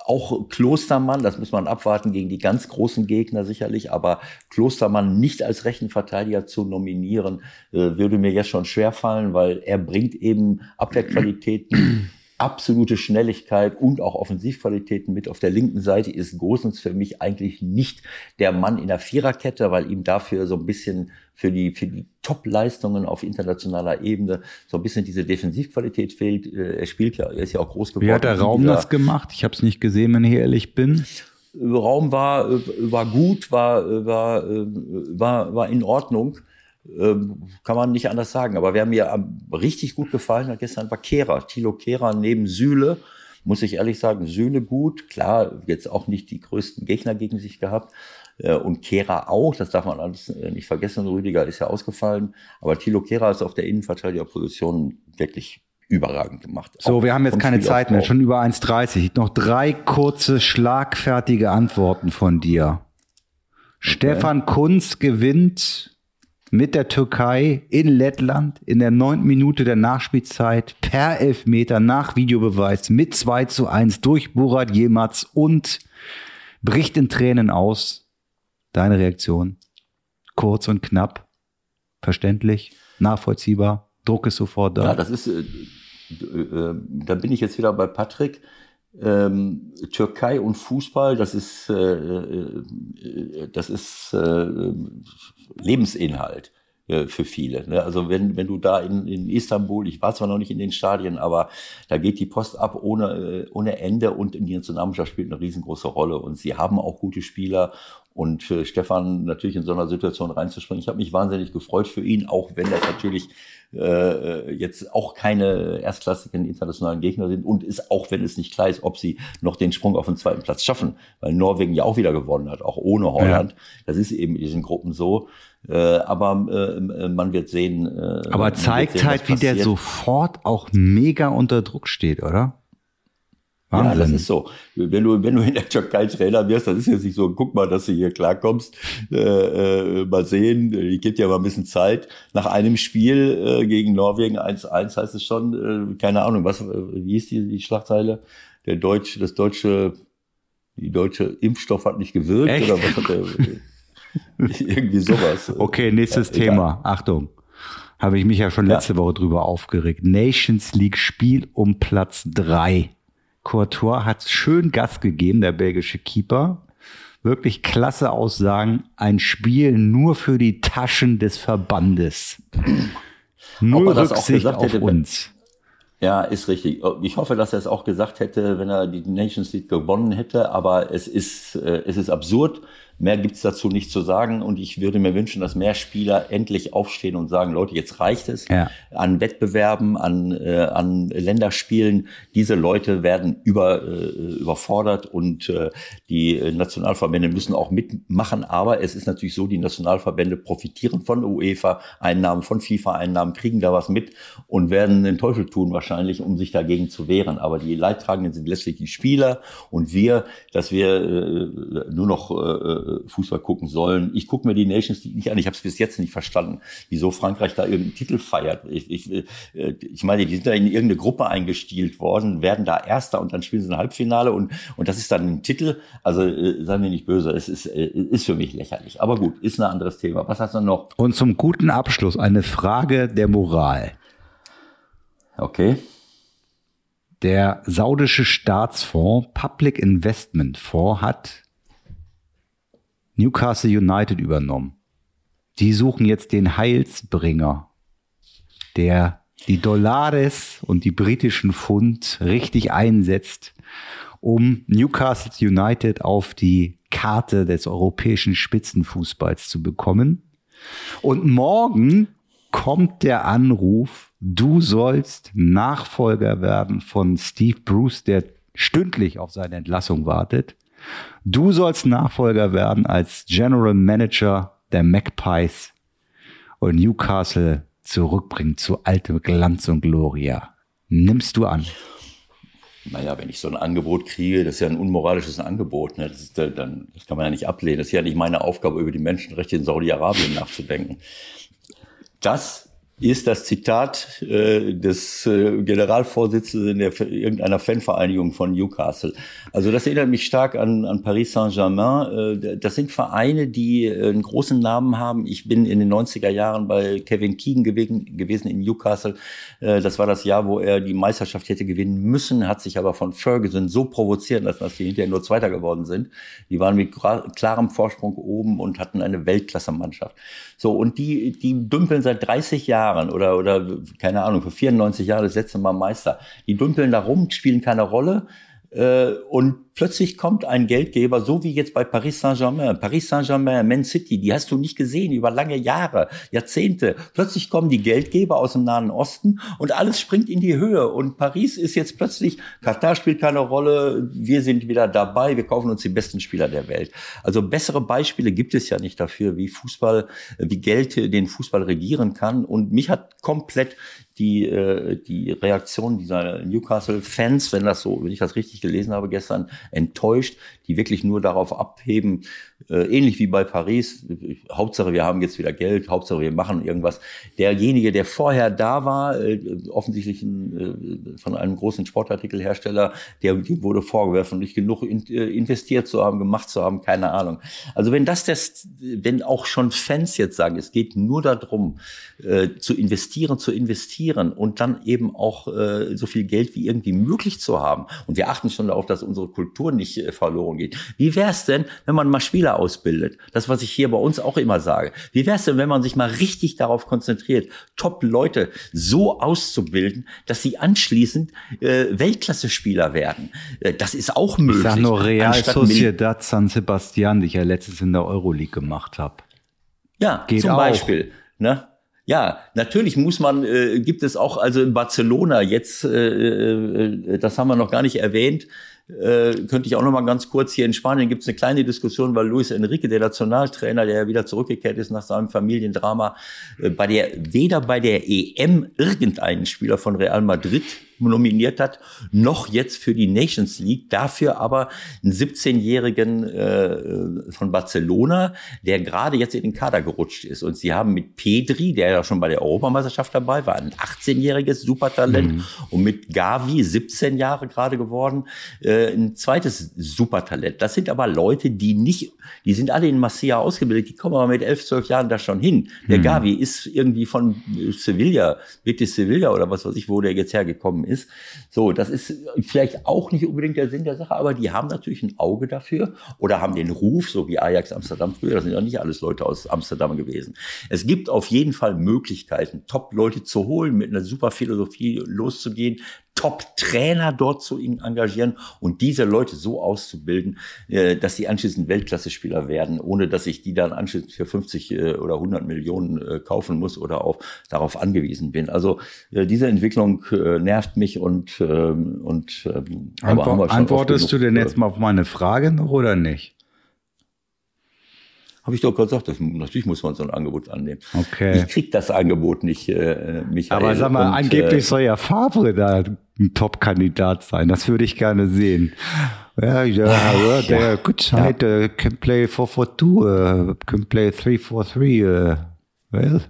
C: auch Klostermann, das muss man abwarten gegen die ganz großen Gegner sicherlich, aber Klostermann nicht als rechten Verteidiger zu nominieren, äh, würde mir jetzt schon schwerfallen, weil er bringt eben Abwehrqualitäten, absolute Schnelligkeit und auch Offensivqualitäten mit. Auf der linken Seite ist Gosens für mich eigentlich nicht der Mann in der Viererkette, weil ihm dafür so ein bisschen für die, für die Top-Leistungen auf internationaler Ebene so ein bisschen diese Defensivqualität fehlt. Äh, Er spielt ja, er ist ja auch groß geworden.
B: Wie hat der Raum das gemacht? Ich habe es nicht gesehen, wenn ich ehrlich bin.
C: Raum war, äh, war gut, war, äh, war, war, war in Ordnung. Ähm, Kann man nicht anders sagen. Aber wer mir richtig gut gefallen hat gestern war Kehrer. Thilo Kehrer neben Süle. Muss ich ehrlich sagen, Süle gut. Klar, jetzt auch nicht die größten Gegner gegen sich gehabt. Äh, Und Kehrer auch, das darf man alles äh, nicht vergessen. Rüdiger ist ja ausgefallen. Aber Thilo Kehrer ist auf der Innenverteidigerposition wirklich überragend gemacht.
B: So, wir haben jetzt keine Zeit mehr, schon über 1,30. Noch drei kurze, schlagfertige Antworten von dir. Stefan Kunz gewinnt mit der Türkei in Lettland in der neunten Minute der Nachspielzeit per Elfmeter nach Videobeweis mit 2 zu 1 durch Burat Yilmaz und bricht in Tränen aus. Deine Reaktion? Kurz und knapp, verständlich, nachvollziehbar, Druck ist sofort da.
C: Ja, das ist, äh, äh, da bin ich jetzt wieder bei Patrick. Ähm, Türkei und Fußball, das ist, äh, äh, das ist äh, Lebensinhalt. äh, für viele. Ne? Also wenn, wenn du da in, in Istanbul, ich war zwar noch nicht in den Stadien, aber da geht die Post ab ohne, äh, ohne Ende und in die Nationalmannschaft spielt eine riesengroße Rolle und sie haben auch gute Spieler und für Stefan natürlich in so einer Situation reinzuspringen. Ich habe mich wahnsinnig gefreut für ihn, auch wenn das natürlich äh, jetzt auch keine erstklassigen internationalen Gegner sind und ist auch, wenn es nicht klar ist, ob sie noch den Sprung auf den zweiten Platz schaffen, weil Norwegen ja auch wieder gewonnen hat, auch ohne Holland. Ja. Das ist eben in diesen Gruppen so. Äh, aber äh, man wird sehen.
B: Äh, aber zeigt sehen, halt, wie der sofort auch mega unter Druck steht, oder?
C: Wahnsinn. Ja, das ist so. Wenn du, wenn du in der Türkei Trainer wirst, das ist jetzt nicht so, guck mal, dass du hier klarkommst, äh, äh, mal sehen, ich gebe dir mal ein bisschen Zeit. Nach einem Spiel äh, gegen Norwegen 1-1 heißt es schon, äh, keine Ahnung, was, wie ist die, die Schlagzeile? Der Deutsche, das deutsche, die deutsche Impfstoff hat nicht gewirkt
B: Echt?
C: oder was hat der, <laughs> <laughs> irgendwie sowas.
B: Okay, nächstes ja, Thema. Achtung. Habe ich mich ja schon letzte ja. Woche drüber aufgeregt. Nations League Spiel um Platz drei. Courtois hat schön Gas gegeben, der belgische Keeper. Wirklich klasse Aussagen. Ein Spiel nur für die Taschen des Verbandes. Nur Rücksicht auf hätte, uns.
C: Ja, ist richtig. Ich hoffe, dass er es auch gesagt hätte, wenn er die Nations League gewonnen hätte. Aber es ist, äh, es ist absurd. Mehr gibt's dazu nicht zu sagen und ich würde mir wünschen, dass mehr Spieler endlich aufstehen und sagen, Leute, jetzt reicht es ja. an Wettbewerben, an, äh, an Länderspielen. Diese Leute werden über, äh, überfordert und äh, die Nationalverbände müssen auch mitmachen. Aber es ist natürlich so, die Nationalverbände profitieren von UEFA-Einnahmen, von FIFA-Einnahmen, kriegen da was mit und werden den Teufel tun wahrscheinlich, um sich dagegen zu wehren. Aber die Leidtragenden sind letztlich die Spieler und wir, dass wir äh, nur noch äh, Fußball gucken sollen. Ich gucke mir die Nations League nicht an. Ich habe es bis jetzt nicht verstanden, wieso Frankreich da irgendeinen Titel feiert. Ich, ich, äh, ich meine, die sind da in irgendeine Gruppe eingestielt worden, werden da Erster und dann spielen sie ein Halbfinale und, und das ist dann ein Titel. Also äh, seien wir nicht böse, es ist, äh, ist für mich lächerlich. Aber gut, ist ein anderes Thema. Was hast du noch?
B: Und zum guten Abschluss eine Frage der Moral.
C: Okay.
B: Der saudische Staatsfonds Public Investment Fonds hat Newcastle United übernommen. Die suchen jetzt den Heilsbringer, der die Dollares und die britischen Pfund richtig einsetzt, um Newcastle United auf die Karte des europäischen Spitzenfußballs zu bekommen. Und morgen kommt der Anruf, du sollst Nachfolger werden von Steve Bruce, der stündlich auf seine Entlassung wartet. Du sollst Nachfolger werden als General Manager der Magpies und Newcastle zurückbringen zu altem Glanz und Gloria. Nimmst du an?
C: Naja, wenn ich so ein Angebot kriege, das ist ja ein unmoralisches Angebot, ne? das, ist, äh, dann, das kann man ja nicht ablehnen. Das ist ja nicht meine Aufgabe, über die Menschenrechte in Saudi-Arabien nachzudenken. Das ist das Zitat äh, des äh, Generalvorsitzenden der irgendeiner Fanvereinigung von Newcastle. Also das erinnert mich stark an, an Paris Saint-Germain. Äh, das sind Vereine, die äh, einen großen Namen haben. Ich bin in den 90er Jahren bei Kevin Keegan gewesen, gewesen in Newcastle. Äh, das war das Jahr, wo er die Meisterschaft hätte gewinnen müssen, hat sich aber von Ferguson so provozieren lassen, dass die hinterher nur Zweiter geworden sind. Die waren mit klarem Vorsprung oben und hatten eine Weltklasse-Mannschaft. So, und die, die dümpeln seit 30 Jahren oder, oder keine Ahnung, für 94 Jahre das letzte Mal Meister. Die dümpeln da rum, spielen keine Rolle. Äh, und plötzlich kommt ein Geldgeber, so wie jetzt bei Paris Saint-Germain. Paris Saint-Germain, Man City, die hast du nicht gesehen über lange Jahre, Jahrzehnte. Plötzlich kommen die Geldgeber aus dem Nahen Osten und alles springt in die Höhe. Und Paris ist jetzt plötzlich, Katar spielt keine Rolle, wir sind wieder dabei, wir kaufen uns die besten Spieler der Welt. Also bessere Beispiele gibt es ja nicht dafür, wie Fußball, wie Geld den Fußball regieren kann. Und mich hat komplett die, äh, die Reaktion dieser Newcastle-Fans, wenn das so, wenn ich das richtig gelesen habe gestern, enttäuscht, die wirklich nur darauf abheben, ähnlich wie bei Paris, äh, Hauptsache wir haben jetzt wieder Geld, Hauptsache wir machen irgendwas. Derjenige, der vorher da war, äh, offensichtlich ein, äh, von einem großen Sportartikelhersteller, der wurde vorgeworfen, nicht genug in, äh, investiert zu haben, gemacht zu haben, keine Ahnung. Also wenn das das, wenn auch schon Fans jetzt sagen, es geht nur darum, äh, zu investieren, zu investieren und dann eben auch äh, so viel Geld wie irgendwie möglich zu haben. Und wir achten schon darauf, dass unsere Kultur nicht äh, verloren geht. Wie wäre es denn, wenn man mal Spieler ausbildet? Das, was ich hier bei uns auch immer sage. Wie wäre es denn, wenn man sich mal richtig darauf konzentriert, Top-Leute so auszubilden, dass sie anschließend äh, Weltklasse-Spieler werden? Äh, das ist auch möglich.
B: Ich sag nur Real
C: Anstatt
B: Sociedad San Sebastian, die ich ja letztes in der Euroleague gemacht habe.
C: Ja,
B: Geht
C: zum
B: auch.
C: Beispiel. Ne? Ja, natürlich muss man, äh, gibt es auch, also in Barcelona jetzt, äh, äh, das haben wir noch gar nicht erwähnt, äh, könnte ich auch noch mal ganz kurz hier in Spanien gibt es eine kleine Diskussion, weil Luis Enrique, der Nationaltrainer, der ja wieder zurückgekehrt ist nach seinem Familiendrama, äh, bei der weder bei der EM irgendeinen Spieler von Real Madrid nominiert hat, noch jetzt für die Nations League, dafür aber einen 17-jährigen äh, von Barcelona, der gerade jetzt in den Kader gerutscht ist. Und sie haben mit Pedri, der ja schon bei der Europameisterschaft dabei war, ein 18-jähriges Supertalent und mit Gavi, 17 Jahre gerade geworden, äh, ein zweites Supertalent. Das sind aber Leute, die nicht, die sind alle in Masia ausgebildet, die kommen aber mit 11, 12 Jahren da schon hin. Der Gavi ist irgendwie von Sevilla, Betis Sevilla oder was weiß ich, wo der jetzt hergekommen ist. So, das ist vielleicht auch nicht unbedingt der Sinn der Sache, aber die haben natürlich ein Auge dafür oder haben den Ruf, so wie Ajax Amsterdam früher. Das sind ja nicht alles Leute aus Amsterdam gewesen. Es gibt auf jeden Fall Möglichkeiten, Top-Leute zu holen, mit einer super Philosophie loszugehen, Top-Trainer dort zu engagieren und diese Leute so auszubilden, äh, dass sie anschließend Weltklasse-Spieler werden, ohne dass ich die dann anschließend für 50 äh, oder 100 Millionen äh, kaufen muss oder auch darauf angewiesen bin. Also diese Entwicklung nervt mich und, ähm, und ähm,
B: Antwort,
C: schon
B: antwortest du denn jetzt mal auf meine Frage noch oder nicht?
C: Habe ich doch gesagt, das, natürlich muss man so ein Angebot annehmen.
B: Okay.
C: Ich krieg das Angebot nicht, äh, Michael.
B: Aber sag mal,
C: Und,
B: angeblich
C: äh,
B: soll ja Favre da ein Top-Kandidat sein. Das würde ich gerne sehen. Ja, ja, ja, der good side uh, can play 4-4-2, uh, can play 3-4-3. Uh, well.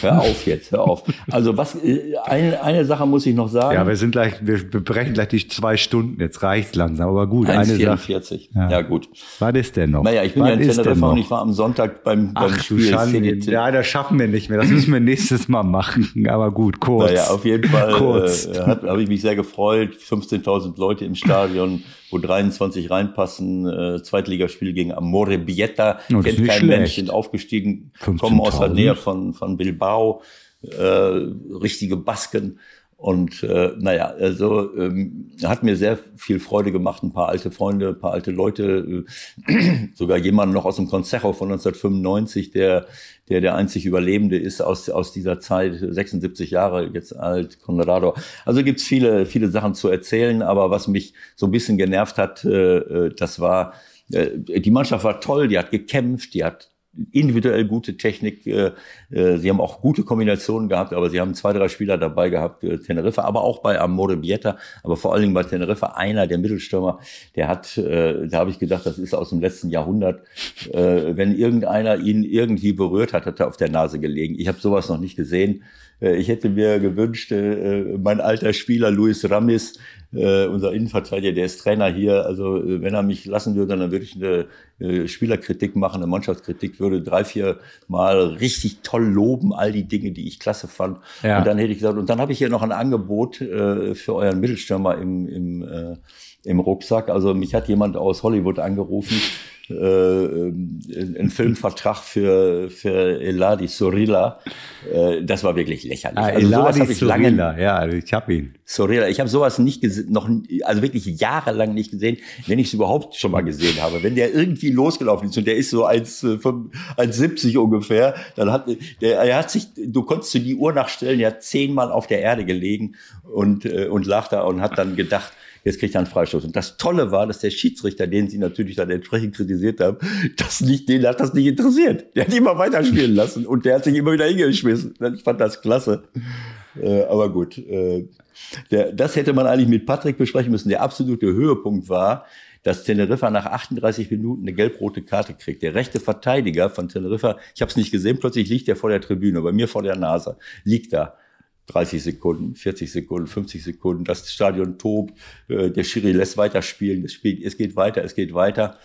C: Hör auf jetzt, hör auf. Also was, äh, eine, eine Sache muss ich noch sagen.
B: Ja, wir sind gleich, wir brechen gleich die zwei Stunden. Jetzt reicht's langsam. Aber gut, eine Sache.
C: 1,44.
B: Ja.
C: Ja. gut.
B: Was ist denn noch?
C: Naja, ich bin
B: Was
C: ja in Teneriffa und ich war am Sonntag beim, beim
B: Ach
C: Spiel.
B: Ja, das schaffen wir nicht mehr. Das müssen wir nächstes Mal machen. Aber gut, kurz.
C: Naja, auf jeden Fall
B: Kurz.
C: äh, habe ich mich sehr gefreut. 15.000 Leute im Stadion, wo 23 reinpassen. Äh, Zweitligaspiel gegen Amore Bieta.
B: Oh, das ist
C: Kennt kein
B: schlecht.
C: Mensch, sind aufgestiegen, kommen aus der
B: 15.000.
C: Nähe von, von Bilbao. Äh, richtige Basken. Und äh, naja, also ähm, hat mir sehr viel Freude gemacht. Ein paar alte Freunde, ein paar alte Leute, äh, <clears throat> sogar jemand noch aus dem Concejo von 1995, der der der einzig Überlebende ist aus aus dieser Zeit, 76 Jahre jetzt alt, Conrado. Also gibt's viele viele Sachen zu erzählen, aber was mich so ein bisschen genervt hat, äh, äh, das war äh, die Mannschaft war toll, die hat gekämpft, die hat individuell gute Technik. Äh, äh, sie haben auch gute Kombinationen gehabt, aber sie haben zwei, drei Spieler dabei gehabt, äh, Teneriffa, aber auch bei Amore Bieta, aber vor allen Dingen bei Teneriffa einer der Mittelstürmer, der hat, äh, da habe ich gedacht, das ist aus dem letzten Jahrhundert. Äh, wenn irgendeiner ihn irgendwie berührt hat, hat er auf der Nase gelegen. Ich habe sowas noch nicht gesehen. Äh, Ich hätte mir gewünscht, äh, mein alter Spieler Luis Ramis, äh, unser Innenverteidiger, der ist Trainer hier. Also wenn er mich lassen würde, dann würde ich eine Spielerkritik machen, eine Mannschaftskritik, würde drei, vier Mal richtig toll loben, all die Dinge, die ich klasse fand.
B: Ja.
C: Und dann hätte ich gesagt, und dann habe ich hier noch ein Angebot für euren Mittelstürmer im, im, im Rucksack. Also mich hat jemand aus Hollywood angerufen, äh, ähm, einen Filmvertrag für, für Eladi Sorilla. Äh, das war wirklich lächerlich.
B: Ah,
C: also sowas
B: Eladi
C: habe ich lange,
B: Sorilla. Ja, ich hab ihn.
C: Sorella. Ich habe sowas nicht gesehen, noch also wirklich jahrelang nicht gesehen, wenn ich es überhaupt schon mal gesehen habe. Wenn der irgendwie losgelaufen ist und der ist so 1,70 ungefähr, dann hat der, er hat sich, du konntest du die Uhr nachstellen, der hat zehnmal auf der Erde gelegen und äh, und lag da und hat dann gedacht, jetzt kriegt er einen Freistoß. Und das Tolle war, dass der Schiedsrichter, den sie natürlich dann entsprechend kritisiert haben, das nicht, den hat das nicht interessiert. Der hat immer weiterspielen <laughs> lassen und der hat sich immer wieder hingeschmissen. Ich fand das klasse. Äh, aber gut, äh, der, das hätte man eigentlich mit Patrick besprechen müssen. Der absolute Höhepunkt war, dass Teneriffa nach 38 Minuten eine gelb-rote Karte kriegt. Der rechte Verteidiger von Teneriffa, ich habe es nicht gesehen, plötzlich liegt er vor der Tribüne, bei mir vor der Nase, liegt da. 30 Sekunden, 40 Sekunden, 50 Sekunden, das Stadion tobt, äh, der Schiri lässt weiterspielen, das Spiel, es geht weiter, es geht weiter.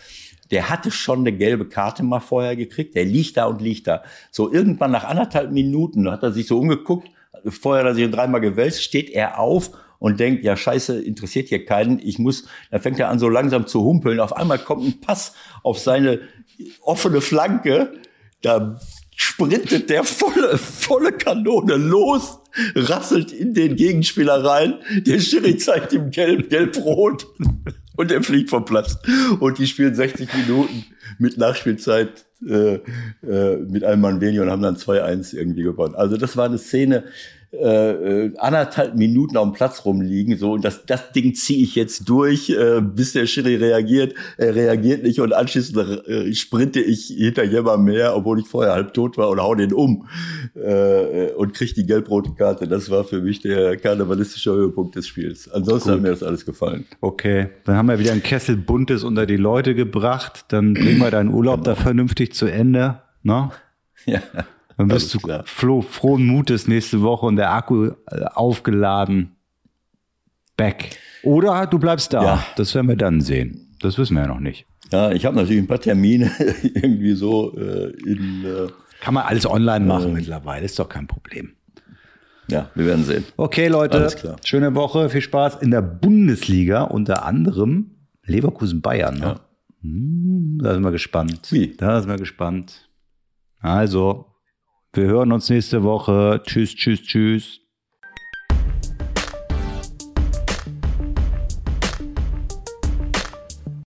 C: Der hatte schon eine gelbe Karte mal vorher gekriegt, der liegt da und liegt da. So irgendwann nach anderthalb Minuten hat er sich so umgeguckt, vorher hat er sich dreimal gewälzt, steht er auf und denkt, ja scheiße, interessiert hier keinen, ich muss, da fängt er an so langsam zu humpeln, auf einmal kommt ein Pass auf seine offene Flanke, da sprintet der volle, volle Kanone los, rasselt in den Gegenspieler rein. Der Schiri zeigt ihm gelb, gelb-rot und er fliegt vom Platz. Und die spielen 60 Minuten mit Nachspielzeit äh, äh, mit einem Mann weniger und haben dann 2-1 irgendwie gewonnen. Also das war eine Szene, äh, äh, anderthalb Minuten auf dem Platz rumliegen, so und das, das Ding ziehe ich jetzt durch, äh, bis der Schiri reagiert. Er reagiert nicht und anschließend äh, sprinte ich hinter jemandem mehr, obwohl ich vorher halb tot war und hau den um äh, und krieg die gelb-rote Karte. Das war für mich der karnevalistische Höhepunkt des Spiels. Ansonsten
B: Gut.
C: hat mir das alles gefallen.
B: Okay, dann haben wir wieder einen Kessel Buntes unter die Leute gebracht. Dann bringen wir deinen Urlaub da vernünftig zu Ende. Ne?
C: Ja.
B: Dann bist du
C: klar.
B: froh, frohen Mutes nächste Woche und der Akku äh, aufgeladen. Back. Oder du bleibst da.
C: Ja.
B: Das werden wir dann sehen. Das wissen wir ja noch nicht.
C: Ja, ich habe natürlich ein paar Termine <laughs> irgendwie so äh, in. Äh,
B: Kann man alles online machen
C: Ähm.
B: mittlerweile, ist doch kein Problem.
C: ja, wir werden sehen.
B: Okay, Leute,
C: Alles klar.
B: schöne Woche, viel Spaß in der Bundesliga, unter anderem Leverkusen-Bayern. Ne?
C: Ja.
B: Hm, Da sind wir gespannt.
C: Wie?
B: Da sind wir gespannt. Also, wir hören uns nächste Woche. Tschüss, tschüss, tschüss.